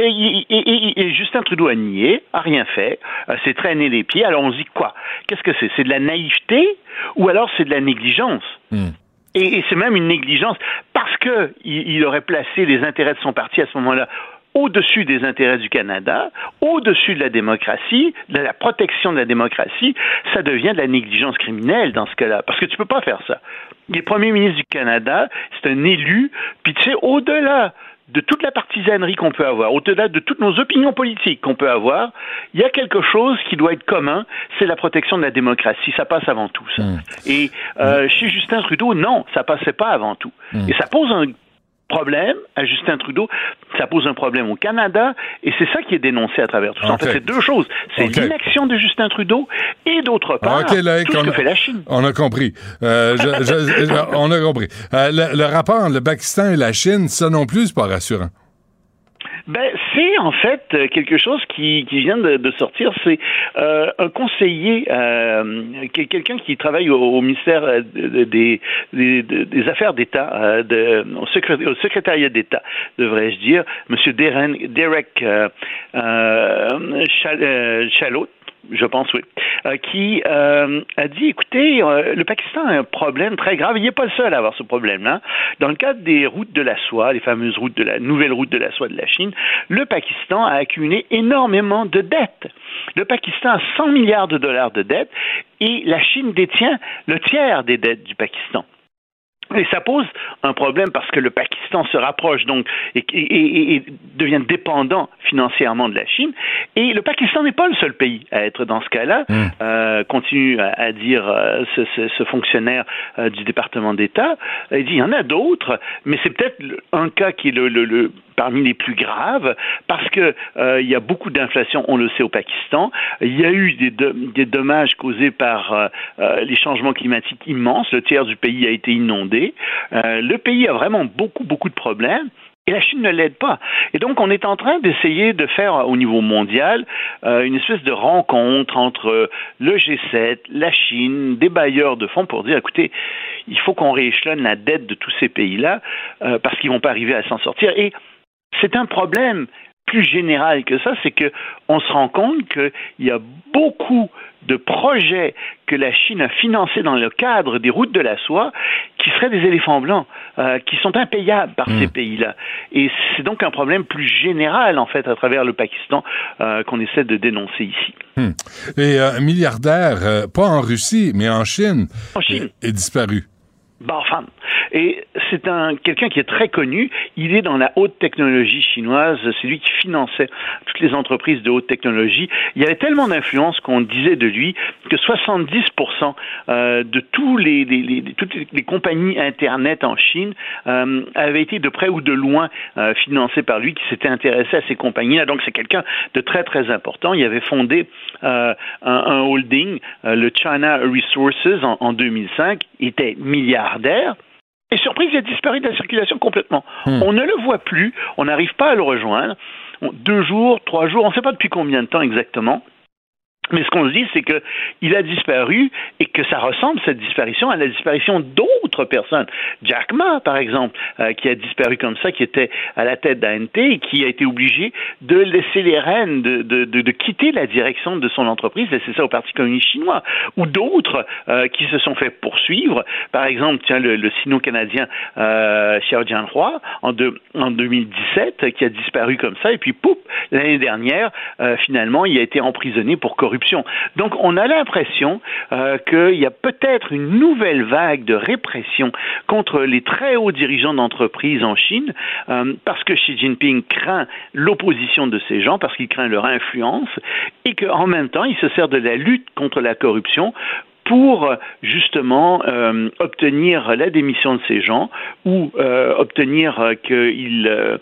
Et, et- et Justin Trudeau a nié, a rien fait, euh, s'est traîné les pieds. Alors on se dit quoi? Qu'est-ce que c'est? C'est de la naïveté ou alors c'est de la négligence? Et, et c'est même une négligence parce que il, aurait placé les intérêts de son parti à ce moment-là au-dessus des intérêts du Canada, au-dessus de la démocratie, de la protection de la démocratie, ça devient de la négligence criminelle dans ce cas-là. Parce que tu peux pas faire ça. Il est premier ministre du Canada, c'est un élu, puis tu sais, au-delà de toute la partisanerie qu'on peut avoir, au-delà de toutes nos opinions politiques qu'on peut avoir, il y a quelque chose qui doit être commun, c'est la protection de la démocratie. Ça passe avant tout, ça. Et euh, chez Justin Trudeau, non, ça passait pas avant tout. Et ça pose un problème à Justin Trudeau, ça pose un problème au Canada, et c'est ça qui est dénoncé à travers tout ça. En fait, c'est deux choses. C'est Ok. l'inaction de Justin Trudeau, et d'autre part, OK, Loïc, tout ce que fait la Chine. on a compris. Euh, je- je- je- on a compris. Euh, le, le rapport entre le Pakistan et la Chine, ça non plus, c'est pas rassurant. Ben, c'est en fait euh, quelque chose qui, vient de, sortir. C'est euh, un conseiller, euh, quel- quelqu'un qui travaille au, ministère de- des, Affaires d'État, au, secré- au secrétariat d'État, devrais-je dire, Deren- Derek Chal- Chalot, je pense, oui, euh, qui euh, a dit, écoutez, euh, le Pakistan a un problème très grave. Il n'est pas le seul à avoir ce problème-là. Dans le cadre des routes de la soie, les fameuses routes de la nouvelle route de la soie de la Chine, le Pakistan a accumulé énormément de dettes. Le Pakistan a 100 milliards de dollars de dettes et la Chine détient le tiers des dettes du Pakistan. Et ça pose un problème parce que le Pakistan se rapproche donc et, et, et, devient dépendant financièrement de la Chine. Et le Pakistan n'est pas le seul pays à être dans ce cas-là, Hmm. euh, continue à, à dire euh, ce, ce, ce, fonctionnaire euh, du département d'État. Il dit il y en a d'autres, mais c'est peut-être un cas qui est le, le, le parmi les plus graves parce que euh, il y a beaucoup d'inflation, on le sait au Pakistan. Il y a eu des, de, des dommages causés par euh, euh, les changements climatiques immenses. Le tiers du pays a été inondé. Euh, le pays a vraiment beaucoup beaucoup de problèmes. Et la Chine ne l'aide pas. Et donc, on est en train d'essayer de faire au niveau mondial euh, une espèce de rencontre entre le G7, la Chine, des bailleurs de fonds pour dire, écoutez, il faut qu'on rééchelonne la dette de tous ces pays-là euh, parce qu'ils vont pas arriver à s'en sortir. Et c'est un problème plus général que ça, c'est que on se rend compte qu'il y a beaucoup de projets que la Chine a financés dans le cadre des routes de la soie qui seraient des éléphants blancs, euh, qui sont impayables par mmh. ces pays-là. Et c'est donc un problème plus général, en fait, à travers le Pakistan euh, qu'on essaie de dénoncer ici. Mmh. Et euh, un milliardaire, pas en Russie, mais en Chine, en Chine. Est disparu. Barfan. Et c'est un quelqu'un qui est très connu. Il est dans la haute technologie chinoise. C'est lui qui finançait toutes les entreprises de haute technologie. Il y avait tellement d'influence qu'on disait de lui que 70% euh, de tous les, les, les, toutes les compagnies Internet en Chine euh, avaient été de près ou de loin euh, financées par lui, qui s'était intéressé à ces compagnies-là. Donc c'est quelqu'un de très très important. Il avait fondé un, un, holding, le China Resources, en, en 2005. Il était milliardaire. Et surprise, il a disparu de la circulation complètement. Hmm. On ne le voit plus, on n'arrive pas à le rejoindre. Deux jours, trois jours, on ne sait pas depuis combien de temps exactement. Mais ce qu'on se dit, c'est que il a disparu et que ça ressemble cette disparition à la disparition d'autres personnes. Jack Ma, par exemple, euh, qui a disparu comme ça, qui était à la tête d'ANT et qui a été obligé de laisser les rênes, de, de, quitter la direction de son entreprise, laisser ça au Parti communiste chinois. Ou d'autres euh, qui se sont fait poursuivre. Par exemple, tiens, le, le sino-canadien euh, Xiao Jianhua en, de, en 2017, qui a disparu comme ça, et puis pouf, l'année dernière, euh, finalement, il a été emprisonné pour corruption donc, on a l'impression euh, qu'il y a peut-être une nouvelle vague de répression contre les très hauts dirigeants d'entreprises en Chine, euh, parce que Xi Jinping craint l'opposition de ces gens, parce qu'il craint leur influence, et qu'en même temps, il se sert de la lutte contre la corruption pour justement euh, obtenir la démission de ces gens ou obtenir qu'ils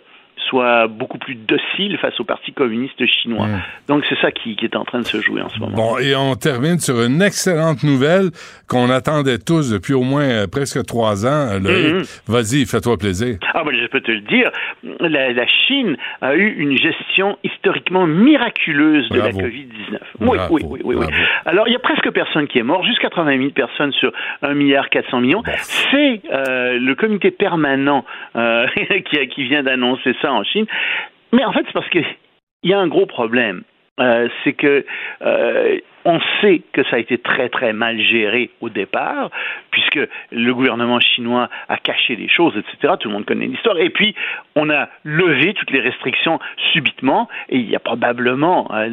soit beaucoup plus docile face au Parti communiste chinois. Mmh. Donc c'est ça qui, qui, est en train de se jouer en ce moment. Bon, et on termine sur une excellente nouvelle qu'on attendait tous depuis au moins euh, presque trois ans. Mmh. Vas-y, fais-toi plaisir. Ah ben, je peux te le dire, la, la, Chine a eu une gestion historiquement miraculeuse de Bravo. la COVID-19. Oui, oui, oui, oui, oui. Alors il y a presque personne qui est mort, juste 80 000 personnes sur 1 milliard 400 millions. Bon. C'est euh, le comité permanent euh, qui, qui vient d'annoncer ça en Chine. Mais en fait, c'est parce qu'il y a un gros problème. Euh, c'est que euh, on sait que ça a été très très mal géré au départ, puisque le gouvernement chinois a caché les choses, etc. Tout le monde connaît l'histoire. Et puis on a levé toutes les restrictions subitement, et il y a probablement euh,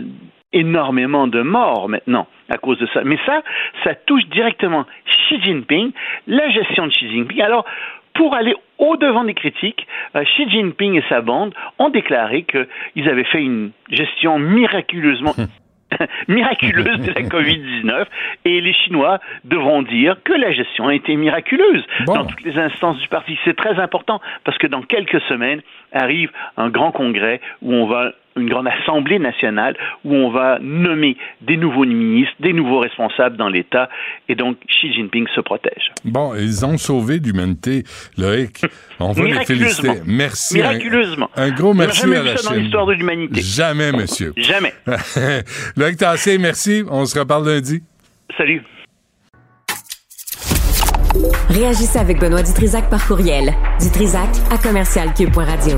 énormément de morts maintenant à cause de ça. Mais ça, ça touche directement Xi Jinping, la gestion de Xi Jinping. Alors pour aller au-devant des critiques, euh, Xi Jinping et sa bande ont déclaré qu'ils avaient fait une gestion miraculeusement miraculeuse de la COVID-19 et les Chinois devront dire que la gestion a été miraculeuse bon. dans toutes les instances du parti. C'est très important parce que dans quelques semaines arrive un grand congrès où on va une grande assemblée nationale où on va nommer des nouveaux ministres, des nouveaux responsables dans l'État, et donc Xi Jinping se protège. Bon, ils ont sauvé l'humanité, Loïc. On va les féliciter. Merci. Miraculeusement. Un, un gros merci jamais à la vu ça Chine. dans l'histoire de l'humanité. Jamais, monsieur. Jamais. Loïc Tassé, merci. On se reparle lundi. Salut. Réagissez avec Benoît Dutrisac par courriel. Dutrisac à commercialcube.radio.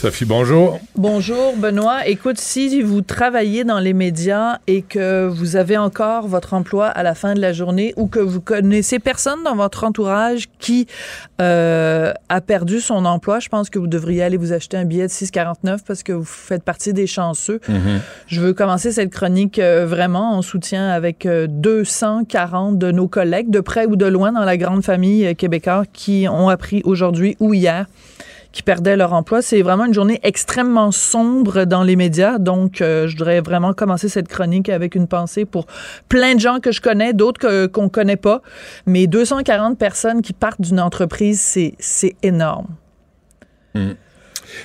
Sophie, bonjour. Bonjour, Benoît. Écoute, si vous travaillez dans les médias et que vous avez encore votre emploi à la fin de la journée ou que vous connaissez personne dans votre entourage qui euh, a perdu son emploi, je pense que vous devriez aller vous acheter un billet de 6,49 parce que vous faites partie des chanceux. Mhm. Je veux commencer cette chronique euh, vraiment en soutien avec euh, 240 de nos collègues, de près ou de loin dans la grande famille euh, québécoise, qui ont appris aujourd'hui ou hier qui perdaient leur emploi. C'est vraiment une journée extrêmement sombre dans les médias. Donc, euh, je voudrais vraiment commencer cette chronique avec une pensée pour plein de gens que je connais, d'autres qu'on connaît pas. Mais 240 personnes qui partent d'une entreprise, c'est, énorme. Mm.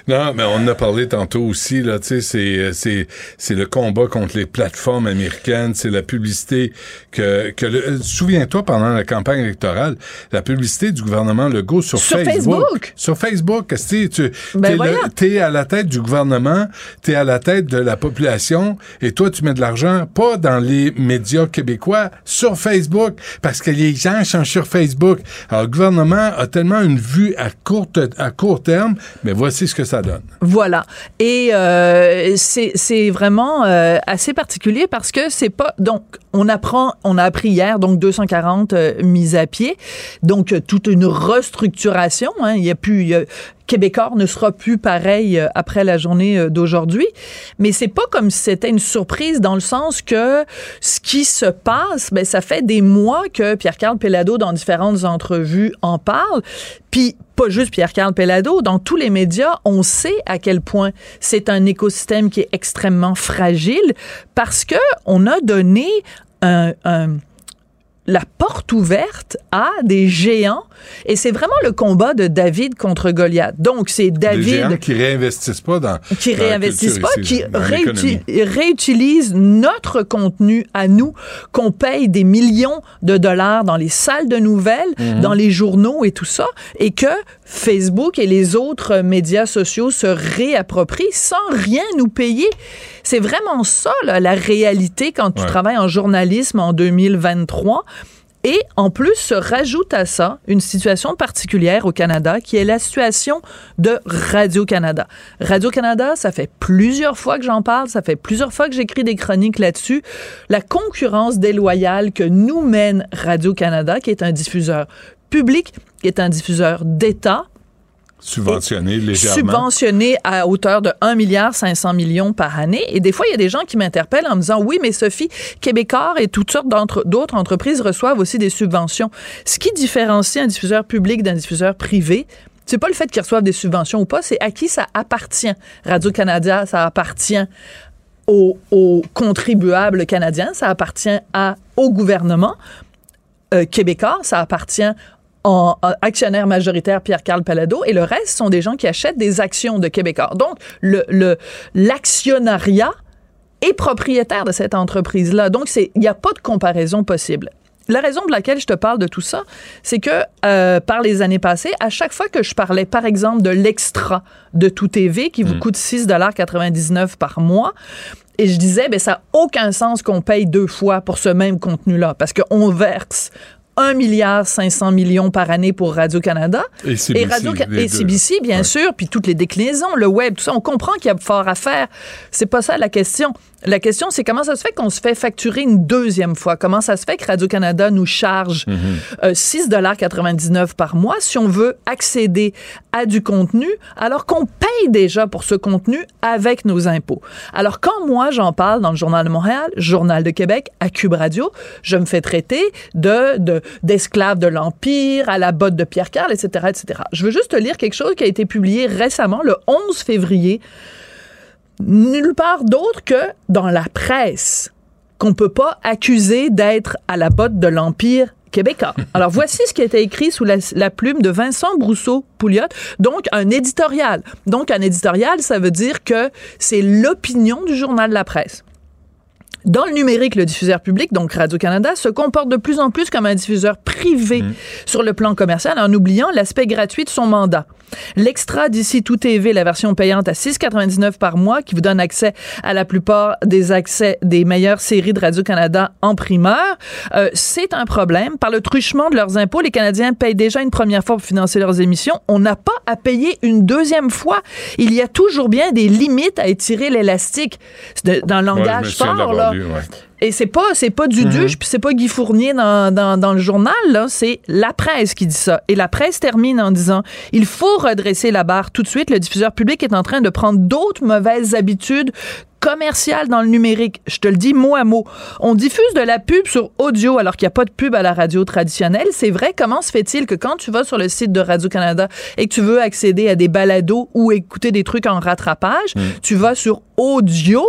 Non, mais on en a parlé tantôt aussi, là, tu sais, c'est, euh, le combat contre les plateformes américaines, c'est la publicité que, que euh, souviens-toi, pendant la campagne électorale, la publicité du gouvernement Legault sur, Sur Facebook. Facebook? Sur Facebook, tu, Ben t'es, à la tête du gouvernement, t'es à la tête de la population, et toi, tu mets de l'argent, pas dans les médias québécois, sur Facebook, parce que les gens sont sur Facebook. Alors, le gouvernement a tellement une vue à, courte, à court terme, mais voici ce que ça donne. Voilà. Et euh, c'est vraiment euh, assez particulier parce que c'est pas donc on apprend on a appris hier donc 240 euh, mises à pied donc toute une restructuration hein, il y a plus Québécois ne sera plus pareil euh, après la journée euh, d'aujourd'hui. Mais c'est pas comme si c'était une surprise dans le sens que ce qui se passe ben ça fait des mois que Pierre-Carl Pellado dans différentes entrevues en parle. Puis pas juste Pierre-Carl Pellado, dans tous les médias, on sait à quel point c'est un écosystème qui est extrêmement fragile parce que on a donné un, un- la porte ouverte à des géants et c'est vraiment le combat de David contre Goliath. Donc c'est Des géants David qui réinvestissent pas dans qui dans la réinvestissent culture pas, ici, qui réuti- réutilisent notre contenu à nous, qu'on paye des millions de dollars dans les salles de nouvelles, Mhm. dans les journaux et tout ça, et que Facebook et les autres médias sociaux se réapproprient sans rien nous payer. C'est vraiment ça, là, la réalité quand tu Ouais. travailles en journalisme en 2023. Et en plus, se rajoute à ça une situation particulière au Canada qui est la situation de Radio-Canada. Radio-Canada, ça fait plusieurs fois que j'en parle, ça fait plusieurs fois que j'écris des chroniques là-dessus. La concurrence déloyale que nous mène Radio-Canada, qui est un diffuseur public, qui est un diffuseur d'État, subventionné légèrement. subventionné à hauteur de 1 milliard 500 millions par année. Et des fois, il y a des gens qui m'interpellent en me disant, oui, mais Sophie, Québécois et toutes sortes d'autres entreprises reçoivent aussi des subventions. Ce qui différencie un diffuseur public d'un diffuseur privé, c'est pas le fait qu'ils reçoivent des subventions ou pas, c'est à qui ça appartient. Radio-Canada, ça appartient aux, aux contribuables canadiens, ça appartient à, au gouvernement euh, québécois, ça appartient en, en actionnaire majoritaire Pierre-Carl Palado et le reste sont des gens qui achètent des actions de Québécois. Donc, le, le, l'actionnariat est propriétaire de cette entreprise-là. Donc, il n'y a pas de comparaison possible. La raison pour laquelle je te parle de tout ça, c'est que euh, par les années passées, à chaque fois que je parlais, par exemple, de l'extra de Tout TV qui vous coûte 6,99 par mois, et je disais, ben ça n'a aucun sens qu'on paye deux fois pour ce même contenu-là, parce qu'on verse 1 milliard 500 millions par année pour Radio-Canada. Et CBC, Radio et CBC, bien sûr, puis toutes les déclinaisons, le web, tout ça. On comprend qu'il y a fort à faire. C'est pas ça la question. La question, c'est comment ça se fait qu'on se fait facturer une deuxième fois? Comment ça se fait que Radio-Canada nous charge euh, 6,99 par mois si on veut accéder à du contenu alors qu'on paye déjà pour ce contenu avec nos impôts? Alors, quand moi, j'en parle dans le Journal de Montréal, Journal de Québec, à Cube Radio, je me fais traiter de, de- d'esclave de l'Empire, à la botte de Pierre Carl, etc., etc. Je veux juste te lire quelque chose qui a été publié récemment, le 11 février, nulle part d'autre que dans la presse, qu'on peut pas accuser d'être à la botte de l'Empire québécois. Alors voici ce qui a été écrit sous la, la plume de Vincent Brousseau-Pouliot, donc un éditorial. Donc un éditorial, ça veut dire que c'est l'opinion du journal de la presse. Dans le numérique, le diffuseur public, donc Radio-Canada, se comporte de plus en plus comme un diffuseur privé sur le plan commercial en oubliant l'aspect gratuit de son mandat. L'extra d'ici tout TV, la version payante à 6,99 par mois, qui vous donne accès à la plupart des accès des meilleures séries de Radio-Canada en primeur, euh, c'est un problème. Par le truchement de leurs impôts, les Canadiens payent déjà une première fois pour financer leurs émissions. On n'a pas à payer une deuxième fois. Il y a toujours bien des limites à étirer l'élastique. Dans le langage fort, là. Ouais. Et c'est pas c'est pas du Mhm. duche puis c'est pas Guy Fournier dans, dans, dans le journal là, c'est la presse qui dit ça. Et la presse termine en disant il faut redresser la barre tout de suite. Le diffuseur public est en train de prendre d'autres mauvaises habitudes commerciales dans le numérique. Je te le dis mot à mot. On diffuse de la pub sur audio alors qu'il n'y a pas de pub à la radio traditionnelle. C'est vrai. Comment se fait-il que quand tu vas sur le site de Radio-Canada et que tu veux accéder à des balados ou écouter des trucs en rattrapage, tu vas sur audio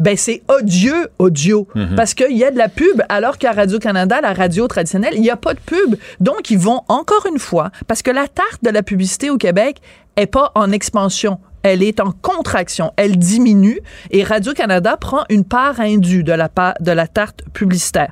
ben c'est odieux audio Mhm. parce qu'il y a de la pub alors qu'à Radio-Canada, la radio traditionnelle, il n'y a pas de pub. Donc ils vont encore une fois parce que la tarte de la publicité au Québec est pas en expansion. Elle est en contraction, elle diminue et Radio-Canada prend une part indue de la, de la tarte publicitaire.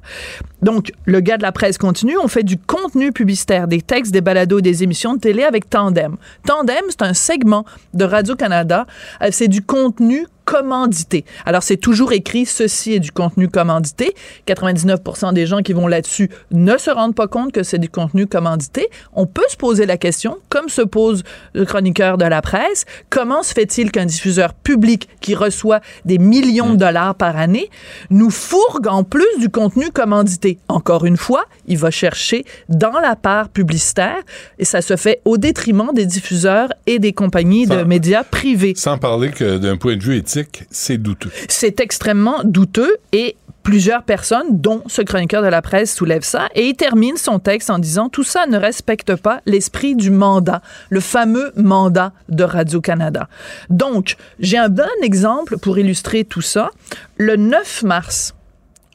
Donc, le gars de la presse continue, on fait du contenu publicitaire, des textes, des balados, des émissions de télé avec Tandem. Tandem, c'est un segment de Radio-Canada, euh, c'est du contenu commandité. Alors, c'est toujours écrit, ceci est du contenu commandité. 99% des gens qui vont là-dessus ne se rendent pas compte que c'est du contenu commandité. On peut se poser la question, comme se pose le chroniqueur de la presse, comment se fait-il qu'un diffuseur public qui reçoit des millions de dollars par année nous fourgue en plus du contenu commandité? Encore une fois, il va chercher dans la part publicitaire et ça se fait au détriment des diffuseurs et des compagnies de médias privés. Sans parler que d'un point de vue éthique, c'est douteux. C'est extrêmement douteux et plusieurs personnes, dont ce chroniqueur de la presse, soulèvent ça et il termine son texte en disant tout ça ne respecte pas l'esprit du mandat, le fameux mandat de Radio-Canada. Donc, j'ai un bon exemple pour illustrer tout ça. Le 9 mars,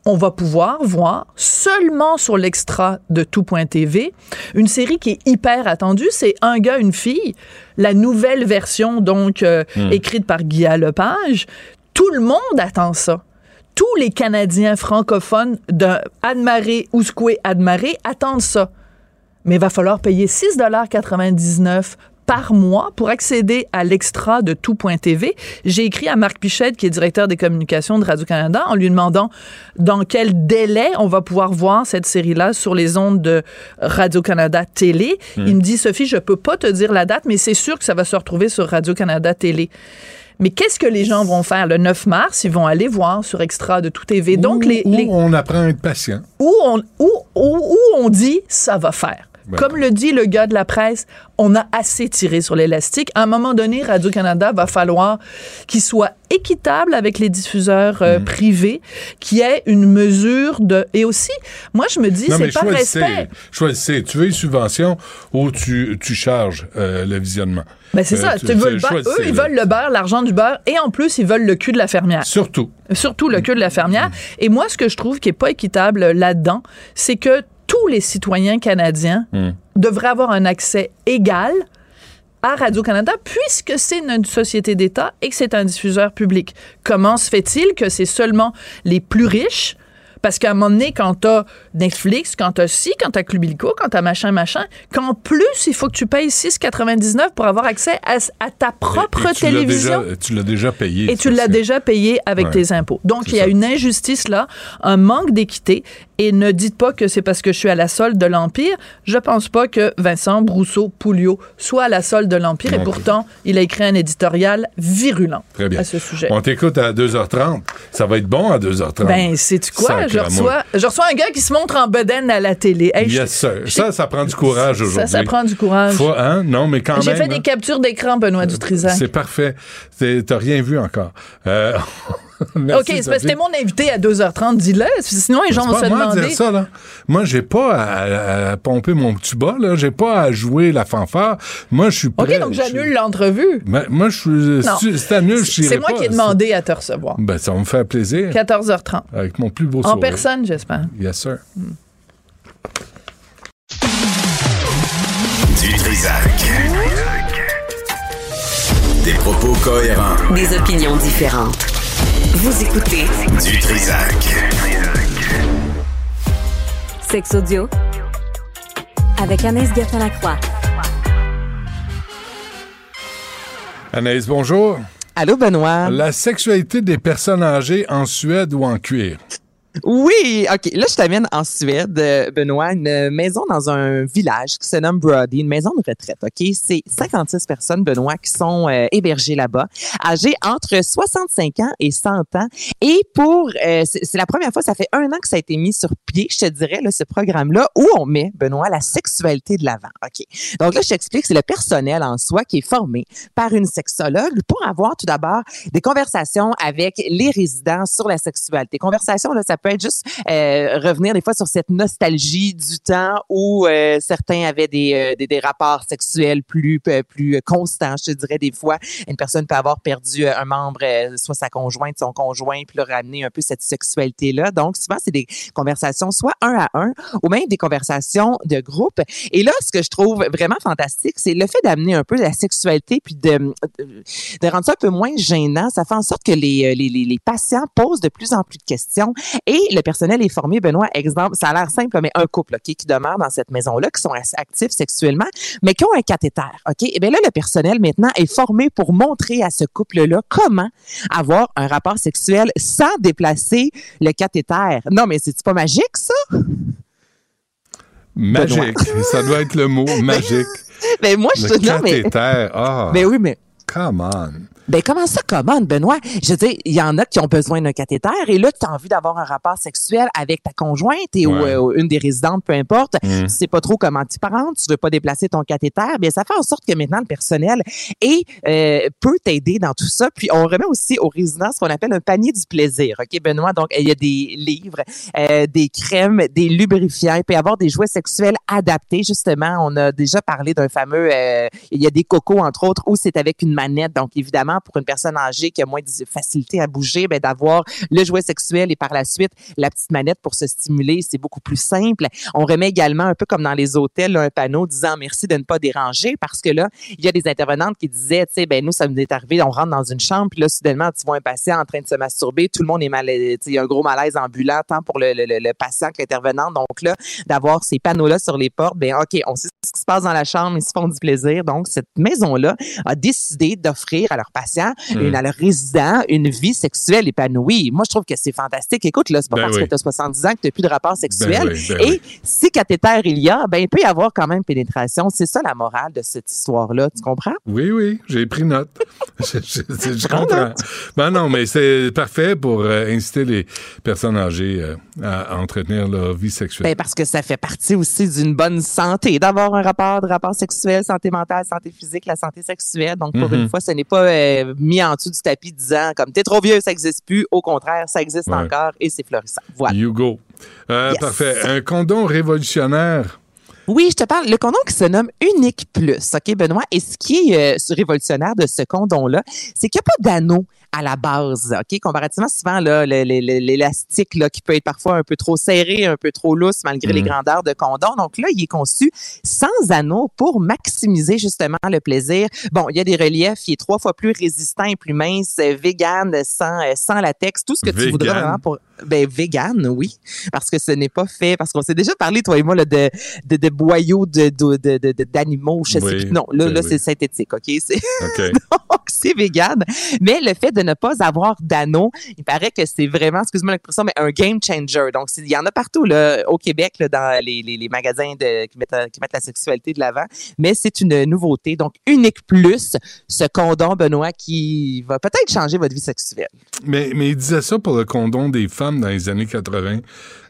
on va pouvoir voir seulement sur l'extra de tout.tv une série qui est hyper attendue. C'est Un gars, une fille, la nouvelle version, donc, euh, Hmm. écrite par Guy Lepage. Tout le monde attend ça. Tous les Canadiens francophones de Admaré, Ouskoué, Admaré attendent ça. Mais il va falloir payer 6,99 par mois pour accéder à l'extra de tout.tv. J'ai écrit à Marc Pichette, qui est directeur des communications de Radio-Canada, en lui demandant dans quel délai on va pouvoir voir cette série-là sur les ondes de Radio-Canada Télé. Hmm. Il me dit, Sophie, je peux pas te dire la date, mais c'est sûr que ça va se retrouver sur Radio-Canada Télé. Mais qu'est-ce que les gens vont faire le 9 mars? Ils vont aller voir sur Extra de tout TV. Donc, les, Ou les- on apprend à être patient. où on, où, où- où on dit ça va faire. Comme le dit le gars de la presse, on a assez tiré sur l'élastique. À un moment donné, Radio-Canada va falloir qu'il soit équitable avec les diffuseurs euh, Mm. privés, qu'il y ait une mesure de... Et aussi, moi, je me dis, c'est pas choisissez. respect. Choisissez. Tu veux une subvention ou tu, tu charges euh, le visionnement. Ben c'est Euh, ça. tu- Tu veux tu le beurre. choisissez, Eux, ils là. veulent le beurre, l'argent du beurre, et en plus, ils veulent le cul de la fermière. Surtout. Surtout le cul de la fermière. Et moi, ce que je trouve qui est pas équitable là-dedans, c'est que tous les citoyens canadiens Hmm. devraient avoir un accès égal à Radio-Canada puisque c'est une société d'État et que c'est un diffuseur public. Comment se fait-il que c'est seulement les plus riches? Parce qu'à un moment donné, quand t'as Netflix, quand t'as ci, quand t'as Club Illico, quand t'as machin, machin, qu'en plus, il faut que tu payes 6,99 pour avoir accès à, à ta propre Et tu l'as télévision. déjà- Tu l'as déjà payé. Et tu l'as déjà payé avec Ouais. tes impôts. Donc, il y a ça. une injustice là, un manque d'équité. Et ne dites pas que c'est parce que je suis à la solde de l'Empire. Je pense pas que Vincent Brousseau Pouliot soit à la solde de l'Empire. Et pourtant, il a écrit un éditorial virulent Très bien. à ce sujet. On t'écoute à 2h30. Ça va être bon à 2h30. Ben, sais-tu quoi? Je reçois, je reçois un gars qui se montre en bedaine à la télé. Hey, je- Yes, sir. Ça, ça prend du courage ça, aujourd'hui. ça prend du courage. Faut, hein? Non, mais quand J'ai même. fait des captures d'écran, Benoît Dutrisac. C'est parfait. C'est- T'as rien vu encore. Euh, OK, merci, c'est parce que Sophie. t'es mon invité à 2h30, dis-le. Sinon, les gens C'est vont se demander. dire ça, là. Moi, j'ai pas à, à pomper mon tuba, là. J'ai pas à jouer la fanfare. Moi, je suis prêt. OK, donc j'annule l'entrevue. Ben, moi, je suis. C'est annule, je C'est moi pas. qui ai demandé à te recevoir. Ben, ça va me faire plaisir. 14h30. Avec mon plus beau En sourire. personne, j'espère. Yes, sir. Du Trisac. Des propos cohérents. Des opinions différentes. Vous écoutez du Trisac. Sex Audio avec Anaïs Gertin-Lacroix. Anaïs, bonjour. Allô, Benoît. La sexualité des personnes âgées en Suède ou en cuir? Oui, OK. Là, je t'amène en Suède, euh, Benoît, une maison dans un village qui se nomme Brody, une maison de retraite, OK? C'est 56 personnes, Benoît, qui sont euh, hébergées là-bas, âgées entre 65 ans et 100 ans. Et pour, euh, c'est la première fois, ça fait un an que ça a été mis sur pied, je te dirais, là, ce programme-là, où on met, Benoît, la sexualité de l'avant, OK? Donc là, je t'explique, c'est le personnel en soi qui est formé par une sexologue pour avoir tout d'abord des conversations avec les résidents sur la sexualité. Conversations, là, ça peut être juste euh, revenir des fois sur cette nostalgie du temps où euh, certains avaient des, euh, des, des rapports sexuels plus euh, plus constants. Je te dirais des fois, une personne peut avoir perdu euh, un membre, soit sa conjointe, son conjoint, puis leur ramener un peu cette sexualité-là. Donc souvent, c'est des conversations soit un à un ou même des conversations de groupe. Et là, ce que je trouve vraiment fantastique, c'est le fait d'amener un peu la sexualité puis de, de rendre ça un peu moins gênant. Ça fait en sorte que les, les, les, patients posent de plus en plus de questions le personnel est formé, Benoît, exemple, ça a l'air simple, mais un couple qui demeure dans cette maison-là, qui sont actifs sexuellement, mais qui ont un cathéter. OK? Et bien là, le personnel maintenant est formé pour montrer à ce couple-là comment avoir un rapport sexuel sans déplacer le cathéter. Non, mais c'est pas magique, ça? Magique. Ça doit être le mot, magique. Mais moi, je Le non, mais. cathéter. Ah. Ben oui, mais. Come on. Ben comment ça commande, Benoît? Je veux dire, il y en a qui ont besoin d'un cathéter et là, tu as envie d'avoir un rapport sexuel avec ta conjointe et ou, euh, une des résidentes, peu importe. Mm. Tu sais pas trop comment t'y prendre, tu veux pas déplacer ton cathéter. Bien, ça fait en sorte que maintenant, le personnel est, euh, peut t'aider dans tout ça. Puis, on remet aussi aux résidents ce qu'on appelle un panier du plaisir. OK, Benoît? Donc, il y a des livres, euh, des crèmes, des lubrifiants. Il peut y avoir des jouets sexuels adaptés. Justement, on a déjà parlé d'un fameux, euh, il y a des cocos, entre autres, où c'est avec une manette. Donc, évidemment, pour une personne âgée qui a moins de facilité à bouger, ben, d'avoir le jouet sexuel et par la suite la petite manette pour se stimuler, c'est beaucoup plus simple. On remet également, un peu comme dans les hôtels, là, un panneau disant merci de ne pas déranger parce que là, il y a des intervenantes qui disaient, tu sais, ben, nous, ça nous est arrivé, on rentre dans une chambre, puis là, soudainement, tu vois un patient en train de se masturber, tout le monde est mal, il y a un gros malaise ambulant, tant pour le, le, le- patient que l'intervenante. Donc là, d'avoir ces panneaux-là sur les portes, ben, OK, on sait ce qui se passe dans la chambre, ils se font du plaisir. Donc, cette maison-là a décidé d'offrir à leurs patients Mm. et à leurs résidents une vie sexuelle épanouie. Moi, je trouve que c'est fantastique. Écoute, là, c'est pas Ben parce oui. que tu as 70 ans que tu n'as plus de rapport sexuel. oui, ben et oui. si cathéter il y a, ben, il peut y avoir quand même pénétration. C'est ça la morale de cette histoire-là. Tu comprends? Oui, oui, j'ai pris note. je, je- je comprends. Ben non, mais c'est parfait pour euh, inciter les personnes âgées euh, à, à entretenir leur vie sexuelle. Ben, parce que ça fait partie aussi d'une bonne santé, d'avoir un rapport de rapport sexuel, santé mentale, santé physique, la santé sexuelle. Donc, pour Mhm. une fois, ce n'est pas euh, mis en dessous du tapis disant comme t'es trop vieux, ça n'existe plus. Au contraire, ça existe Ouais. encore et c'est florissant. Voilà. You go. Euh, Yes. Parfait. Un condom révolutionnaire. Oui, je te parle. Le condom qui se nomme Unique Plus, OK, Benoît? Et ce qui est euh, révolutionnaire de ce condom-là, c'est qu'il n'y a pas d'anneau à la base, OK? Comparativement, souvent, là, l'élastique, là, qui peut être parfois un peu trop serré, un peu trop lousse, malgré les Mhm. grandeurs de condom. Donc là, il est conçu sans anneau pour maximiser, justement, le plaisir. Bon, il y a des reliefs, il est trois fois plus résistant et plus mince, euh, vegan, sans, euh, sans latex, tout ce que tu voudras Vegan? vraiment pour... Ben, vegan, oui. Parce que ce n'est pas fait, parce qu'on s'est déjà parlé, toi et moi, là, de, de, de boyaux de, de, de, de- de- d'animaux, je sais Oui, plus. Non, là, ben là, oui. c'est synthétique, OK? C'est, OK. donc, c'est vegan. Mais le fait de ne pas avoir d'anneau, il paraît que c'est vraiment, excuse-moi l'expression, mais un game changer. Donc, il y en a partout, là, au Québec, là, dans les, les, les magasins de, qui, mettent, qui mettent la sexualité de l'avant. Mais c'est une nouveauté. Donc, unique plus, ce condom, Benoît, qui va peut-être changer votre vie sexuelle. Mais, mais il disait ça pour le condom des femmes dans les années 80.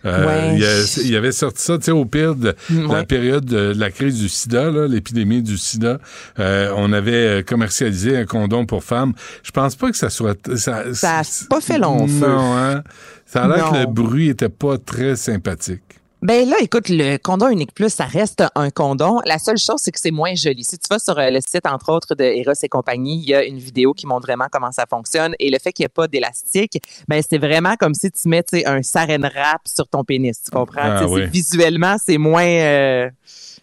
Euh, Ouais. il, a- il avait sorti ça, tu sais, au pire de la période de la crise du sida, l'épidémie du sida. euh, on avait euh, commercialisé un condom pour femmes. Je pense pas que ça soit... Ça Ça a pas fait long feu. Non, hein? Ça a l'air que le bruit était pas très sympathique. Ben là, écoute, le condom unique plus, ça reste un condom. La seule chose, c'est que c'est moins joli. Si tu vas sur euh, le site, entre autres, de Eros et compagnie, il y a une vidéo qui montre vraiment comment ça fonctionne. Et le fait qu'il n'y ait pas d'élastique, ben c'est vraiment comme si tu mets un saran wrap sur ton pénis. Tu comprends? Ah, oui. Visuellement, c'est moins, euh,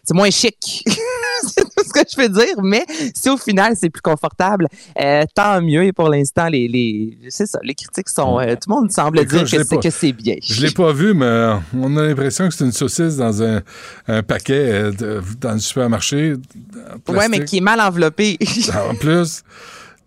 c'est moins chic. ce que je peux dire. Mais si au final, c'est plus confortable, euh, tant mieux. Et pour l'instant, les, les, ça, les critiques sont, euh, tout le monde semble Écoute, dire que c'est, pas- que c'est bien. Je l'ai pas vu, mais on a l'impression que c'est une saucisse dans un, un paquet euh, de- dans le supermarché. Ouais, mais qui est mal enveloppé. En plus,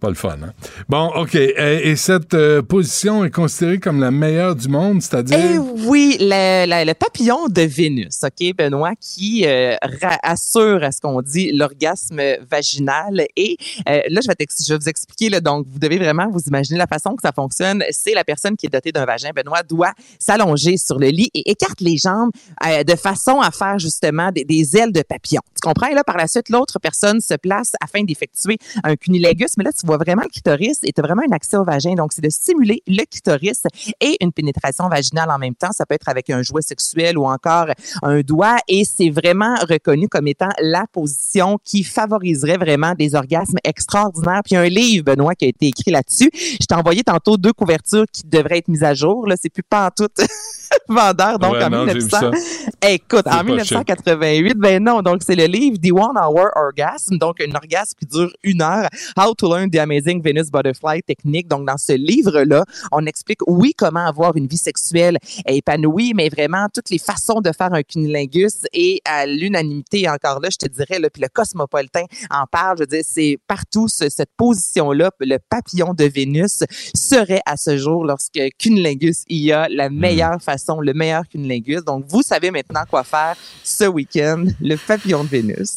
Pas le fun, hein? Bon, OK. Et, cette euh, position est considérée comme la meilleure du monde, c'est-à-dire... Eh oui, le, papillon de Vénus, OK, Benoît, qui euh, assure à ce qu'on dit l'orgasme vaginal. Et euh, là, je vais, je vous expliquer, donc vous devez vraiment vous imaginer la façon que ça fonctionne. C'est la personne qui est dotée d'un vagin, Benoît, doit s'allonger sur le lit et écarte les jambes de façon à faire justement des, des ailes de papillon. Tu comprends? Et là, par la suite, l'autre personne se place afin d'effectuer un cunilingus. Mais là, tu vois vraiment le clitoris et tu as vraiment un accès au vagin. Donc, c'est de stimuler le clitoris et une pénétration vaginale en même temps. Ça peut être avec un jouet sexuel ou encore un doigt. Et c'est vraiment reconnu comme étant la position qui favoriserait vraiment des orgasmes extraordinaires. Puis il y a un livre, Benoît, qui a été écrit là-dessus. Je t'ai envoyé tantôt deux couvertures qui devraient être mises à jour. Là, c'est plus pas en tout vendeur. Donc, Ouais, en non, j'ai vu 1900, ça. écoute, C'est en pas 1988, ben non, donc c'est le livre The One Hour Orgasm, donc un orgasme qui dure une heure, How to Learn the Amazing Venus Butterfly Technique. Donc dans ce livre-là, on explique oui comment avoir une vie sexuelle épanouie, mais vraiment toutes les façons de faire un cunilingus et à l'unanimité encore là, je te dirais là, puis le Cosmopolitain en parle, je veux dire c'est partout ce- cette position-là, le papillon de Vénus serait à ce jour lorsque cunilingus il y a la meilleure façon, le meilleur cunilingus. Donc vous savez maintenant quoi faire ce week-end, le papillon de Vénus.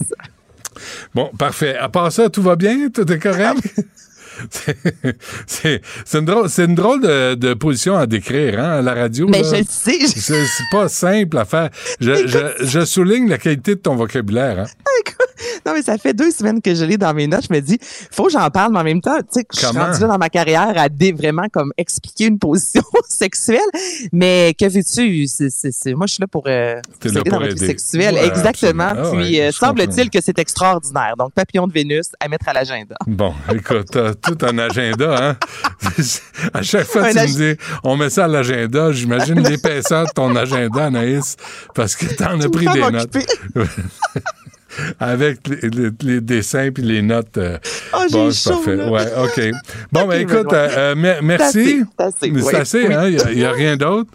Bon, parfait. À part ça, tout va bien? Tout est correct? C'est- une drôle, c'est une drôle de, de position à décrire hein, à la radio. Mais là. je le sais. je- C'est pas simple à faire. Je, je, je souligne la qualité de ton vocabulaire. Hein. Non, mais ça fait deux semaines que je l'ai dans mes notes. Je me dis, faut que j'en parle, mais en même temps, tu sais, je suis Comment? rendue là dans ma carrière à dé- vraiment comme expliquer une position sexuelle. Mais que veux-tu? C'est, c'est, c'est- moi, je suis là pour, euh, là aider pour dans votre vie aider. sexuelle. Ouais, Exactement. Ah Puis, ouais, euh, semble-t-il que c'est extraordinaire. Donc, papillon de Vénus à mettre à l'agenda. Bon, écoute, tout un agenda, hein? à chaque fois Un que tu ag- me dis, on met ça à l'agenda, j'imagine l'épaisseur de ton agenda, Anaïs, parce que t'en as pris des notes. Avec les, les- les dessins puis les notes. euh, Oh, j'ai bon, c'est chaud, parfait. là. Ouais, OK. Bon, ben écoute, euh, euh, merci. C'est assez, c'est oui. hein? Il n'y a, rien d'autre?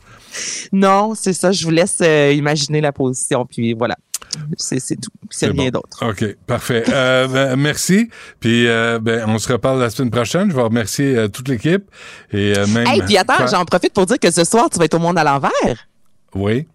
Non, c'est ça. Je vous laisse euh, imaginer la position. Puis voilà. C'est, tout. C'est rien bon. d'autre. OK, parfait. Euh, ben, merci. Puis, euh, ben, on se reparle la semaine prochaine. Je vais remercier euh, toute l'équipe. Et même. Hey, puis attends, j'en profite pour dire que ce soir, tu vas être au monde à l'envers. Oui.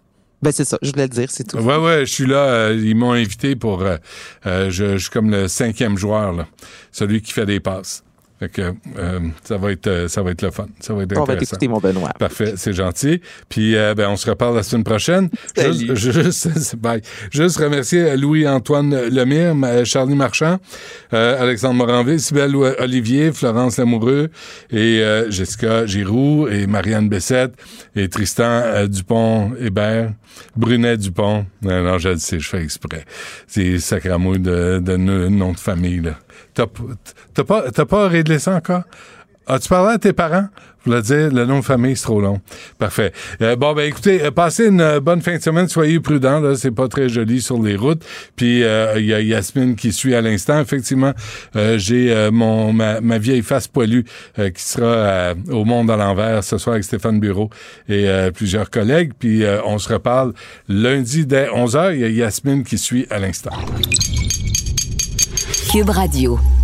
Ben, c'est ça. Je voulais le dire, c'est tout. Ouais, ouais, je suis là. euh, ils m'ont invité pour. euh, euh, je, je suis comme le cinquième joueur, là. Celui qui fait des passes. Fait que euh, ça va être euh, ça va être le fun. Ça va être On va t'écouter, mon Benoît. Parfait, c'est gentil. Puis euh, ben on se reparle la semaine prochaine. Salut. Juste, juste, bye. Juste remercier Louis-Antoine Lemire, ma- Charlie Marchand, euh, Alexandre Moranville, Sybelle Olivier, Florence Lamoureux et euh, Jessica Giroux et Marianne Bessette et Tristan euh, Dupont Hébert, Brunet Dupont. Non, non, je le sais, je fais exprès. C'est sacramouille de, de nom de famille là. T'as pas t'as pas réglé ça encore? As-tu parlé à tes parents? Pour le dire, le nom de famille, c'est trop long. Parfait. Euh, bon, ben écoutez, euh, passez une euh, bonne fin de semaine. Soyez prudents, là. C'est pas très joli sur les routes. Puis, euh, il y a Yasmine qui suit à l'instant. Effectivement, euh, j'ai mon ma, ma vieille face poilue qui sera au Monde à l'envers ce soir avec Stéphane Bureau et plusieurs collègues. Puis, on se reparle lundi dès 11h. Il y a Yasmine qui suit à l'instant. Cube Radio.